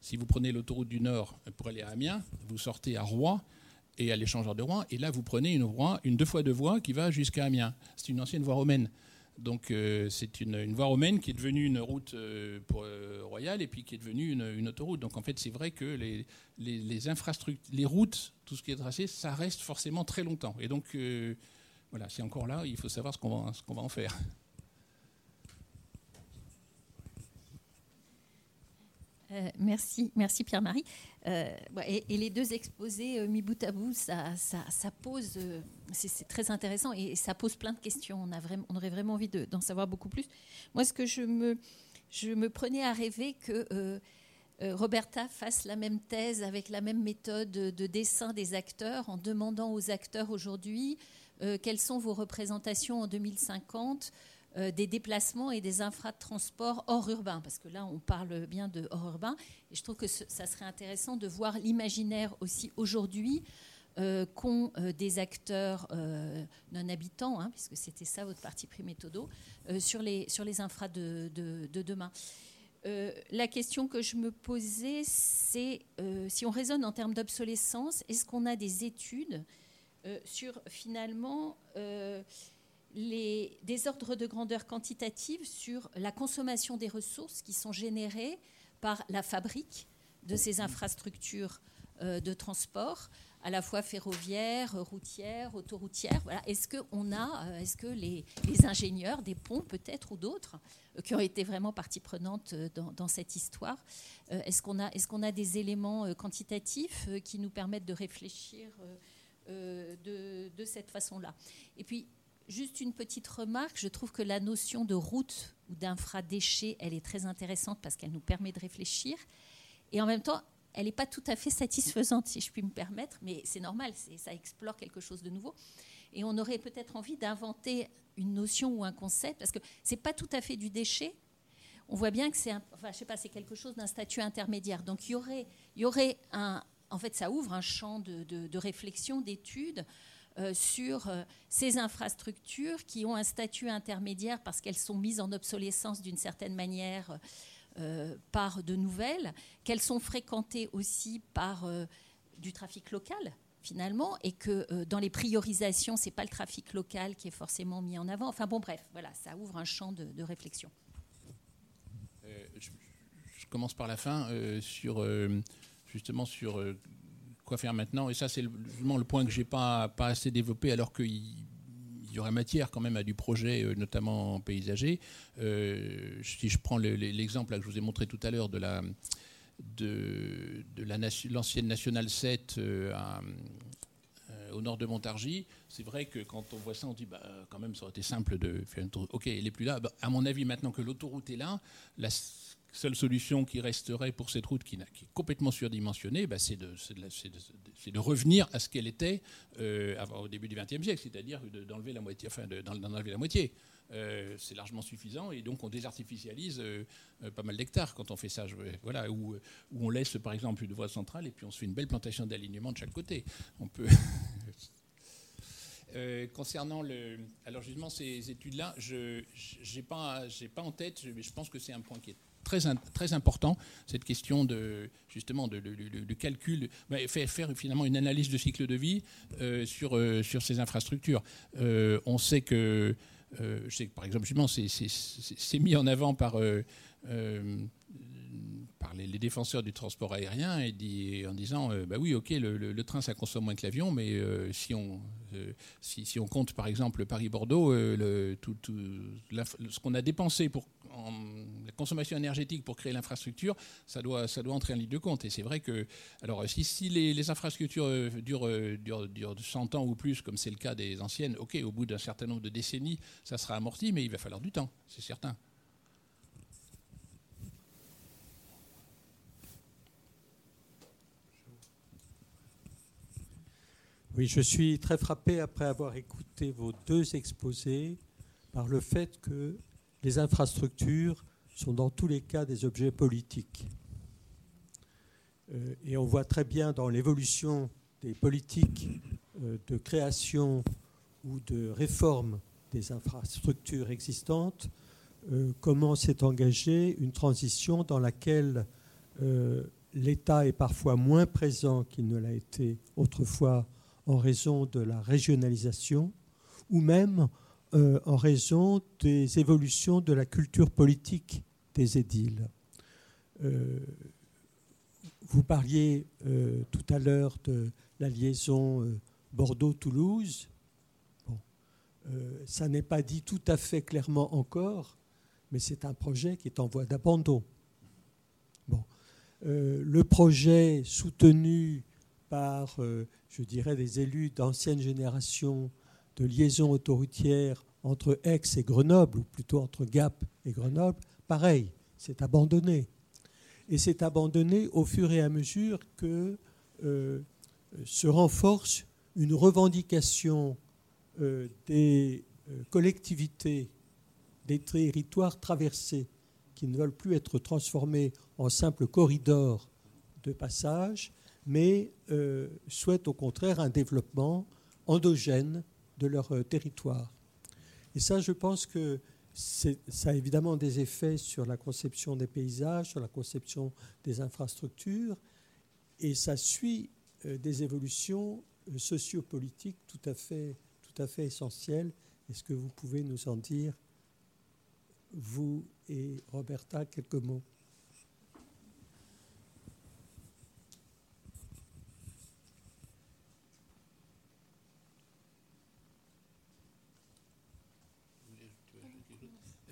[SPEAKER 7] si vous prenez l'autoroute du Nord pour aller à Amiens, vous sortez à Rouen, et à l'échangeur de Rouen, et là vous prenez une, une deux fois deux voies qui va jusqu'à Amiens. C'est une ancienne voie romaine. Donc euh, c'est une, voie romaine qui est devenue une route euh, euh, royale et puis qui est devenue une, autoroute. Donc en fait c'est vrai que les, les, infrastructures, les routes, tout ce qui est tracé, ça reste forcément très longtemps. Et donc voilà, c'est encore là, il faut savoir ce qu'on va en faire.
[SPEAKER 12] Euh, merci, merci Pierre-Marie. Euh, et, les deux exposés euh, mis bout à bout, ça, pose, c'est très intéressant et ça pose plein de questions. On, a vraiment, on aurait vraiment envie d'en savoir beaucoup plus. Moi, ce que je me, je me prenais à rêver que Roberta fasse la même thèse avec la même méthode de dessin des acteurs en demandant aux acteurs aujourd'hui quelles sont vos représentations en 2050 euh, des déplacements et des infra de transport hors urbain, parce que là, on parle bien de hors urbain. Et je trouve que ça serait intéressant de voir l'imaginaire aussi aujourd'hui euh, qu'ont euh, des acteurs non habitants, hein, puisque c'était ça votre partie pris méthodo, sur, les, sur les infras de, de, demain. la question que je me posais, c'est si on raisonne en termes d'obsolescence, est-ce qu'on a des études sur finalement les, des ordres de grandeur quantitative sur la consommation des ressources qui sont générées par la fabrique de ces infrastructures euh, de transport, à la fois ferroviaires, routières, autoroutières. Voilà. Est-ce que on a, euh, est-ce que les, ingénieurs des ponts peut-être ou d'autres euh, qui ont été vraiment partie prenante dans, cette histoire, est-ce qu'on a, est-ce qu'on a des éléments quantitatifs qui nous permettent de réfléchir de, de cette façon-là? Et puis Juste une petite remarque, je trouve que la notion de route ou d'infradéchet, elle est très intéressante parce qu'elle nous permet de réfléchir. Et en même temps, elle n'est pas tout à fait satisfaisante, si je puis me permettre, mais c'est normal, ça explore quelque chose de nouveau. Et on aurait peut-être envie d'inventer une notion ou un concept, parce que ce n'est pas tout à fait du déchet. on voit bien que c'est, enfin, quelque chose d'un statut intermédiaire. Donc il y aurait, y aurait un, en fait, ça ouvre un champ de, réflexion, d'étude euh, sur euh, ces infrastructures qui ont un statut intermédiaire parce qu'elles sont mises en obsolescence d'une certaine manière euh, par de nouvelles, qu'elles sont fréquentées aussi par du trafic local finalement, et que dans les priorisations, c'est pas le trafic local qui est forcément mis en avant. Enfin bon, bref, voilà, ça ouvre un champ de, réflexion.
[SPEAKER 7] Je, commence par la fin sur justement sur euh, faire maintenant. Et ça, c'est justement le point que j'ai pas, pas assez développé, alors qu'il y aurait matière quand même à du projet, euh, notamment paysager. Euh, si je prends l'exemple que je vous ai montré tout à l'heure de la de, de l'ancienne Nationale 7 au nord de Montargis, c'est vrai que quand on voit ça, on dit bah, quand même ça aurait été simple de faire une tour. Ok, elle n'est plus là. Bah, à mon avis, maintenant que l'autoroute est là, la, seule solution qui resterait pour cette route qui, est complètement surdimensionnée, bah, c'est de, revenir à ce qu'elle était euh, au début du XXe siècle, c'est-à-dire d'enlever la moitié. Enfin, d'enlever la moitié. Euh, c'est largement suffisant et donc on désartificialise euh, pas mal d'hectares quand on fait ça. Je, voilà, où, on laisse par exemple une voie centrale et puis on se fait une belle plantation d'alignement de chaque côté. Concernant le, alors justement ces études-là, je n'ai pas en tête, mais je pense que c'est un point qui est très, très important, cette question de, justement de, calcul, bah, faire, finalement une analyse de cycle de vie euh, sur, euh, sur ces infrastructures. Euh, on sait que, je sais par exemple, justement, c'est mis en avant par par les, défenseurs du transport aérien et dit, en disant bah oui ok le, train ça consomme moins que l'avion mais si on si, si, on compte par exemple Paris-Bordeaux tout, ce qu'on a dépensé pour la consommation énergétique pour créer l'infrastructure, ça doit, ça doit entrer en ligne de compte. Et c'est vrai que, alors, si, les, infrastructures euh, durent, euh, durent, durent, 100 ans ou plus, comme c'est le cas des anciennes, ok, au bout d'un certain nombre de décennies, ça sera amorti, mais il va falloir du temps, c'est certain.
[SPEAKER 5] Oui, je suis très frappé après avoir écouté vos deux exposés par le fait que les infrastructures sont dans tous les cas des objets politiques. Euh, et on voit très bien dans l'évolution des politiques euh, de création ou de réforme des infrastructures existantes euh, comment s'est engagée une transition dans laquelle l'État est parfois moins présent qu'il ne l'a été autrefois en raison de la régionalisation ou même euh, en raison des évolutions de la culture politique des édiles. Euh, vous parliez euh, tout à l'heure de la liaison Bordeaux-Toulouse. ça n'est pas dit tout à fait clairement encore, mais c'est un projet qui est en voie d'abandon. Bon. le projet soutenu par, je dirais, des élus d'ancienne génération de liaison autoroutière entre Aix et Grenoble, ou plutôt entre Gap et Grenoble, pareil, c'est abandonné. Et c'est abandonné au fur et à mesure que euh, se renforce une revendication euh, des euh, collectivités, des territoires traversés, qui ne veulent plus être transformés en simples corridors de passage, mais souhaitent au contraire un développement endogène de leur euh, territoire. Et ça, je pense que ça a évidemment des effets sur la conception des paysages, sur la conception des infrastructures, et ça suit euh, des évolutions euh, sociopolitiques tout à fait, tout à fait essentielles. Est-ce que vous pouvez nous en dire, vous et Roberta, quelques mots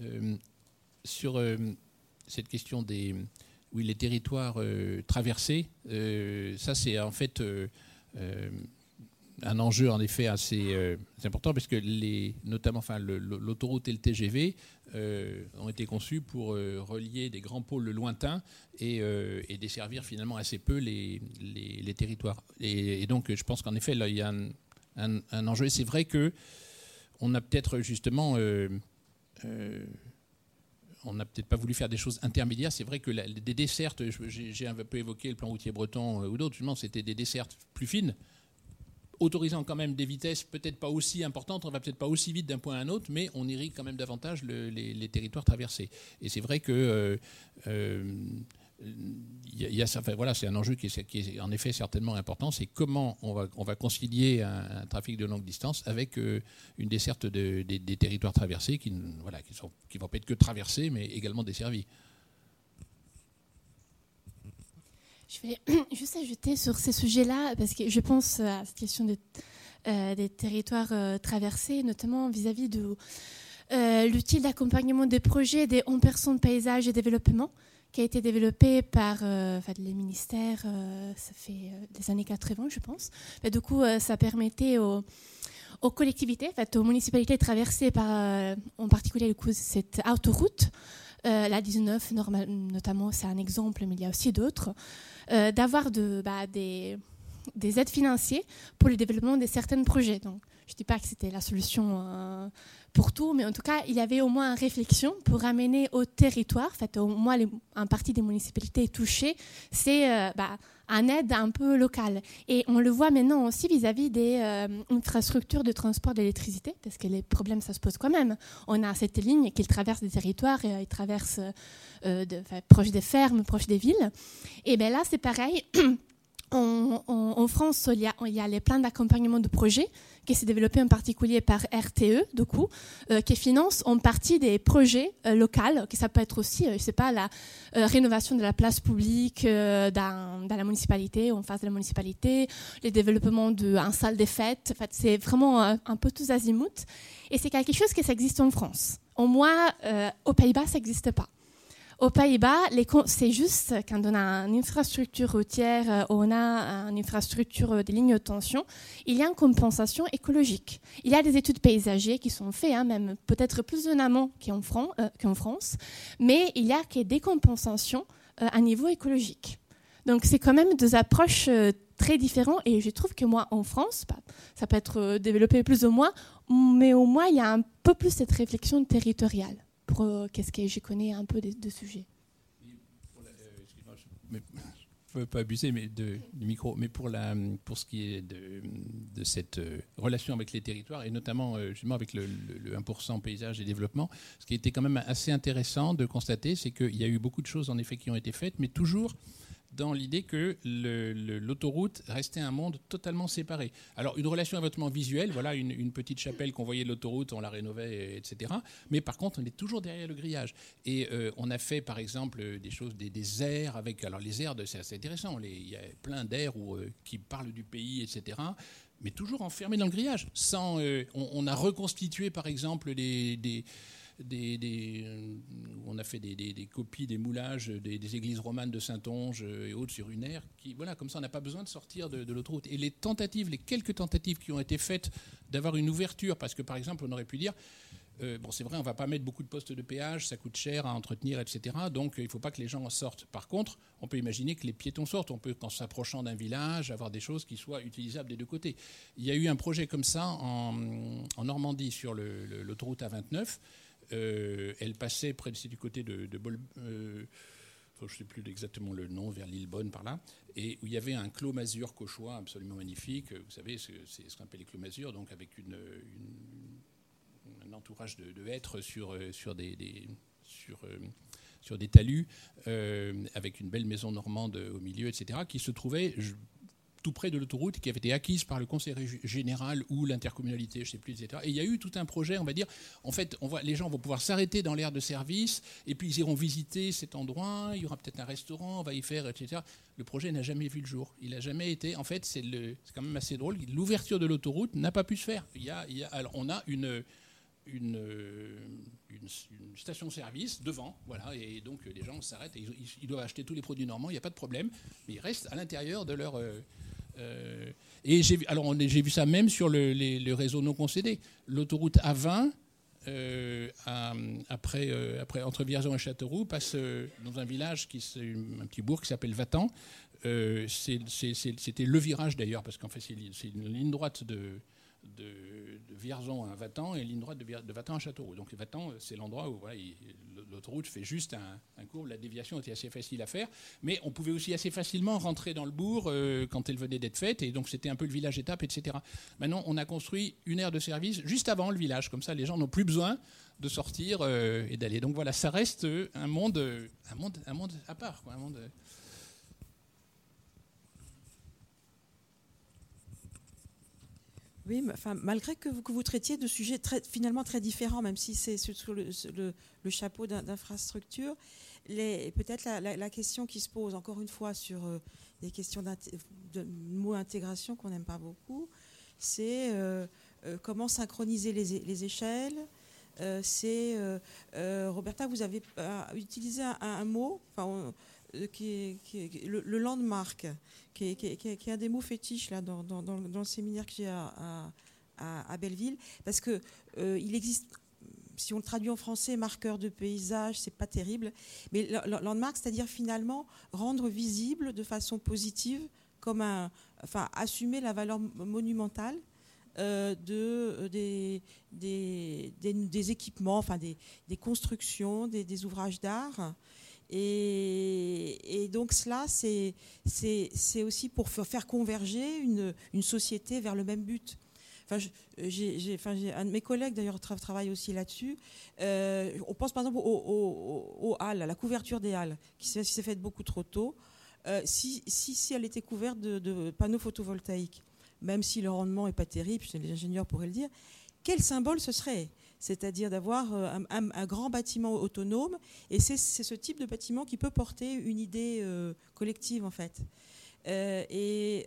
[SPEAKER 7] Euh, sur euh, cette question des les territoires euh, traversés, ça c'est en fait un enjeu en effet assez important parce que les, notamment enfin, l'autoroute et le TGV ont été conçus pour relier des grands pôles lointains et, desservir finalement assez peu les, les, territoires. Et, donc je pense qu'en effet là il y a un, un enjeu. Et c'est vrai que on a peut-être justement euh, on n'a peut-être pas voulu faire des choses intermédiaires. C'est vrai que des dessertes, j'ai un peu évoqué le plan routier breton ou d'autres, c'était des dessertes plus fines, autorisant quand même des vitesses peut-être pas aussi importantes, on va peut-être pas aussi vite d'un point à un autre, mais on irrigue quand même davantage les, territoires traversés. Et c'est vrai que euh, euh, voilà, c'est un enjeu qui est, en effet certainement important, c'est comment on va, on va concilier un, trafic de longue distance avec euh, une desserte des territoires traversés qui ne voilà, qui, qui vont pas être que traversés, mais également desservis.
[SPEAKER 3] Je vais juste ajouter sur ces sujets-là, parce que je pense à cette question euh, des territoires euh, traversés, notamment vis-à-vis de l'outil d'accompagnement des projets des 11 personnes paysage et développement, qui a été développé par les ministères, ça fait des années 80, je pense. du coup, ça permettait aux, collectivités, en fait, aux municipalités traversées par, en particulier, le coup, cette autoroute, la 19, notamment, c'est un exemple, mais il y a aussi d'autres, euh, d'avoir bah, des, des, aides financières pour le développement de certains projets. Je ne dis pas que c'était la solution euh, pour tout, mais en tout cas, il y avait au moins une réflexion pour amener au territoire, en fait, au moins les, un partie des municipalités touchées, c'est euh, bah, un aide un peu locale. Et on le voit maintenant aussi vis-à-vis des infrastructures de transport d'électricité, parce que les problèmes, ça se pose quand même. On a cette ligne qui traverse des territoires, et, traverse euh, de, proche des fermes, proche des villes. Et bien là, c'est pareil. En, France, il y, a, les plans d'accompagnement de projets qui s'est développé en particulier par RTE, du coup, euh, qui finance en partie des projets euh, locaux, qui ça peut être aussi, je sais pas, la rénovation de la place publique dans, dans, la municipalité, en face de la municipalité, le développement d'une salle des fêtes. En fait, c'est vraiment un peu tous azimuts. Et c'est quelque chose qui existe en France. Au moins, aux Pays-Bas, ça n'existe pas. Aux Pays-Bas, c'est juste quand on a une infrastructure routière, euh, on a une infrastructure euh, des lignes de tension, il y a une compensation écologique. Il y a des études paysagères qui sont faites, hein, même peut-être plus en amont qu'en France, mais il y a que des compensations euh, à niveau écologique. Donc c'est quand même deux approches très différentes et je trouve que moi en France, bah, ça peut être développé plus ou moins, mais au moins il y a un peu plus cette réflexion territoriale qu'est-ce que je connais un peu de, de sujets.
[SPEAKER 7] je ne veux pas abuser mais du micro, mais pour, la, pour ce qui est de, de cette euh, relation avec les territoires, et notamment euh, justement avec le, le, 1% paysage et développement, ce qui était quand même assez intéressant de constater, c'est qu'il y a eu beaucoup de choses en effet qui ont été faites, mais toujours dans l'idée que l'autoroute restait un monde totalement séparé. Alors, une relation éventuellement visuelle, voilà, une, petite chapelle qu'on voyait de l'autoroute, on la rénovait, etc. Mais par contre, on est toujours derrière le grillage. Et euh, on a fait, par exemple, des choses, des, des aires avec. Alors, les aires, c'est assez intéressant. il y a plein d'aires euh, qui parlent du pays, etc mais toujours enfermés dans le grillage. Sans, euh, on, a reconstitué, par exemple, des, euh, on a fait des, copies, des moulages des, églises romanes de Saint-Onge et autres sur une aire. Qui, voilà, comme ça, on n'a pas besoin de sortir de, l'autoroute. Et les tentatives, les quelques tentatives qui ont été faites d'avoir une ouverture, parce que par exemple, on aurait pu dire, euh, bon, c'est vrai, on va pas mettre beaucoup de postes de péage, ça coûte cher à entretenir, etc. Donc, il ne faut pas que les gens en sortent. Par contre, on peut imaginer que les piétons sortent. On peut, en s'approchant d'un village, avoir des choses qui soient utilisables des deux côtés. Il y a eu un projet comme ça en, Normandie sur l'autoroute A29 euh, elle passait près du côté de, de Bol, euh, je ne sais plus exactement le nom, vers l'île Bonne par là, et où il y avait un clos masure cauchois absolument magnifique. Vous savez, c'est ce qu'on appelle les clos masures, donc avec un entourage de, hêtres sur, euh, des, sur des talus, avec une belle maison normande au milieu, etc., qui se trouvait tout près de l'autoroute qui avait été acquise par le conseil général ou l'intercommunalité, je ne sais plus, etc. Et il y a eu tout un projet, on va dire, en fait, les gens vont pouvoir s'arrêter dans l'aire de service, et puis ils iront visiter cet endroit, il y aura peut-être un restaurant, on va y faire, etc. Le projet n'a jamais vu le jour. Il n'a jamais été, en fait, c'est quand même assez drôle, l'ouverture de l'autoroute n'a pas pu se faire. Alors, on a une... Station-service devant, voilà, et donc les gens s'arrêtent, ils, doivent acheter tous les produits normands, il n'y a pas de problème, mais ils restent à l'intérieur de leur, euh, et j'ai alors j'ai vu ça même sur le, les, réseaux non concédés. L'autoroute A20 euh, après, euh, après, entre Vierzon et Châteauroux, passe dans un village, qui, un petit bourg qui s'appelle Vatan. C'était le virage d'ailleurs, parce qu'en fait, c'est une ligne droite de, de, de Vierzon à Vatan et ligne droite de, Vatan à Châteauroux. Donc Vatan, c'est l'endroit où l'autoroute fait juste un, un. La déviation était assez facile à faire. Mais on pouvait aussi assez facilement rentrer dans le bourg euh, quand elle venait d'être faite. Et donc c'était un peu le village étape, etc. Maintenant, on a construit une aire de service juste avant le village. Comme ça, les gens n'ont plus besoin de sortir euh, et d'aller. Donc voilà, ça reste euh, un monde, euh, un monde, un monde à part. Quoi, un monde,
[SPEAKER 6] Oui, malgré que vous, traitiez de sujets finalement très différents, même si c'est sur le, chapeau d'in- d'infrastructure, les- peut-être la, question qui se pose encore une fois sur euh, des questions de mot intégration qu'on n'aime pas beaucoup, c'est euh, euh, comment synchroniser les, les échelles. Euh, c'est Roberta, vous avez utilisé un, mot, euh, le, landmark, qui qui un des mots fétiches là, dans, le- séminaire que j'ai à, Belleville, parce que euh, il existe, si on le traduit en français, marqueur de paysage, c'est pas terrible, mais landmark, c'est-à-dire finalement rendre visible de façon positive, comme un, enfin assumer la valeur monumentale euh, de, euh, des, équipements, enfin des, constructions, des ouvrages d'art. Et, donc cela, c'est aussi pour fa- faire converger une, société vers le même but. Enfin, un de mes collègues d'ailleurs tra- travaille aussi là-dessus. Euh, on pense par exemple aux, halles, à la couverture des halles, qui s'est, faite beaucoup trop tôt. Euh, si elle était couverte de, de panneaux photovoltaïques, même si le rendement n'est pas terrible, les ingénieurs pourraient le dire, quel symbole ce serait? C'est-à-dire d'avoir euh, un, grand bâtiment autonome. Et c'est ce type de bâtiment qui peut porter une idée euh, collective, en fait. Euh, et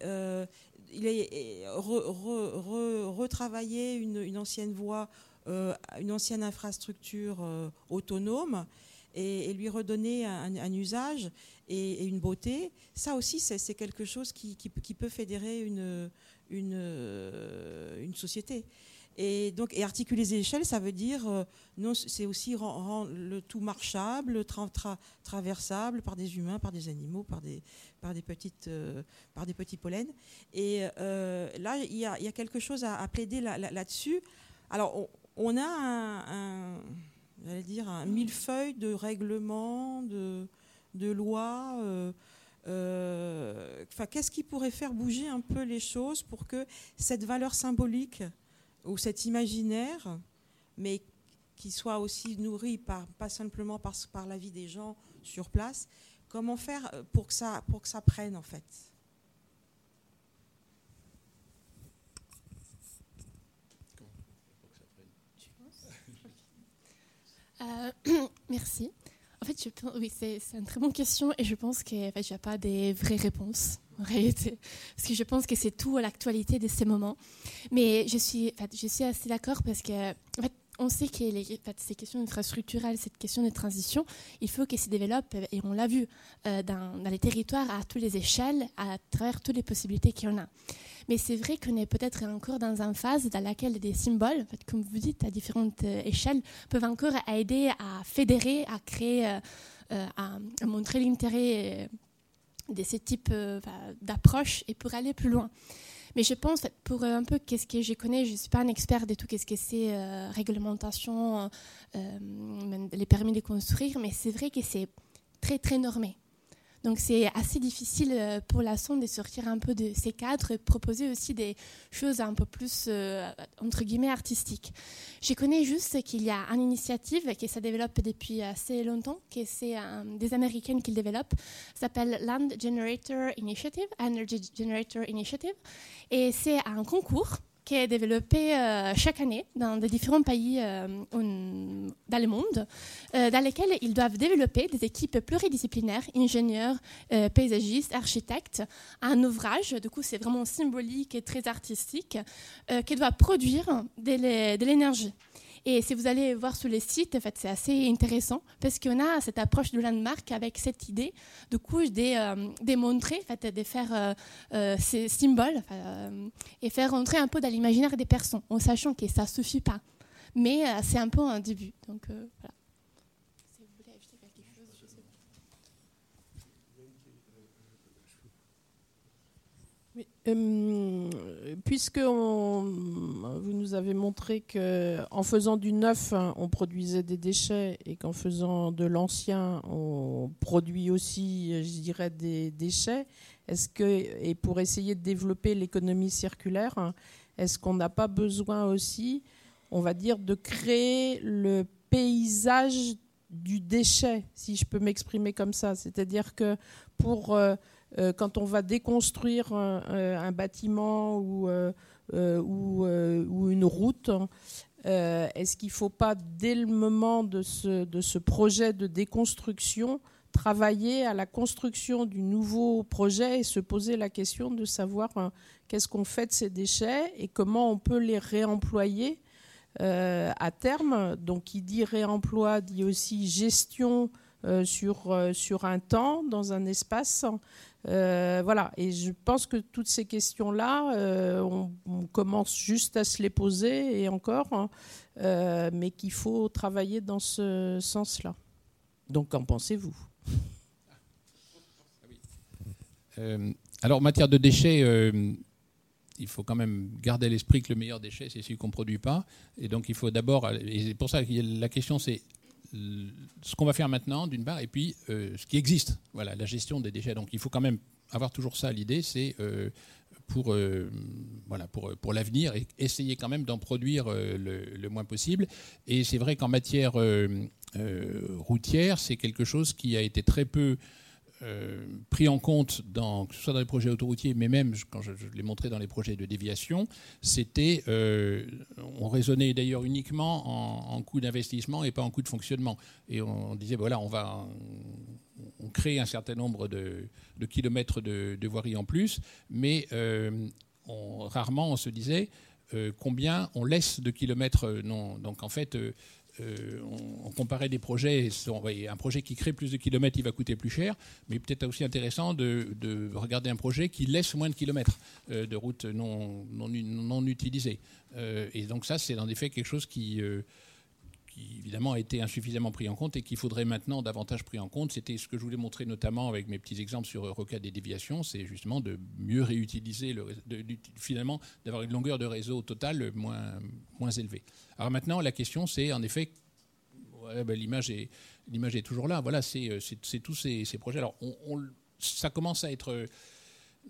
[SPEAKER 6] il est et re- re- re- retravailler une, ancienne voie, une ancienne infrastructure autonome et, lui redonner un, usage et, une beauté, ça aussi, c'est quelque chose qui, peut- fédérer une société. Et donc, et articuler les échelles, ça veut dire, euh, c'est aussi ren- rendre le tout marchable, tra- tra- traversable par des humains, par des animaux, par des, par des, petites, euh, par des petits pollens. Et euh, là, il y, a, quelque chose à, plaider là- là- là-dessus. Alors, on, a un, un- dire, un millefeuille de règlements, de, de lois. euh, qu'est-ce qui pourrait faire bouger un peu les choses pour que cette valeur symbolique ou cet imaginaire, mais qui soit aussi nourri par, pas simplement par, par la vie des gens sur place, comment faire euh, pour que ça, pour que ça prenne en fait?
[SPEAKER 3] Euh, merci. En fait, oui, c'est une très bonne question et je pense qu'il n'y a pas des vraies réponses en réalité. Parce que je pense que c'est tout à l'actualité de ces moments. Mais je suis, en fait, je suis assez d'accord parce que, en fait, on sait que les, en fait, ces questions infrastructurelles, cette question de transition, il faut qu'elles se développent, et on l'a vu, euh, dans, les territoires à toutes les échelles, à travers toutes les possibilités qu'il y en a. Mais c'est vrai qu'on est peut-être encore dans une phase dans laquelle des symboles, en fait, comme vous dites, à différentes euh, échelles, peuvent encore aider à fédérer, à créer, euh, à, montrer l'intérêt de ce type euh, d'approche et pour aller plus loin. Mais je pense, pour euh, un peu qu'est-ce que je connais, je ne suis pas un expert de tout qu'est-ce que c'est euh, réglementation, les permis de construire, mais c'est vrai que c'est très très normé. Donc c'est assez difficile euh, pour la sonde de sortir un peu de ces cadres et proposer aussi des choses un peu plus, euh, entre guillemets, artistiques. Je connais juste qu'il y a une initiative qui se développe depuis assez longtemps, que c'est euh, des Américaines qui le développent, s'appelle Land Generator Initiative, Energy Generator Initiative, et c'est un concours qui est développé euh, chaque année dans des différents pays euh, dans le monde, euh, dans lesquels ils doivent développer des équipes pluridisciplinaires, ingénieurs, euh, paysagistes, architectes, un ouvrage, du coup c'est vraiment symbolique et très artistique, qui doit produire de l'énergie. Et si vous allez voir sur les sites, en fait, c'est assez intéressant parce qu'on a cette approche de landmark avec cette idée de coup de euh, en fait, de faire euh, euh, ces symboles euh, et faire rentrer un peu dans l'imaginaire des personnes en sachant que ça ne suffit pas. Mais c'est un peu un début. Donc voilà. Si vous voulez ajouter quelque chose, je sais
[SPEAKER 9] euh, puisque vous nous avez montré qu'en faisant du neuf, hein, on produisait des déchets et qu'en faisant de l'ancien, on produit aussi, je dirais, des déchets, est-ce que, et pour essayer de développer l'économie circulaire, hein, est-ce qu'on n'a pas besoin aussi, on va dire, de créer le paysage du déchet, si je peux m'exprimer comme ça? C'est-à-dire que pour euh, quand on va déconstruire un, bâtiment ou, euh, ou, une route, est-ce qu'il ne faut pas, dès le moment de ce, projet de déconstruction, travailler à la construction du nouveau projet et se poser la question de savoir qu'est-ce qu'on fait de ces déchets et comment on peut les réemployer euh, à terme? Donc, qui dit réemploi dit aussi gestion euh, sur, euh, sur un temps, dans un espace. voilà, et je pense que toutes ces questions-là, on, commence juste à se les poser et encore, hein, mais qu'il faut travailler dans ce sens-là. Donc, qu'en pensez-vous?
[SPEAKER 7] Alors, en matière de déchets, il faut quand même garder à l'esprit que le meilleur déchet, c'est celui qu'on ne produit pas. Et donc, il faut d'abord. Et c'est pour ça que la question, c'est ce qu'on va faire maintenant, d'une part, et puis euh, ce qui existe. Voilà, la gestion des déchets. Donc, il faut quand même avoir toujours ça à l'idée. C'est. Euh, pour, euh, voilà, pour, pour l'avenir et essayer quand même d'en produire le, moins possible. Et c'est vrai qu'en matière routière, c'est quelque chose qui a été très peu euh, pris en compte, dans, que ce soit dans les projets autoroutiers, mais même quand je, l'ai montré dans les projets de déviation, c'était, euh, on raisonnait d'ailleurs uniquement en, coût d'investissement et pas en coût de fonctionnement. Et on, disait, voilà, on va, on, crée un certain nombre de, kilomètres de, voirie en plus, mais euh, rarement on se disait combien on laisse de kilomètres non. Donc en fait, euh, on, comparait des projets, un projet qui crée plus de kilomètres, il va coûter plus cher, mais peut-être aussi intéressant de, regarder un projet qui laisse moins de kilomètres euh, de routes non, non, utilisées. Euh, et donc ça, c'est en effet quelque chose qui, évidemment a été insuffisamment pris en compte et qu'il faudrait maintenant davantage pris en compte. C'était ce que je voulais montrer notamment avec mes petits exemples sur Rocade des déviations, c'est justement de mieux réutiliser, le, finalement d'avoir une longueur de réseau totale moins élevée. Alors maintenant, la question c'est en effet, ben, l'image est, l'image est toujours là. Voilà, c'est, tous ces, projets. Alors on, ça commence à être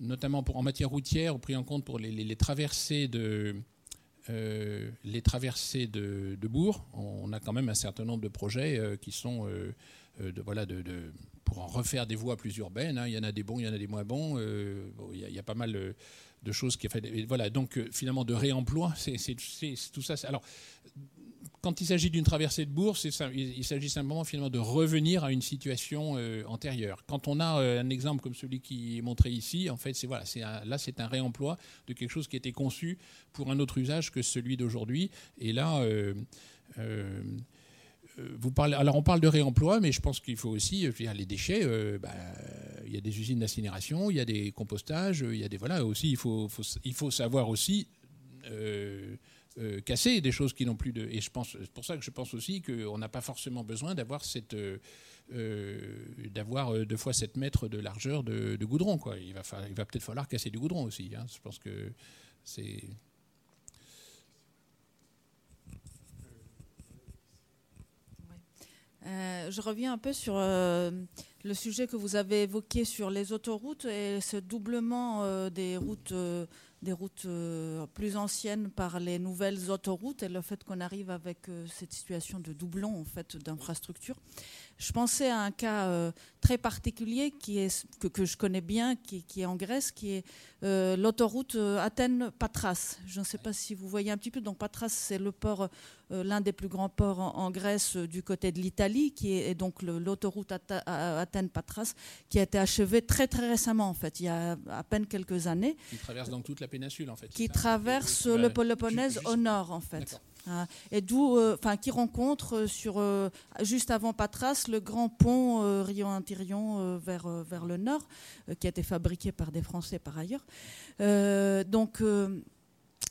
[SPEAKER 7] notamment pour, en matière routière, pris en compte pour les traversées de euh, les traversées de, Bourg, on a quand même un certain nombre de projets euh, qui sont euh, voilà, pour en refaire des voies plus urbaines. Hein. Il y en a des bons, il y en a des moins bons. il, y a, pas mal de choses qui fait. Voilà, donc finalement de réemploi, c'est tout ça. Alors quand il s'agit d'une traversée de bourse, il s'agit simplement finalement de revenir à une situation euh, antérieure. Quand on a euh, un exemple comme celui qui est montré ici, en fait, c'est voilà, là c'est un réemploi de quelque chose qui était conçu pour un autre usage que celui d'aujourd'hui. Et là, euh, parlez, alors on parle de réemploi, mais je pense qu'il faut aussi, les déchets, bah, il y a des usines d'incinération, il y a des compostages, il y a des voilà aussi, il faut, savoir aussi euh, casser des choses qui n'ont plus de. Et je pense, c'est pour ça que je pense aussi qu'on n'a pas forcément besoin d'avoir. Euh, euh, deux fois 7 mètres de largeur de, goudron. Quoi. Il va, il va peut-être falloir casser du goudron aussi. Hein. Je pense que c'est.
[SPEAKER 13] Je reviens un peu sur le sujet que vous avez évoqué sur les autoroutes et ce doublement des routes des routes euh, plus anciennes par les nouvelles autoroutes et le fait qu'on arrive avec euh, cette situation de doublon en fait d'infrastructure. Je pensais à un cas euh, très particulier qui est, que, que je connais bien, qui, qui, est en Grèce, qui est euh, l'autoroute euh, Athènes-Patras. Je ne sais pas si vous voyez un petit peu. Donc Patras, c'est le port, l'un des plus grands ports en, Grèce du côté de l'Italie, qui est, donc l'autoroute Athènes-Patras, qui a été achevée très très récemment en fait, il y a à peine quelques années.
[SPEAKER 7] Qui traverse donc toute la péninsule en fait.
[SPEAKER 13] Qui traverse le Péloponnèse au nord en fait. Hein, et d'où, euh, enfin, qui rencontre euh, sur euh, juste avant Patras le grand pont Rion-Intirion vers vers le nord, qui a été fabriqué par des Français par ailleurs. donc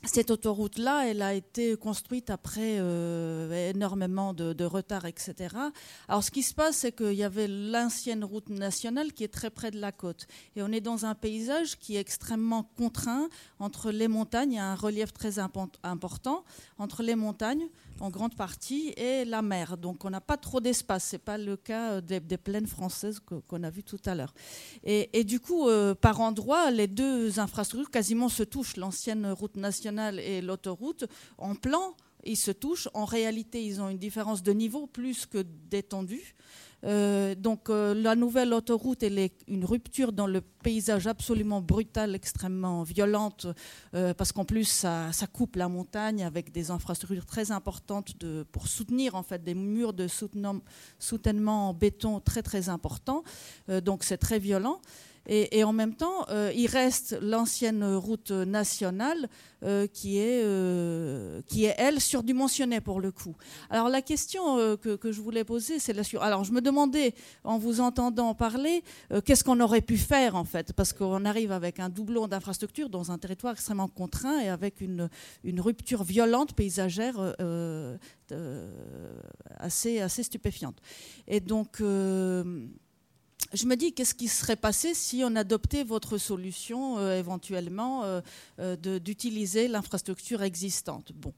[SPEAKER 13] cette autoroute-là, elle a été construite après euh, énormément de, de, retard, etc. Alors, ce qui se passe, c'est qu'il y avait l'ancienne route nationale qui est très près de la côte. Et on est dans un paysage qui est extrêmement contraint entre les montagnes. Il y a un relief très important entre les montagnes, en grande partie, et la mer. Donc, on n'a pas trop d'espace. Ce n'est pas le cas des, des plaines françaises qu'on a vues tout à l'heure. Et, et, du coup, euh, par endroits, les deux infrastructures quasiment se touchent. L'ancienne route nationale et l'autoroute, en plan, ils se touchent. En réalité, ils ont une différence de niveau plus que d'étendue. Euh, donc euh, la nouvelle autoroute, elle est une rupture dans le paysage absolument brutal, extrêmement violente, euh, parce qu'en plus ça, coupe la montagne avec des infrastructures très importantes pour soutenir en fait des murs de soutènement en béton très très importants. donc c'est très violent. Et, en même temps, euh, il reste l'ancienne route nationale euh, qui, est, euh, qui est, elle, surdimensionnée pour le coup. Alors la question que, je voulais poser, c'est la suivante. Alors je me demandais, en vous entendant parler, qu'est-ce qu'on aurait pu faire en fait? Parce qu'on arrive avec un doublon d'infrastructures dans un territoire extrêmement contraint et avec une, rupture violente paysagère assez, assez stupéfiante. Et donc je me dis, qu'est-ce qui serait passé si on adoptait votre solution euh, éventuellement euh, euh, d'utiliser l'infrastructure existante? Bon.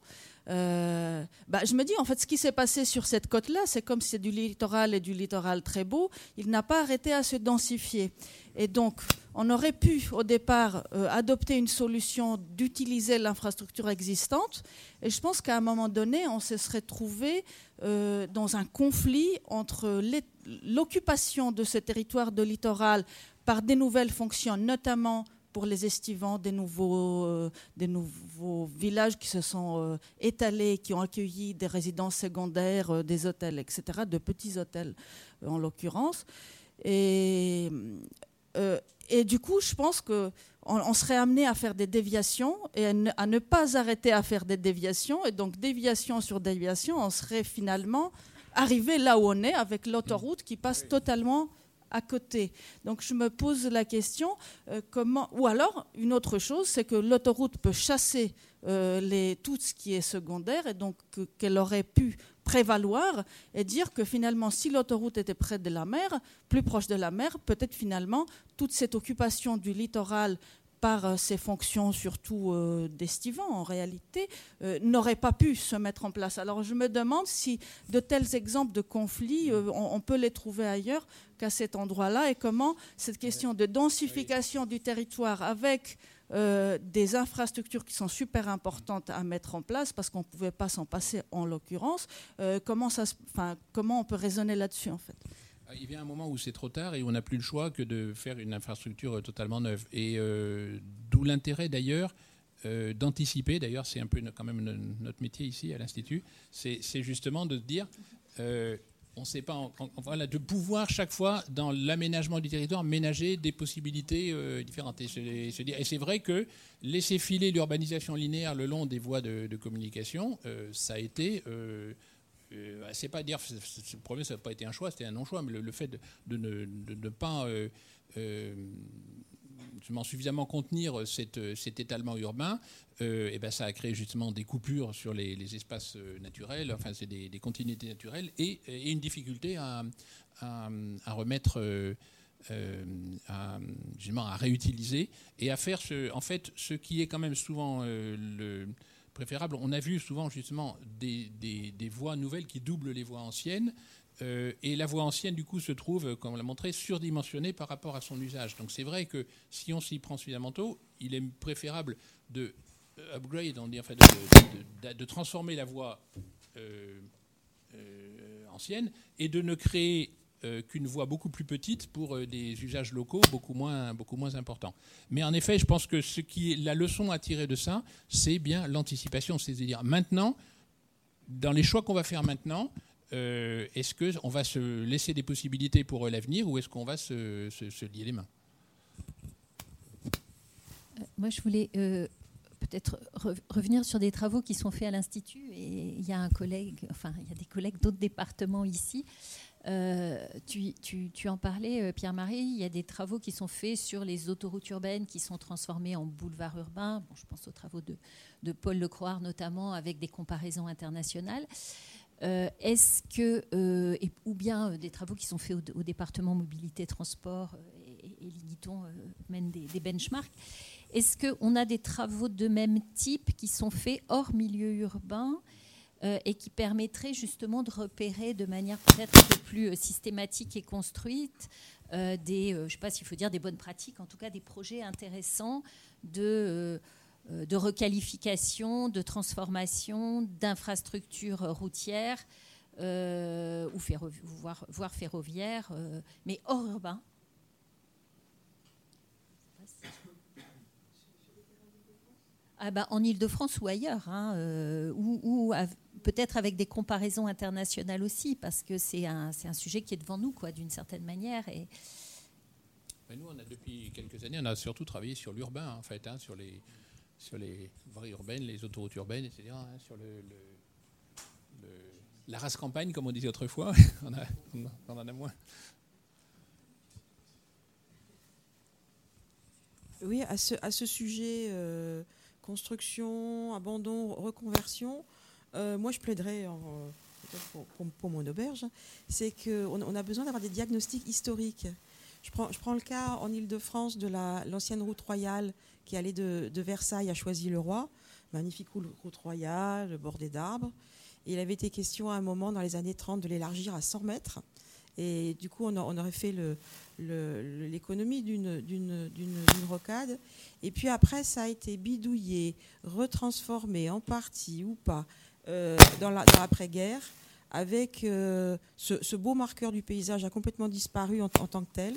[SPEAKER 13] Bah, je me dis, en fait, ce qui s'est passé sur cette côte-là, c'est comme c'est du littoral et du littoral très beau, il n'a pas arrêté à se densifier. Et donc, on aurait pu, au départ, adopter une solution d'utiliser l'infrastructure existante. Et je pense qu'à un moment donné, on se serait trouvé dans un conflit entre les l'occupation de ce territoire de littoral par des nouvelles fonctions, notamment pour les estivants, des nouveaux, euh, villages qui se sont euh, étalés, qui ont accueilli des résidences secondaires, euh, des hôtels, etc., de petits hôtels en l'occurrence. Et, du coup, je pense qu'on on serait amené à faire des déviations et à ne, à ne, pas arrêter à faire des déviations. Et donc, déviation sur déviation, on serait finalement arriver là où on est avec l'autoroute qui passe totalement à côté. Donc je me pose la question euh, comment ou alors une autre chose c'est que l'autoroute peut chasser euh, les, tout ce qui est secondaire et donc qu'elle aurait pu prévaloir et dire que finalement si l'autoroute était près de la mer, plus proche de la mer, peut-être finalement toute cette occupation du littoral par ses euh, fonctions surtout euh, d'estivant en réalité, euh, n'aurait pas pu se mettre en place. Alors je me demande si de tels exemples de conflits, on, peut les trouver ailleurs qu'à cet endroit-là et comment cette question de densification du territoire avec des infrastructures qui sont super importantes à mettre en place parce qu'on ne pouvait pas s'en passer en l'occurrence, comment, on peut raisonner là-dessus en fait?
[SPEAKER 7] Il vient un moment où c'est trop tard et on n'a plus le choix que de faire une infrastructure totalement neuve. Et euh, d'où l'intérêt d'ailleurs euh, d'anticiper, d'ailleurs c'est un peu quand même notre métier ici à l'Institut, c'est justement de dire, euh, on sait pas, voilà, de pouvoir chaque fois dans l'aménagement du territoire ménager des possibilités différentes. Et, c'est vrai que laisser filer l'urbanisation linéaire le long des voies de communication, ça a été euh, bah, c'est pas dire, le problème, ça n'a pas été un choix, c'était un non-choix, mais le, fait de, ne, pas euh, euh, suffisamment contenir cet étalement urbain, et eh ben ça a créé justement des coupures sur les, espaces naturels, enfin c'est des, continuités naturelles, et, une difficulté à, remettre, à, justement à réutiliser et à faire ce, en fait ce qui est quand même souvent le On a vu souvent justement des, voies nouvelles qui doublent les voies anciennes. Euh, et la voie ancienne, du coup, se trouve, comme on l'a montré, surdimensionnée par rapport à son usage. Donc c'est vrai que si on s'y prend suffisamment tôt, il est préférable de euh, de, transformer la voie euh, ancienne et de ne créer euh, qu'une voie beaucoup plus petite pour euh, des usages locaux beaucoup moins, beaucoup moins importants. Mais en effet, je pense que la leçon à tirer de ça, c'est bien l'anticipation. C'est-à-dire maintenant, dans les choix qu'on va faire maintenant, euh, est-ce qu'on va se laisser des possibilités pour l'avenir ou est-ce qu'on va se, se, lier les mains?
[SPEAKER 12] Moi, je voulais peut-être revenir sur des travaux qui sont faits à l'Institut. Et il y a un collègue, enfin, il y a des collègues d'autres départements ici tu, tu, en parlais, Pierre-Marie, il y a des travaux qui sont faits sur les autoroutes urbaines qui sont transformées en boulevards urbains. Bon, je pense aux travaux de, de Paul Lecroix notamment, avec des comparaisons internationales. Est-ce que, ou bien des travaux qui sont faits au, département mobilité transport et, et Liguiton mène des, des benchmarks. Est-ce qu'on a des travaux de même type qui sont faits hors milieu urbain euh, et qui permettraient justement de repérer de manière peut-être plus euh, systématique et construite euh, des, je sais pas s'il faut dire des bonnes pratiques, en tout cas des projets intéressants de, de requalification, de transformation d'infrastructures routières ou voire, voire ferroviaires, mais hors urbain, ah bah, En Ile-de-France ou ailleurs, hein, euh, ou, peut-être avec des comparaisons internationales aussi, parce que c'est un, un, sujet qui est devant nous, quoi, d'une certaine manière. Et...
[SPEAKER 7] nous, on a, depuis quelques années, on a surtout travaillé sur l'urbain, en fait, hein, sur, les, sur les voies urbaines, les autoroutes urbaines, etc., hein, sur le, la race campagne, comme on disait autrefois, on, a, on, en a moins.
[SPEAKER 6] Oui, à ce, à ce sujet, euh, construction, abandon, reconversion, euh, moi je plaiderais pour, mon auberge, c'est qu'on on a besoin d'avoir des diagnostics historiques. Je prends, le cas en Ile-de-France de l'ancienne route royale qui allait de, Versailles à Choisy-le-Roi, magnifique route royale, bordée d'arbres. il avait été question à un moment dans les années 30 de l'élargir à 100 mètres. Et du coup, on, aurait fait l'économie d'une rocade. Et puis après, ça a été bidouillé, retransformé en partie ou pas dans l'après-guerre, avec euh, ce, beau marqueur du paysage a complètement disparu en, tant que tel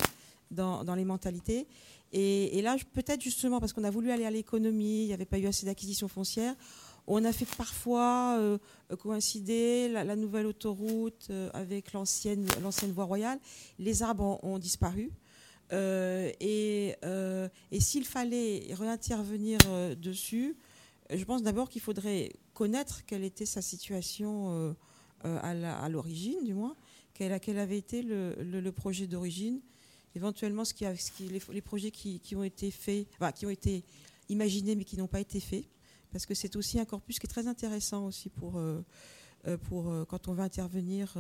[SPEAKER 6] dans, les mentalités. Et, et là, peut-être justement parce qu'on a voulu aller à l'économie, il n'y avait pas eu assez d'acquisition foncière, on a fait parfois euh, coïncider la, nouvelle autoroute euh, avec l'ancienne voie royale. Les arbres ont, disparu. Euh, et, s'il fallait réintervenir dessus, je pense d'abord qu'il faudrait connaître quelle était sa situation à l'origine, du moins, quel, avait été le, projet d'origine, éventuellement ce qui, les, projets qui, ont été faits, qui ont été imaginés mais qui n'ont pas été faits parce que c'est aussi un corpus qui est très intéressant aussi pour, euh, euh, euh, quand on va intervenir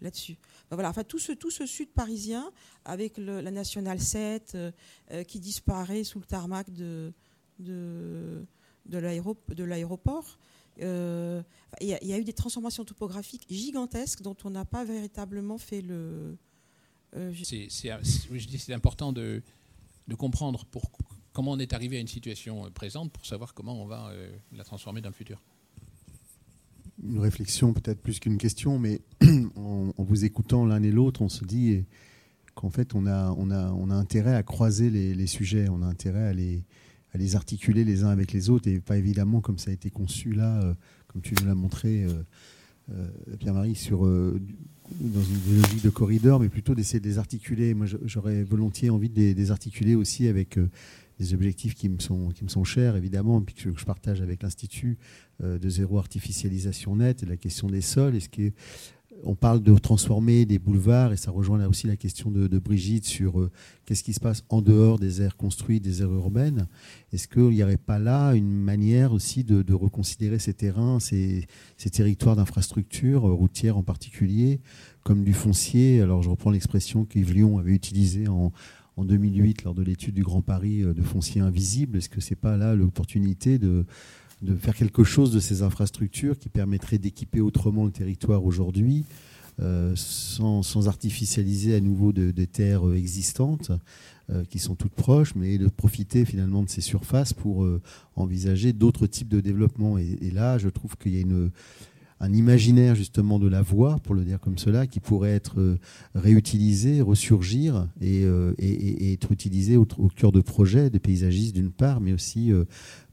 [SPEAKER 6] là-dessus. Ben voilà, enfin tout ce, tout ce sud parisien avec la nationale 7 qui disparaît sous le tarmac de, de l'aéroport. Il y, a eu des transformations topographiques gigantesques dont on n'a pas véritablement fait le.
[SPEAKER 7] c'est important de, de comprendre pourquoi comment on est arrivé à une situation euh, présente pour savoir comment on va euh, la transformer dans le futur.
[SPEAKER 2] Une réflexion peut-être plus qu'une question, mais en, vous écoutant l'un et l'autre, on se dit qu'en fait on a, on, a, on a intérêt à croiser les, sujets, on a intérêt à les, à les articuler les uns avec les autres et pas évidemment comme ça a été conçu là, euh, comme tu nous l'as montré. Pierre-Marie, sur, dans une logique de corridor, mais plutôt d'essayer de les articuler. Moi, j'aurais volontiers envie de les, articuler aussi avec des objectifs qui me sont, qui me sont chers, évidemment, et puis que je partage avec l'Institut euh, de zéro artificialisation nette, et la question des sols. Que on parle de transformer des boulevards, et ça rejoint là aussi la question de, Brigitte sur euh, qu'est-ce qui se passe en dehors des aires construites, des aires urbaines? Est-ce qu'il n'y aurait pas là une manière aussi de, reconsidérer ces terrains, ces, territoires d'infrastructure, euh, routières en particulier, comme du foncier? Alors je reprends l'expression qu'Yves Lyon avait utilisée en, en 2008 lors de l'étude du Grand Paris euh, de foncier invisible. Est-ce que c'est pas là l'opportunité de, de faire quelque chose de ces infrastructures qui permettrait d'équiper autrement le territoire aujourd'hui euh, sans, artificialiser à nouveau des terres euh, existantes qui sont toutes proches, mais de profiter finalement de ces surfaces pour envisager d'autres types de développement. Et, là, je trouve qu'il y a une, un imaginaire justement de la voix, pour le dire comme cela, qui pourrait être euh, réutilisé, ressurgir euh, et, être utilisé au, cœur de projets des paysagistes d'une part, mais aussi euh,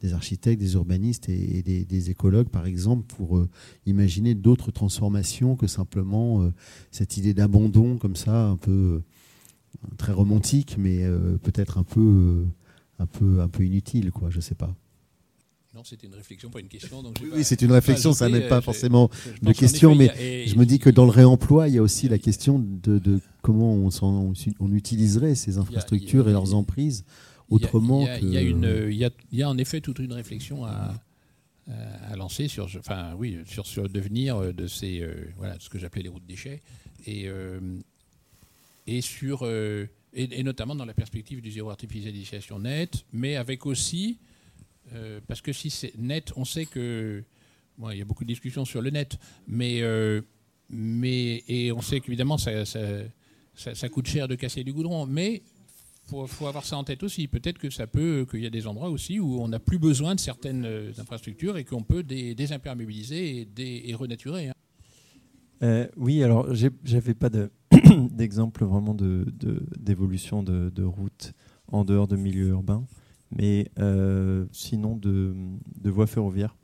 [SPEAKER 2] des architectes, des urbanistes et, des, écologues par exemple, pour imaginer d'autres transformations que simplement cette idée d'abandon comme ça, un peu très romantique, mais peut-être un peu, un peu, un peu inutile, quoi. Je sais pas.
[SPEAKER 7] Non, c'était une réflexion, pas une question. Donc
[SPEAKER 2] oui, c'est une réflexion, ça n'est pas
[SPEAKER 7] euh,
[SPEAKER 2] forcément de question, mais je me dis que dans le réemploi, il y a aussi la question de, de comment on, on, utiliserait ces infrastructures a, et leurs emprises autrement
[SPEAKER 7] il y a, y, y en effet toute une réflexion à, à lancer sur, enfin, oui, sur, le devenir de ces, euh, voilà, ce que j'appelais les routes déchets, et, euh, et sur, euh, et, et, notamment dans la perspective du zéro artificialisation net, mais avec aussi euh, parce que si c'est net, on sait que. Il y a beaucoup de discussions sur le net, mais. Euh, et on sait qu'évidemment, ça, coûte cher de casser du goudron, mais il faut, avoir ça en tête aussi. Peut-être que ça peut, qu'il y a des endroits aussi où on n'a plus besoin de certaines euh, infrastructures et qu'on peut dé, désimperméabiliser et, renaturer. Hein.
[SPEAKER 10] Oui, alors j'avais pas d'exemple de, vraiment d'évolution de, de, de, route en dehors de milieux urbains mais euh, sinon de, voies ferroviaires.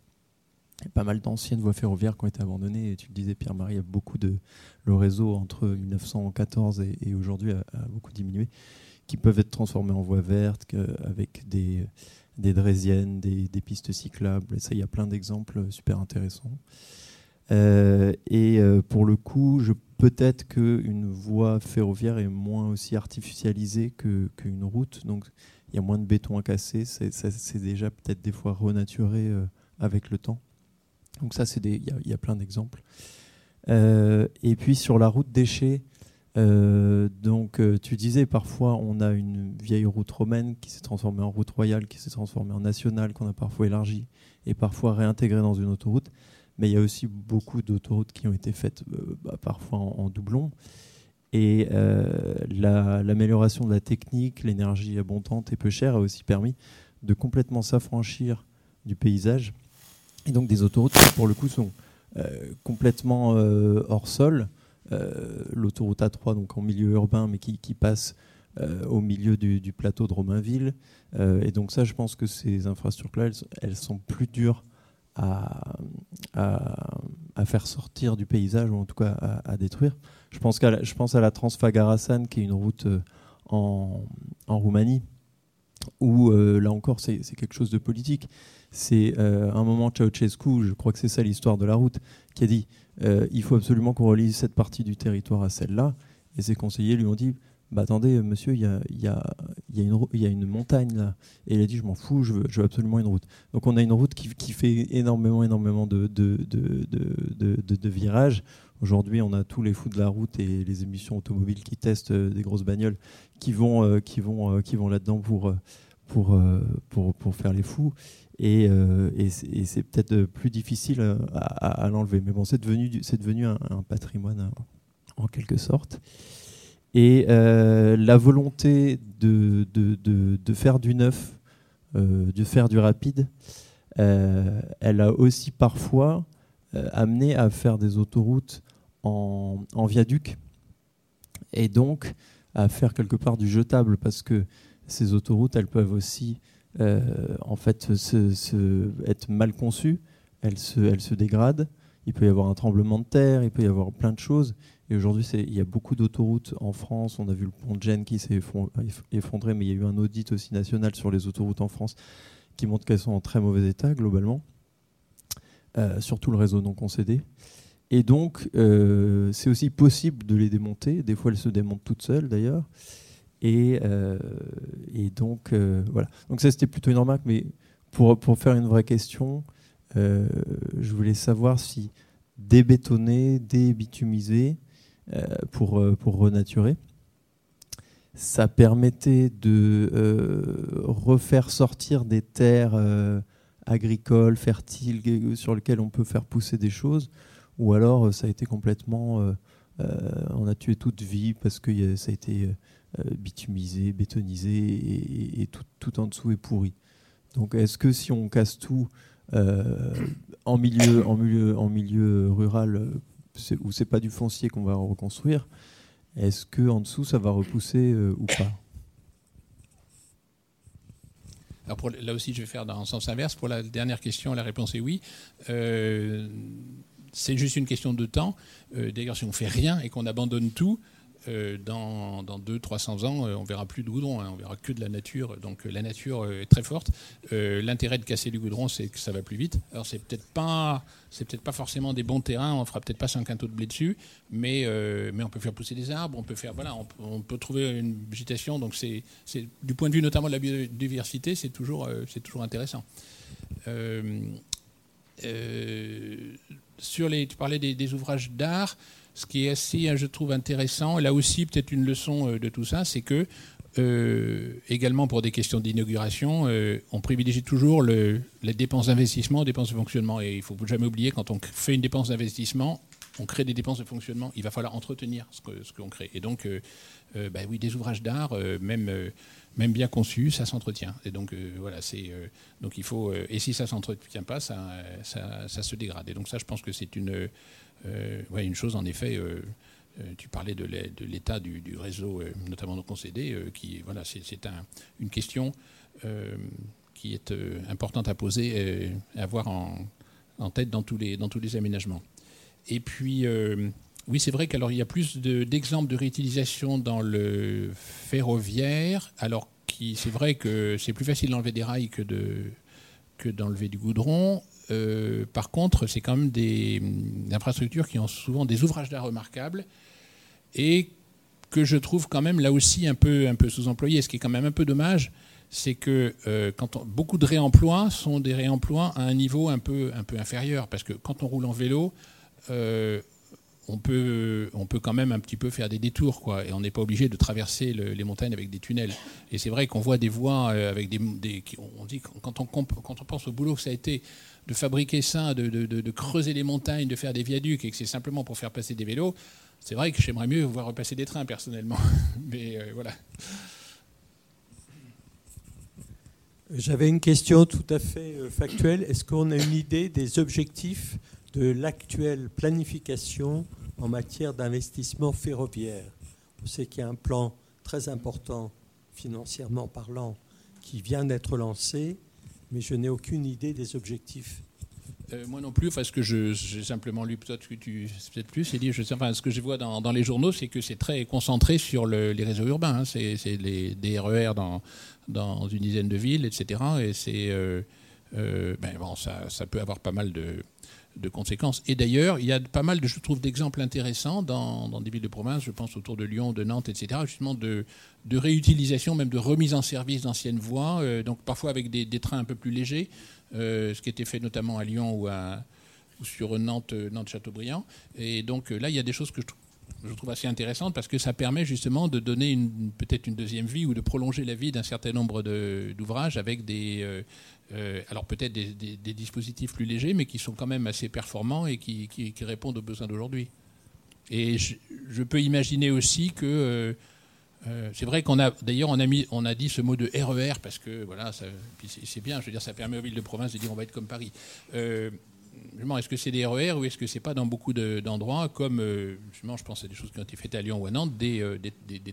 [SPEAKER 10] Il y a pas mal d'anciennes voies ferroviaires qui ont été abandonnées. Et tu le disais, Pierre-Marie, il y a beaucoup de. Le réseau entre 1914 et, aujourd'hui a, beaucoup diminué, qui peuvent être transformées en voies vertes avec des, des draisiennes, des, des, pistes cyclables. Et ça, il y a plein d'exemples super intéressants. Euh, et euh, pour le coup, peut-être qu'une voie ferroviaire est moins aussi artificialisée qu'une route. Donc, il y a moins de béton à casser, c'est déjà peut-être des fois renaturé euh, avec le temps. Donc ça, il y, a plein d'exemples. Euh, et puis sur la route déchets, euh, donc tu disais parfois on a une vieille route romaine qui s'est transformée en route royale, qui s'est transformée en nationale, qu'on a parfois élargie et parfois réintégrée dans une autoroute. Mais il y a aussi beaucoup d'autoroutes qui ont été faites bah, parfois en doublon. Et euh, l'amélioration la, de la technique, l'énergie abondante et peu chère a aussi permis de complètement s'affranchir du paysage. Et donc des autoroutes qui, pour le coup, sont euh, complètement euh, hors sol. L'autoroute A3, donc en milieu urbain, mais qui, passe au milieu du, plateau de Romainville. Et donc ça, je pense que ces infrastructures-là, elles, sont plus dures à, faire sortir du paysage, ou en tout cas à détruire. Je pense, je à la Transfagarasan, qui est une route euh, en, Roumanie, où euh, là encore, c'est quelque chose de politique. C'est euh, un moment Ceausescu, je crois que c'est ça l'histoire de la route, qui a dit euh, il faut absolument qu'on relie cette partie du territoire à celle-là. Et ses conseillers lui ont dit bah attendez, monsieur, il y a, une montagne là. Et il a dit, je m'en fous, je veux, je absolument une route. Donc on a une route qui, fait énormément, énormément de virages. Aujourd'hui, on a tous les fous de la route et les émissions automobiles qui testent euh, des grosses bagnoles qui vont, euh, qui vont, euh, qui vont là-dedans pour, pour, pour, pour, faire les fous. Et, et c'est peut-être plus difficile à, l'enlever. Mais bon, c'est devenu, devenu un, patrimoine en quelque sorte. Et la volonté de, de, de, de, faire du neuf, de faire du rapide, elle a aussi parfois amené à faire des autoroutes en, en, viaduc et donc à faire quelque part du jetable parce que ces autoroutes, elles peuvent aussi en fait être mal conçues, elles se, elles se dégradent, il peut y avoir un tremblement de terre, il peut y avoir plein de choses et aujourd'hui, il y a beaucoup d'autoroutes en France. On a vu le pont de Gênes qui s'est effondré, mais il y a eu un audit aussi national sur les autoroutes en France qui montre qu'elles sont en très mauvais état globalement, euh, surtout le réseau non concédé. Et donc, euh, c'est aussi possible de les démonter. Des fois, elles se démontent toutes seules d'ailleurs. Et, euh, donc, euh, voilà. Donc, ça, c'était plutôt une remarque. Mais pour, pour faire une vraie question, je voulais savoir si débétonner, débitumiser, pour, pour renaturer. Ça permettait de refaire sortir des terres agricoles, fertiles, sur lesquelles on peut faire pousser des choses, ou alors ça a été complètement... on a tué toute vie parce que ça a été bitumisé, bétonisé et, tout, en dessous est pourri. Donc est-ce que si on casse tout euh, en, milieu, rural où c'est pas du foncier qu'on va reconstruire, est-ce que en dessous ça va repousser euh, ou pas?
[SPEAKER 7] Alors là aussi, je vais faire dans le sens inverse. Pour la dernière question, la réponse est oui. Euh, c'est juste une question de temps. Euh, D'ailleurs, si on fait rien et qu'on abandonne tout, euh, dans, dans 200-300 ans, euh, on verra plus de goudron, hein, on verra que de la nature. Donc euh, la nature est très forte. L'intérêt de casser du goudron, c'est que ça va plus vite. Alors c'est peut-être pas, peut-être pas forcément des bons terrains. On fera peut-être pas 5 quintaux de blé dessus, mais mais on peut faire pousser des arbres, on peut faire voilà, on, peut- trouver une végétation. Donc c'est du point de vue notamment de la biodiversité, c'est toujours toujours intéressant. Sur les, tu parlais des, ouvrages d'art. Ce qui est assez, hein, je trouve, intéressant, là aussi peut-être une leçon euh, de tout ça, c'est que euh, également pour des questions d'inauguration, euh, on privilégie toujours le, les dépenses d'investissement aux dépenses de fonctionnement. Et il ne faut jamais oublier, quand on fait une dépense d'investissement, on crée des dépenses de fonctionnement. Il va falloir entretenir ce que ce qu'on crée. Et donc, bah oui, des ouvrages d'art, même, même bien conçus, ça s'entretient. Et donc, euh, voilà, c'est euh, donc il faut. euh, et si ça s'entretient pas, ça, ça, se dégrade. Et donc ça, je pense que c'est une, une chose en effet. tu parlais de l'é- de l'état du, réseau, notamment non concédé, qui voilà, c'est un- une question qui est importante à poser, et à avoir en, en tête dans tous les dans tous les aménagements. Et puis, oui, c'est vrai qu'alors il y a plus de- d'exemples de, réutilisation dans le ferroviaire, alors c'est vrai que c'est plus facile d'enlever des rails que de que d'enlever du goudron. Euh, par contre, c'est quand même des, des infrastructures qui ont souvent des ouvrages d'art remarquables et que je trouve quand même là aussi un peu, un peu sous-employés. Ce qui est quand même un peu dommage, c'est que euh, quand beaucoup de réemplois sont des réemplois à un niveau un peu, un peu inférieur. Parce que quand on roule en vélo, euh, on, peut, on peut quand même un petit peu faire des détours. Quoi, et on n'est pas obligé de traverser le- les montagnes avec des tunnels. Et c'est vrai qu'on voit des voies euh, avec des... on dit quand on, quand on pense au boulot que ça a été de fabriquer ça, de creuser les montagnes, de faire des viaducs, et que c'est simplement pour faire passer des vélos, c'est vrai que j'aimerais mieux voir repasser des trains personnellement. Mais euh, voilà.
[SPEAKER 5] J'avais une question tout à fait euh, factuelle. Est-ce qu'on a une idée des objectifs de l'actuelle planification en matière d'investissement ferroviaire On sait qu'il y a un plan très important, financièrement parlant, qui vient d'être lancé, mais je n'ai aucune idée des objectifs.
[SPEAKER 7] Euh, moi non plus, parce que j'ai simplement lu, peut-être que tu peut-être plus, c'est dit, je enfin, ce que je vois dans, les journaux, c'est que c'est très concentré sur le- les réseaux urbains. hein. C'est les, des RER dans, dans une dizaine de villes, etc. Et c'est, euh, euh, ben bon, ça peut avoir pas mal de, de conséquences. Et d'ailleurs, il y a pas mal, de, je trouve, d'exemples intéressants dans, dans des villes de province, je pense autour de Lyon, de Nantes, etc., justement de, de réutilisation, même de remise en service d'anciennes voies, euh, donc parfois avec des, des trains un peu plus légers, euh, ce qui était fait notamment à Lyon ou, sur Nantes, euh, Nantes-Châteaubriand. Et donc là, il y a des choses que je trouve assez intéressantes parce que ça permet justement de donner peut-être une deuxième vie ou de prolonger la vie d'un certain nombre d'ouvrages avec des, euh, alors peut-être des, dispositifs plus légers, mais qui sont quand même assez performants et qui, répondent aux besoins d'aujourd'hui. Et je, peux imaginer aussi que euh, euh, c'est vrai qu'on a d'ailleurs on a mis on a dit ce mot de RER parce que voilà c'est bien je veux dire ça permet aux villes de province de dire on va être comme Paris. Est-ce que c'est des RER ou est-ce que c'est pas dans beaucoup de- d'endroits comme euh, justement je pense à des choses qui ont été faites à Lyon ou à Nantes des, euh,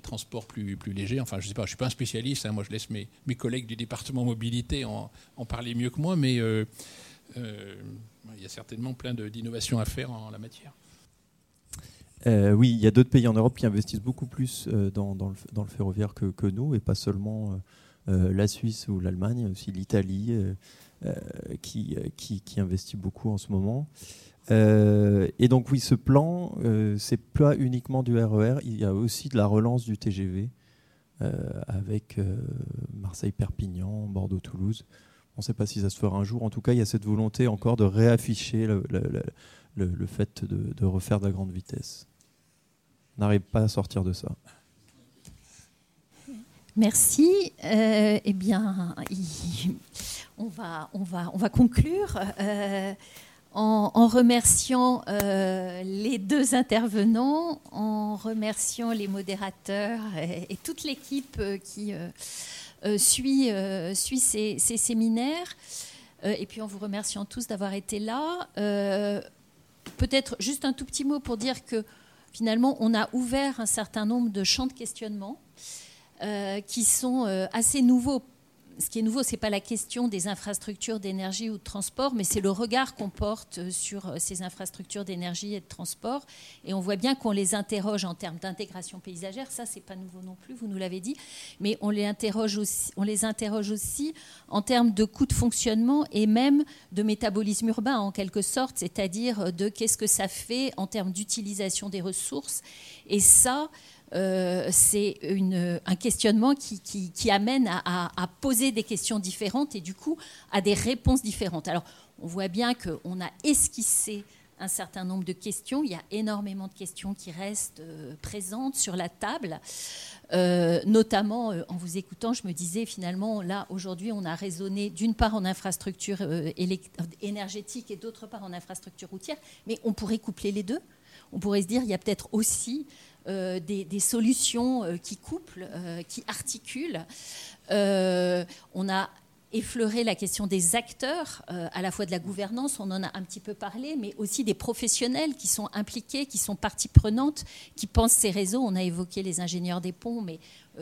[SPEAKER 7] transports plus, légers enfin je sais pas je suis pas un spécialiste hein, moi je laisse mes, collègues du département mobilité en, parler mieux que moi mais euh, il y a certainement plein d'innovations à faire en la matière.
[SPEAKER 10] Oui, il y a d'autres pays en Europe qui investissent beaucoup plus dans, le, ferroviaire que, que nous, et pas seulement la Suisse ou l'Allemagne, aussi l'Italie qui, euh, qui, investit beaucoup en ce moment. Euh, et donc oui, ce plan, euh, c'est pas uniquement du RER, il y a aussi de la relance du TGV euh, avec euh, Marseille-Perpignan, Bordeaux-Toulouse. On ne sait pas si ça se fera un jour. En tout cas, il y a cette volonté encore de réafficher le, fait de, refaire de la grande vitesse. On n'arrive pas à sortir de ça.
[SPEAKER 12] Merci. Euh, eh bien, on, va, on, va, on va conclure euh, en, remerciant euh, les deux intervenants, en remerciant les modérateurs et, toute l'équipe euh, qui suit, suit ces, ces séminaires. Et puis en vous remerciant tous d'avoir été là. Peut-être juste un tout petit mot pour dire que finalement, on a ouvert un certain nombre de champs de questionnement qui sont assez nouveaux ce qui est nouveau, c'est pas la question des infrastructures d'énergie ou de transport, mais c'est le regard qu'on porte sur ces infrastructures d'énergie et de transport. Et on voit bien qu'on les interroge en termes d'intégration paysagère. Ça, c'est pas nouveau non plus, vous nous l'avez dit, mais on les interroge aussi, on les interroge aussi en termes de coûts de fonctionnement et même de métabolisme urbain en quelque sorte, c'est-à-dire de qu'est-ce que ça fait en termes d'utilisation des ressources. Et ça, euh, c'est un questionnement qui, amène à, poser des questions différentes et du coup à des réponses différentes. Alors, on voit bien qu'on a esquissé un certain nombre de questions. Il y a énormément de questions qui restent euh, présentes sur la table. Euh, notamment, en vous écoutant, je me disais finalement, là, aujourd'hui, on a raisonné d'une part en infrastructure énergétique et d'autre part en infrastructure routière, mais on pourrait coupler les deux. On pourrait se dire, il y a peut-être aussi euh, des, solutions euh, qui couplent, euh, qui articulent. on a effleuré la question des acteurs, à la fois de la gouvernance, on en a un petit peu parlé, mais aussi des professionnels qui sont impliqués, qui sont partie prenante, qui pensent ces réseaux. On a évoqué les ingénieurs des ponts, mais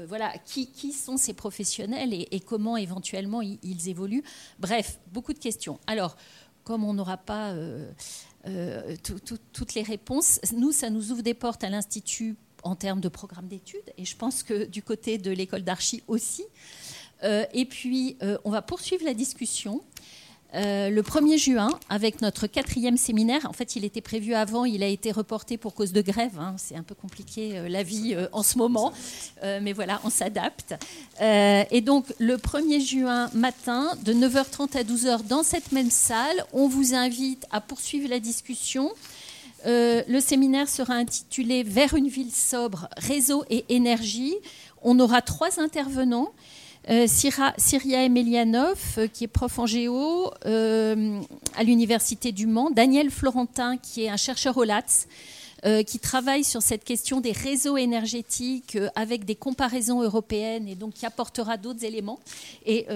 [SPEAKER 12] voilà, qui, sont ces professionnels et, comment éventuellement ils, évoluent Bref, beaucoup de questions. Alors, comme on n'aura pas toutes les réponses. Nous, ça nous ouvre des portes à l'Institut en termes de programme d'études, et je pense que du côté de l'école d'archi aussi. Euh, et puis, euh, on va poursuivre la discussion. Euh, le 1er juin, avec notre quatrième séminaire. En fait, il était prévu avant, il a été reporté pour cause de grève. Hein. C'est un peu compliqué euh, la vie euh, en ce moment, mais voilà, on s'adapte. et donc, le 1er juin matin, de 9h30 à 12h, dans cette même salle, on vous invite à poursuivre la discussion. le séminaire sera intitulé Vers une ville sobre, réseau et énergie. On aura trois intervenants. Euh, Syria Emelianov, euh, qui est prof en géo euh, à l'Université du Mans, Daniel Florentin, qui est un chercheur au LATS, qui travaille sur cette question des réseaux énergétiques avec des comparaisons européennes et donc qui apportera d'autres éléments. Et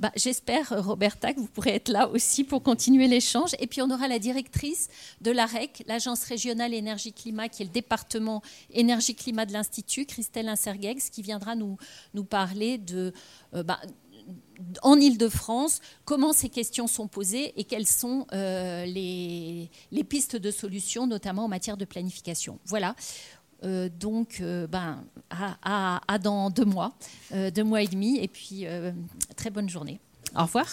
[SPEAKER 12] bah, j'espère, Roberta, que vous pourrez être là aussi pour continuer l'échange. Et puis on aura la directrice de l'AREC, l'Agence régionale énergie-climat, qui est le département énergie-climat de l'Institut, Christelle Insergex, qui viendra nous, nous parler de euh, bah, en Ile-de-France, comment ces questions sont posées et quelles sont euh, les, pistes de solutions, notamment en matière de planification. Voilà. Euh, donc, ben, à, dans deux mois, deux mois et demi, et puis très bonne journée. Au revoir.